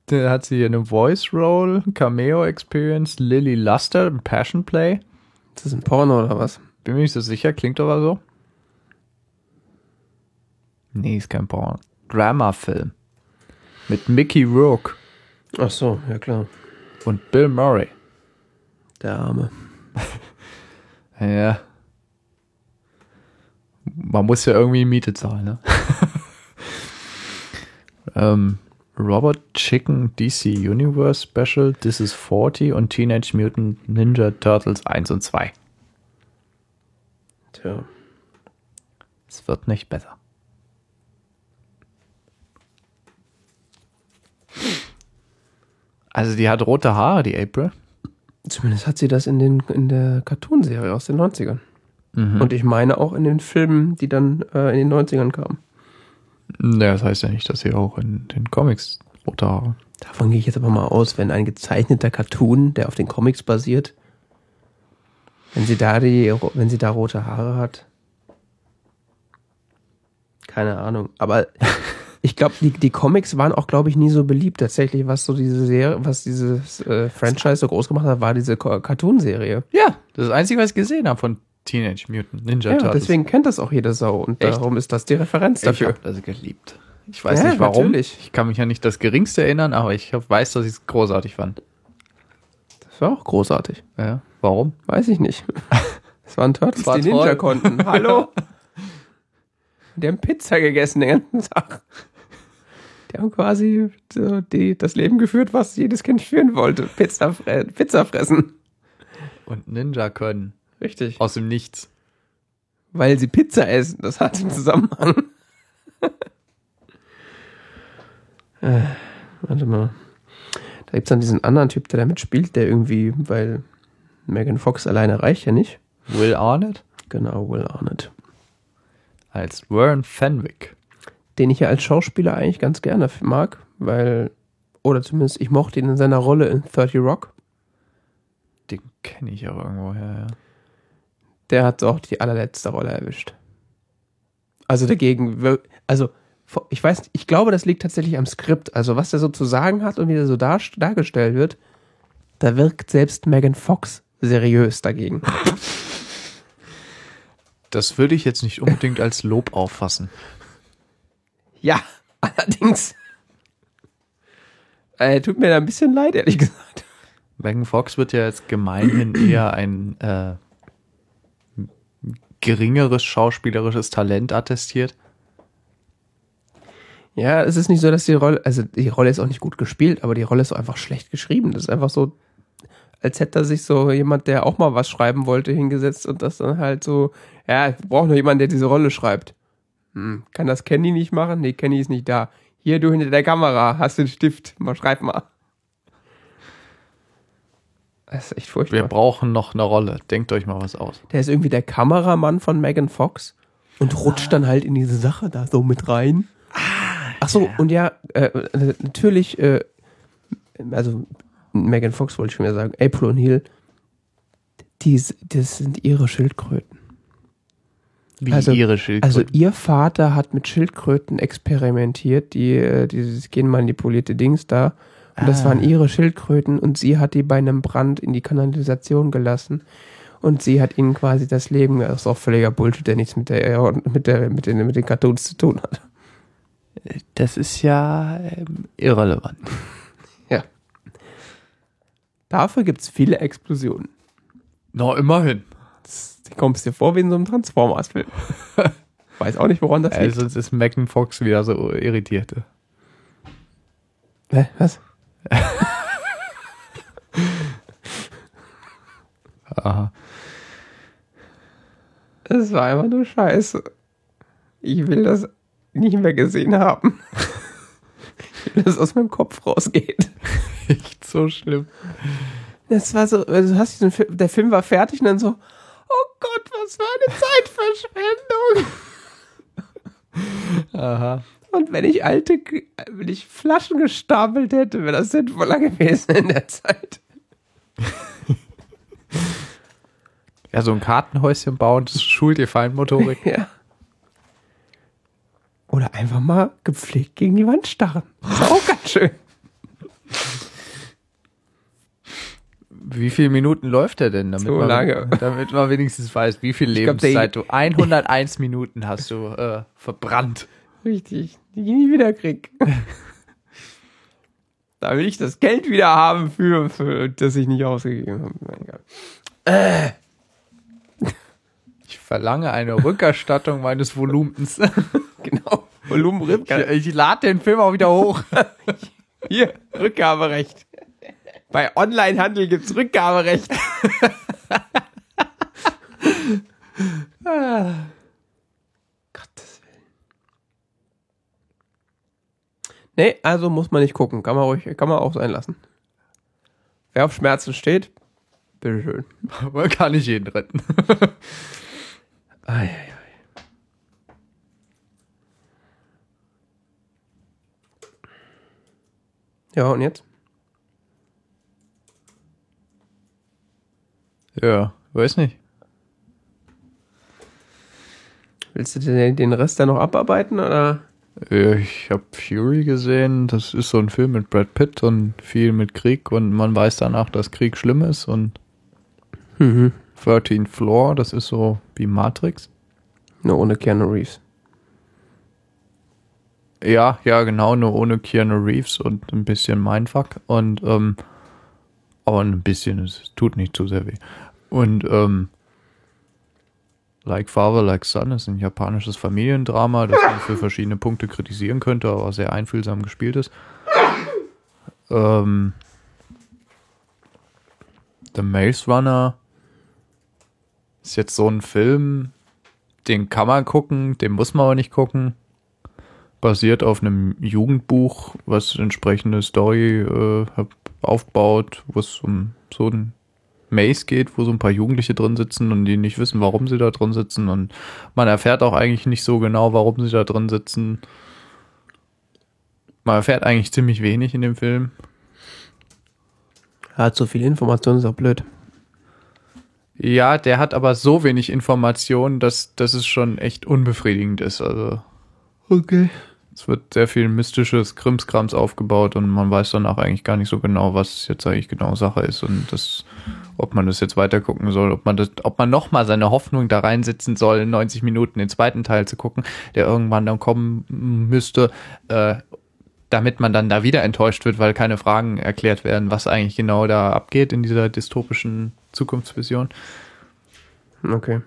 da hat sie eine Voice Role, Cameo Experience, Lily Luster, ein Passion Play. Ist das ein Porno oder was? Bin mir nicht so sicher, klingt aber so. Nee, ist kein Porno. Drama-Film. Mit Mickey Rourke Ach so, ja klar. und Bill Murray. Der Arme. Ja. Man muss ja irgendwie Miete zahlen, ne? ähm, Robot Chicken DC Universe Special, This is 40 und Teenage Mutant Ninja Turtles 1 und 2. Tja. Es wird nicht besser. Also die hat rote Haare, die April. Zumindest hat sie das in, den, in der Cartoonserie aus den 90ern. Und ich meine auch in den Filmen, die dann äh, in den 90ern kamen. Naja, das heißt ja nicht, dass sie auch in den Comics rote Haare. Davon gehe ich jetzt aber mal aus, wenn ein gezeichneter Cartoon, der auf den Comics basiert, wenn sie da die, wenn sie da rote Haare hat. Keine Ahnung. Aber ich glaube, die, die Comics waren auch, glaube ich, nie so beliebt. Tatsächlich, was so diese Serie, was dieses äh, Franchise so groß gemacht hat, war diese Cartoon-Serie. Ja, das ist das Einzige, was ich gesehen habe von Teenage Mutant Ninja Ja, Turtles. deswegen kennt das auch jede Sau. Und Echt? darum ist das die Referenz Ich dafür. habe das geliebt. Ich weiß Ja, nicht warum. natürlich. Ich kann mich ja nicht das Geringste erinnern, aber ich weiß, dass ich es großartig fand. Das war auch großartig. Ja, warum? Weiß ich nicht. Es waren Turtles, war die Ninja toll. konnten. Hallo? Die haben Pizza gegessen den ganzen Tag. Die haben quasi so die, das Leben geführt, was jedes Kind führen wollte. Pizza, Pizza fressen. Und Ninja können. Richtig. Aus dem Nichts. Weil sie Pizza essen. Das hat einen Zusammenhang. äh, warte mal. Da gibt's dann diesen anderen Typ, der damit spielt, der irgendwie, weil Megan Fox alleine reicht ja nicht. Will Arnett Genau, Will Arnett. als Warren Fenwick. den ich ja als Schauspieler eigentlich ganz gerne mag, weil, oder zumindest ich mochte ihn in seiner Rolle in 30 Rock. Den kenne ich auch irgendwoher, ja. Der hat auch die allerletzte Rolle erwischt. Also dagegen, also ich weiß, ich glaube, das liegt tatsächlich am Skript. Also was er so zu sagen hat und wie er so dar, dargestellt wird, da wirkt selbst Megan Fox seriös dagegen. Das würde ich jetzt nicht unbedingt als Lob auffassen. Ja, allerdings. Äh, tut mir da ein bisschen leid, ehrlich gesagt. Megan Fox wird ja jetzt gemeinhin eher ein äh, geringeres schauspielerisches Talent attestiert. Ja, es ist nicht so, dass die Rolle, also die Rolle ist auch nicht gut gespielt, aber die Rolle ist auch einfach schlecht geschrieben. Das ist einfach so, als hätte sich so jemand, der auch mal was schreiben wollte, hingesetzt und das dann halt so, ja, wir brauchen nur jemanden, der diese Rolle schreibt. Hm, kann das Kenny nicht machen? Nee, Kenny ist nicht da. Hier, du hinter der Kamera, hast den Stift, mal schreib mal. Das ist echt furchtbar. Wir brauchen noch eine Rolle. Denkt euch mal was aus. Der ist irgendwie der Kameramann von Megan Fox und rutscht dann halt in diese Sache da so mit rein. Ach so, und ja, äh, äh, natürlich, äh, also Megan Fox wollte ich schon wieder sagen, April O'Neil, die, das sind ihre Schildkröten. Wie Also- ihre Also Schildkröten. ihr Vater hat mit Schildkröten experimentiert, die äh, dieses genmanipulierte Dings da. Und das Ah. waren ihre Schildkröten und sie hat die bei einem Brand in die Kanalisation gelassen. Und sie hat ihnen quasi das Leben, das ist auch völliger Bullshit, der nichts mit der mit der mit den, mit den Cartoons zu tun hat. Das ist ja ähm, irrelevant. Ja. Dafür gibt es viele Explosionen. Na, immerhin. Du kommst dir vor wie in so einem Transformers-Film. Weiß auch nicht, woran das Ey, liegt. sonst ist Megan Fox wieder so irritiert. Hä? Was? Aha. Es war einfach nur scheiße. Ich will das nicht mehr gesehen haben. Ich will, dass es aus meinem Kopf rausgeht. Echt so schlimm. Das war so, also du hast diesen Film, der Film war fertig und dann so, oh Gott, was für eine Zeitverschwendung. Aha. Und wenn ich alte, wenn ich Flaschen gestapelt hätte, wäre das sinnvoller gewesen in der Zeit. Ja, so ein Kartenhäuschen bauen, das schult ihr Feinmotorik. Ja. Oder einfach mal gepflegt gegen die Wand starren. Das ist auch ganz schön. Wie viele Minuten läuft der denn? Damit So man, lange. Damit man wenigstens weiß, wie viel glaub, Lebenszeit du. 101 Minuten hast du äh, verbrannt. Richtig. Die ich nie wieder krieg. da will ich das Geld wieder haben für, für das ich nicht ausgegeben habe. Egal. Ich verlange eine Rückerstattung meines Volumens. Genau. Volumen Ich, ich lade den Film auch wieder hoch. Hier, Rückgaberecht. Bei Onlinehandel gibt's Rückgaberecht. ah. Gottes Willen. Nee, also muss man nicht gucken. Kann man ruhig, kann man auch sein lassen. Wer auf Schmerzen steht, bitteschön. Man kann nicht jeden retten. Ei, ei, ei. Ja, und jetzt? Ja, weiß nicht. Willst du den, den Rest dann noch abarbeiten oder? Ja, Ich habe Fury gesehen. Das ist so ein Film mit Brad Pitt und viel mit Krieg und man weiß danach, dass Krieg schlimm ist und Mhm. 13 Floor, das ist so wie Matrix. Nur ohne Keanu Reeves. Ja, ja, genau, nur ohne Keanu Reeves und ein bisschen Mindfuck und ähm, aber ein bisschen, es tut nicht zu sehr weh. Und ähm, Like Father, Like Son ist ein japanisches Familiendrama, das man für verschiedene Punkte kritisieren könnte, aber sehr einfühlsam gespielt ist. Ähm, The Maze Runner ist jetzt so ein Film, den kann man gucken, den muss man aber nicht gucken basiert auf einem Jugendbuch, was entsprechende Story äh, aufbaut, wo es um so ein Maze geht, wo so ein paar Jugendliche drin sitzen und die nicht wissen, warum sie da drin sitzen und man erfährt auch eigentlich nicht so genau, warum sie da drin sitzen. Man erfährt eigentlich ziemlich wenig in dem Film. Hat so viel Information, ist auch blöd. Ja, der hat aber so wenig Informationen, dass, dass es schon echt unbefriedigend ist. Also Okay. Es wird sehr viel mystisches Krimskrams aufgebaut und man weiß danach eigentlich gar nicht so genau, was jetzt eigentlich genau Sache ist und das, ob man das jetzt weiter gucken soll, ob man das, ob man nochmal seine Hoffnung da reinsetzen soll, in 90 Minuten den zweiten Teil zu gucken, der irgendwann dann kommen müsste, äh, damit man dann da wieder enttäuscht wird, weil keine Fragen erklärt werden, was eigentlich genau da abgeht in dieser dystopischen Zukunftsvision. Okay.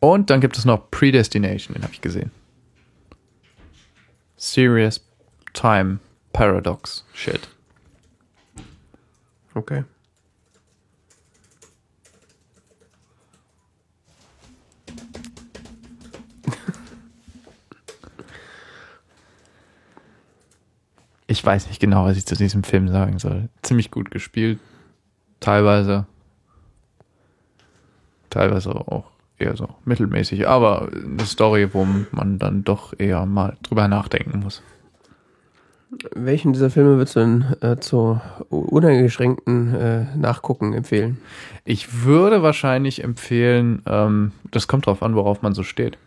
Und dann gibt es noch Predestination, den habe ich gesehen. Serious Time Paradox Shit. Okay. Ich weiß nicht genau, was ich zu diesem Film sagen soll. Ziemlich gut gespielt. Teilweise. Teilweise auch eher so mittelmäßig. Aber eine Story, wo man dann doch eher mal drüber nachdenken muss. Welchen dieser Filme würdest du denn äh, zu uneingeschränkten äh, Nachgucken empfehlen? Ich würde wahrscheinlich empfehlen, ähm, das kommt drauf an, worauf man so steht.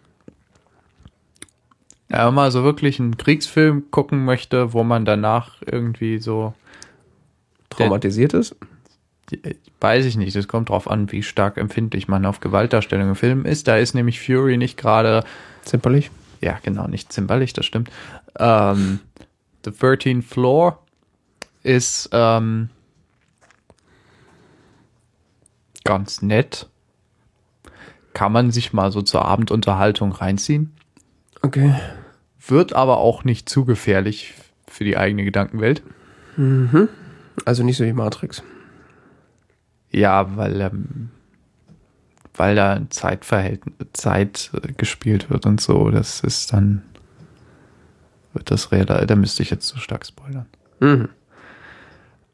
Ja, wenn man so wirklich einen Kriegsfilm gucken möchte, wo man danach irgendwie so, Traumatisiert ist? Weiß ich nicht, das kommt drauf an, wie stark empfindlich man auf Gewaltdarstellung im Film ist. Da ist nämlich Fury nicht gerade, Zimperlich? ja genau, nicht zimperlich, das stimmt. Ähm, The 13th Floor ist ähm, ganz nett. Kann man sich mal so zur Abendunterhaltung reinziehen. Okay. Wird aber auch nicht zu gefährlich für die eigene Gedankenwelt. Also nicht so wie Matrix. Ja, weil, ähm, weil da Zeitverhältnis, Zeit äh, gespielt wird und so. Das ist dann, wird das real, da müsste ich jetzt zu stark spoilern. Mhm.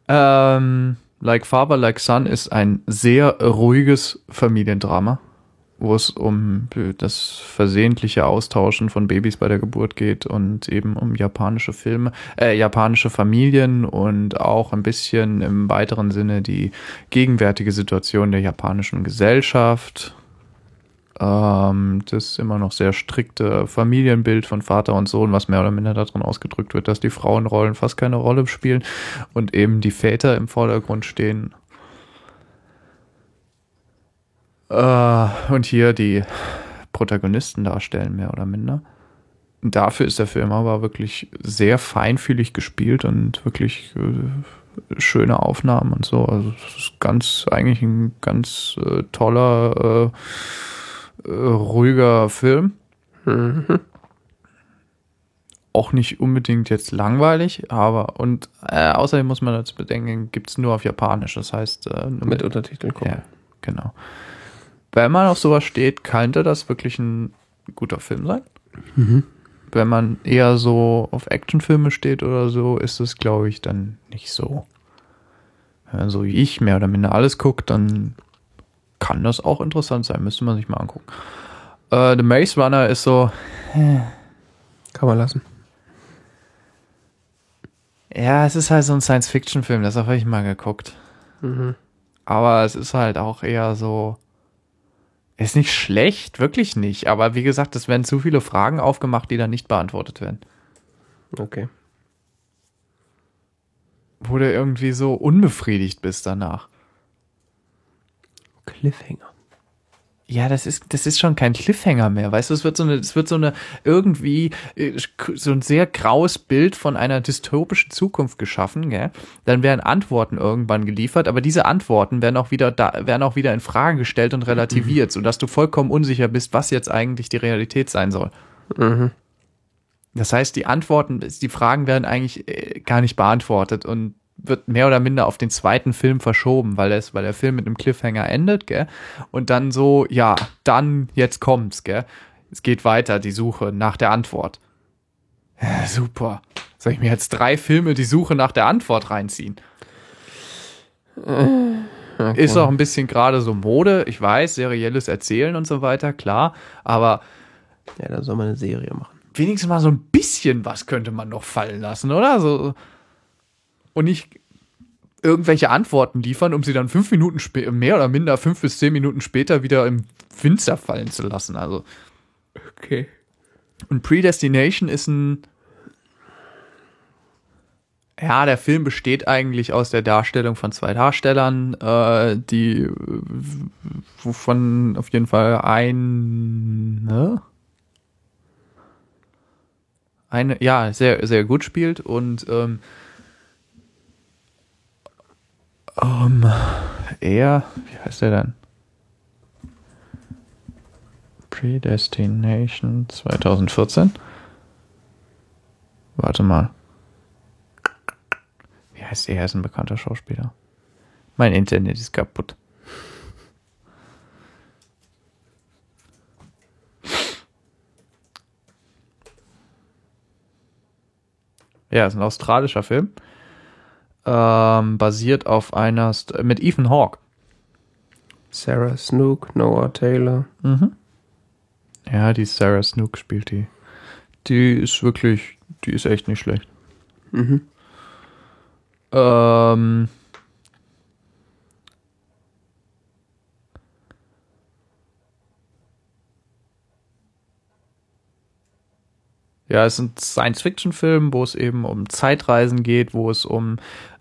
Ähm, like Father, Like Son ist ein sehr ruhiges Familiendrama, wo es um das versehentliche Austauschen von Babys bei der Geburt geht und eben um japanische Filme, äh, japanische Familien und auch ein bisschen im weiteren Sinne die gegenwärtige Situation der japanischen Gesellschaft. Ähm, das immer noch sehr strikte Familienbild von Vater und Sohn, was mehr oder minder darin ausgedrückt wird, dass die Frauenrollen fast keine Rolle spielen und eben die Väter im Vordergrund stehen. Äh, und hier die Protagonisten darstellen, mehr oder minder. Dafür ist der Film aber wirklich sehr feinfühlig gespielt und wirklich äh, schöne Aufnahmen und so. Also es ist ganz, eigentlich ein ganz äh, toller, äh, äh, ruhiger Film. Mhm. Auch nicht unbedingt jetzt langweilig, aber und äh, außerdem muss man dazu bedenken, gibt es nur auf Japanisch. Das heißt, äh, nur Mit Untertiteln gucken. ja, genau. Wenn man auf sowas steht, könnte das wirklich ein guter Film sein. Mhm. Wenn man eher so auf Actionfilme steht oder so, ist es, glaube ich, dann nicht so. Wenn man so wie ich mehr oder minder alles guckt, dann kann das auch interessant sein. Müsste man sich mal angucken. Äh, The Maze Runner ist so, Kann man lassen. ja, es ist halt so ein Science-Fiction-Film, das habe ich mal geguckt. Mhm. Aber es ist halt auch eher so. Ist nicht schlecht, wirklich nicht. Aber wie gesagt, es werden zu viele Fragen aufgemacht, die dann nicht beantwortet werden. Okay. Wo du irgendwie so unbefriedigt bist danach. Cliffhanger. Ja, das ist, das ist schon kein Cliffhanger mehr, weißt du, es wird so eine, es wird so eine irgendwie äh, so ein sehr graues Bild von einer dystopischen Zukunft geschaffen, gell? Dann werden Antworten irgendwann geliefert, aber diese Antworten werden auch wieder da, werden auch wieder in Frage gestellt und relativiert, sodass du vollkommen unsicher bist, was jetzt eigentlich die Realität sein soll. Mhm. Das heißt, die Antworten, die Fragen werden eigentlich äh, gar nicht beantwortet und wird mehr oder minder auf den zweiten Film verschoben, weil, es, weil der Film mit einem Cliffhanger endet, gell? Und dann so, ja, dann, jetzt kommt's, gell? Es geht weiter, die Suche nach der Antwort. Ja, super. Soll ich mir jetzt drei Filme die Suche nach der Antwort reinziehen? Okay. Ist auch ein bisschen gerade so Mode, ich weiß, serielles Erzählen und so weiter, klar, aber Ja, da soll man eine Serie machen. wenigstens mal so ein bisschen was könnte man noch fallen lassen, oder? So, und nicht irgendwelche Antworten liefern, um sie dann fünf Minuten später, mehr oder minder fünf bis zehn Minuten später wieder im Finster fallen zu lassen. Also, Okay. und Predestination ist ein. Ja, der Film besteht eigentlich aus der Darstellung von zwei Darstellern, äh, die wovon auf jeden Fall ein ne? eine ja sehr sehr gut spielt und ähm, ähm, er wie heißt er denn? Predestination 2014. Warte mal. Wie heißt er? Er ist ein bekannter Schauspieler. Mein Internet ist kaputt. Ja, ist ein australischer Film. Ähm, basiert auf einer St mit Ethan Hawke. Sarah Snook, Noah Taylor. Mhm. Ja, die Sarah Snook spielt die. Die ist wirklich, die ist echt nicht schlecht. Mhm. Ähm, ja, es ist ein Science-Fiction-Film, wo es eben um Zeitreisen geht, wo es um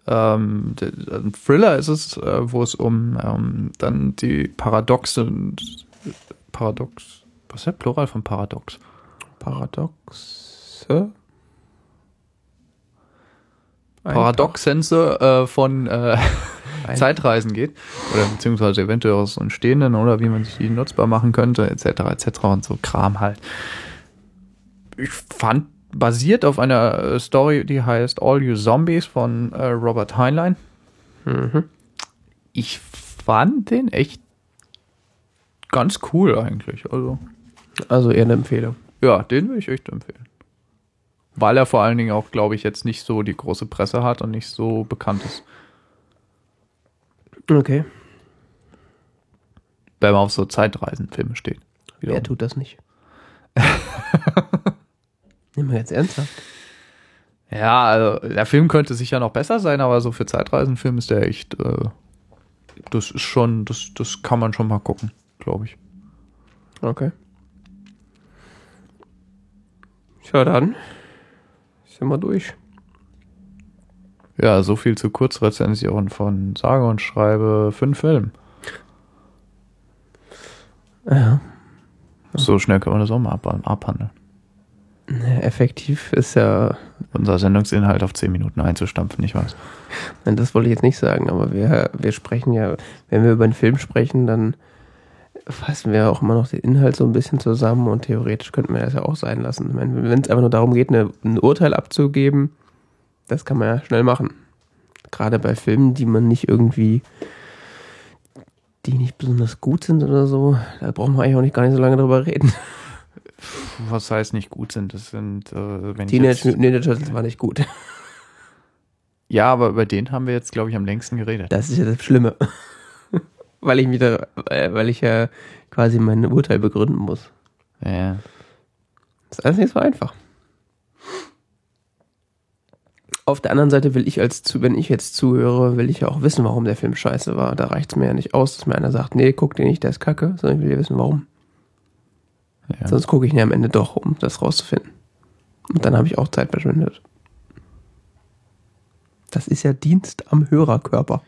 ähm, ein Thriller ist es, äh, wo es um ähm, dann die Paradoxe, Paradox, was ist der Plural von Paradox? Paradoxe? Paradoxsense äh, von äh, Zeitreisen geht. Oder beziehungsweise eventuell aus entstehenden oder wie man sich die nutzbar machen könnte, etc. etc. und so Kram halt. Ich fand, basiert auf einer äh, Story, die heißt All You Zombies von äh, Robert Heinlein. Mhm. Ich fand den echt ganz cool eigentlich. Also, Also eher eine Empfehlung. ja, den würde ich echt empfehlen. Weil er vor allen Dingen auch, glaube ich, jetzt nicht so die große Presse hat und nicht so bekannt ist. Okay. Wenn man auf so Zeitreisenfilme steht. Wer tut das nicht? Nimm mal jetzt ernsthaft. Ja, also der Film könnte sicher noch besser sein, aber so für Zeitreisenfilm ist der echt, äh, das ist schon, das, das kann man schon mal gucken, glaube ich. Okay. Ja, dann sind wir durch. Ja, so viel zu Kurzrezensionen von sage und schreibe fünf Filmen. Ja. So schnell kann man das auch mal ab abhandeln. Effektiv ist ja, Unser Sendungsinhalt auf zehn Minuten einzustampfen, ich weiß. nein, das wollte ich jetzt nicht sagen, aber wir, wir sprechen ja, wenn wir über einen Film sprechen, dann fassen wir auch immer noch den Inhalt so ein bisschen zusammen und theoretisch könnten wir das ja auch sein lassen. Wenn es einfach nur darum geht, eine, ein Urteil abzugeben, das kann man ja schnell machen. Gerade bei Filmen, die man nicht irgendwie, die nicht besonders gut sind oder so, da brauchen wir eigentlich auch nicht gar nicht so lange drüber reden. Was heißt nicht gut sind? Das sind, äh, wenn ich Teenage jetzt, Mutant Ninja Turtles war nicht gut. Ja, aber über den haben wir jetzt, glaube ich, am längsten geredet. Das ist ja das Schlimme. weil ich wieder, äh, weil ich ja quasi mein Urteil begründen muss. Ja. Das ist alles nicht so einfach. Auf der anderen Seite will ich als zu, wenn ich jetzt zuhöre, will ich ja auch wissen, warum der Film scheiße war. Da reicht es mir ja nicht aus, dass mir einer sagt, nee, guck den nicht, der ist kacke, sondern ich will ja wissen, warum. Ja. Sonst gucke ich ja am Ende doch, um das rauszufinden. Und dann habe ich auch Zeit verschwendet. Das ist ja Dienst am Hörerkörper.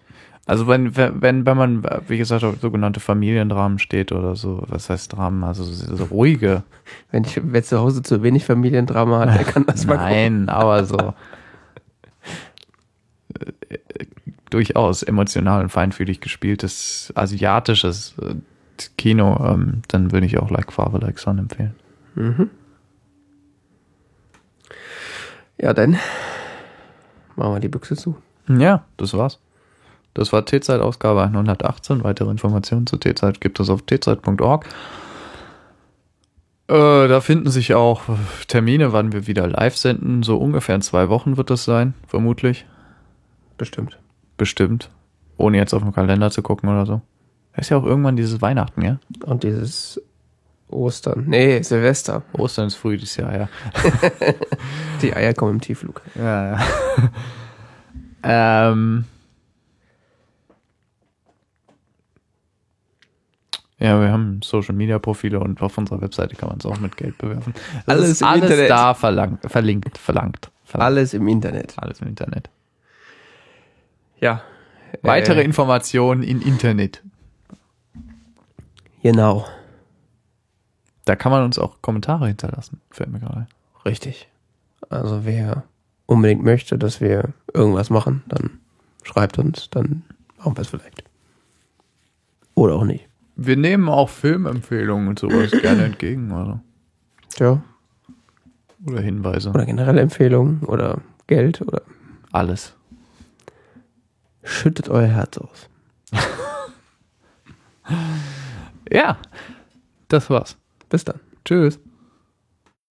Also wenn, wenn, wenn man, wie gesagt, auf sogenannte Familiendramen steht oder so, was heißt Dramen, also so, so ruhige. Wenn ich, wer zu Hause zu wenig Familiendrama hat, der kann das mal gucken. Nein, aber so äh, durchaus emotional und feinfühlig gespieltes asiatisches Kino, ähm, dann würde ich auch Like Father, Like Son empfehlen. Mhm. Ja, dann machen wir die Büchse zu. Ja, das war's. Das war T-Zeit Ausgabe 118. Weitere Informationen zu T-Zeit gibt es auf tzeit.org. Äh, da finden sich auch Termine, wann wir wieder live senden. So ungefähr in zwei Wochen wird das sein, vermutlich. Bestimmt. Bestimmt. Ohne jetzt auf den Kalender zu gucken oder so. Da ist ja auch irgendwann dieses Weihnachten, ja? Und dieses Ostern. Nee, Silvester. Ostern ist früh dieses Jahr, ja. Die Eier kommen im Tiefflug. Ja, ja. ähm. Ja, wir haben Social Media Profile und auf unserer Webseite kann man es auch mit Geld bewerfen. Alles Alles, im alles Internet. da verlangt, verlinkt, verlangt. verlangt. Alles im Internet. Alles im Internet. Ja. Weitere Äh, Informationen im Internet. Genau. Da kann man uns auch Kommentare hinterlassen, fällt mir gerade. Richtig. Also wer unbedingt möchte, dass wir irgendwas machen, dann schreibt uns, dann machen wir es vielleicht. Oder auch nicht. Wir nehmen auch Filmempfehlungen und sowas gerne entgegen, also. Tja. Oder Hinweise. Oder generelle Empfehlungen oder Geld oder Alles. schüttet euer Herz aus. Ja, das war's. Bis dann. Tschüss.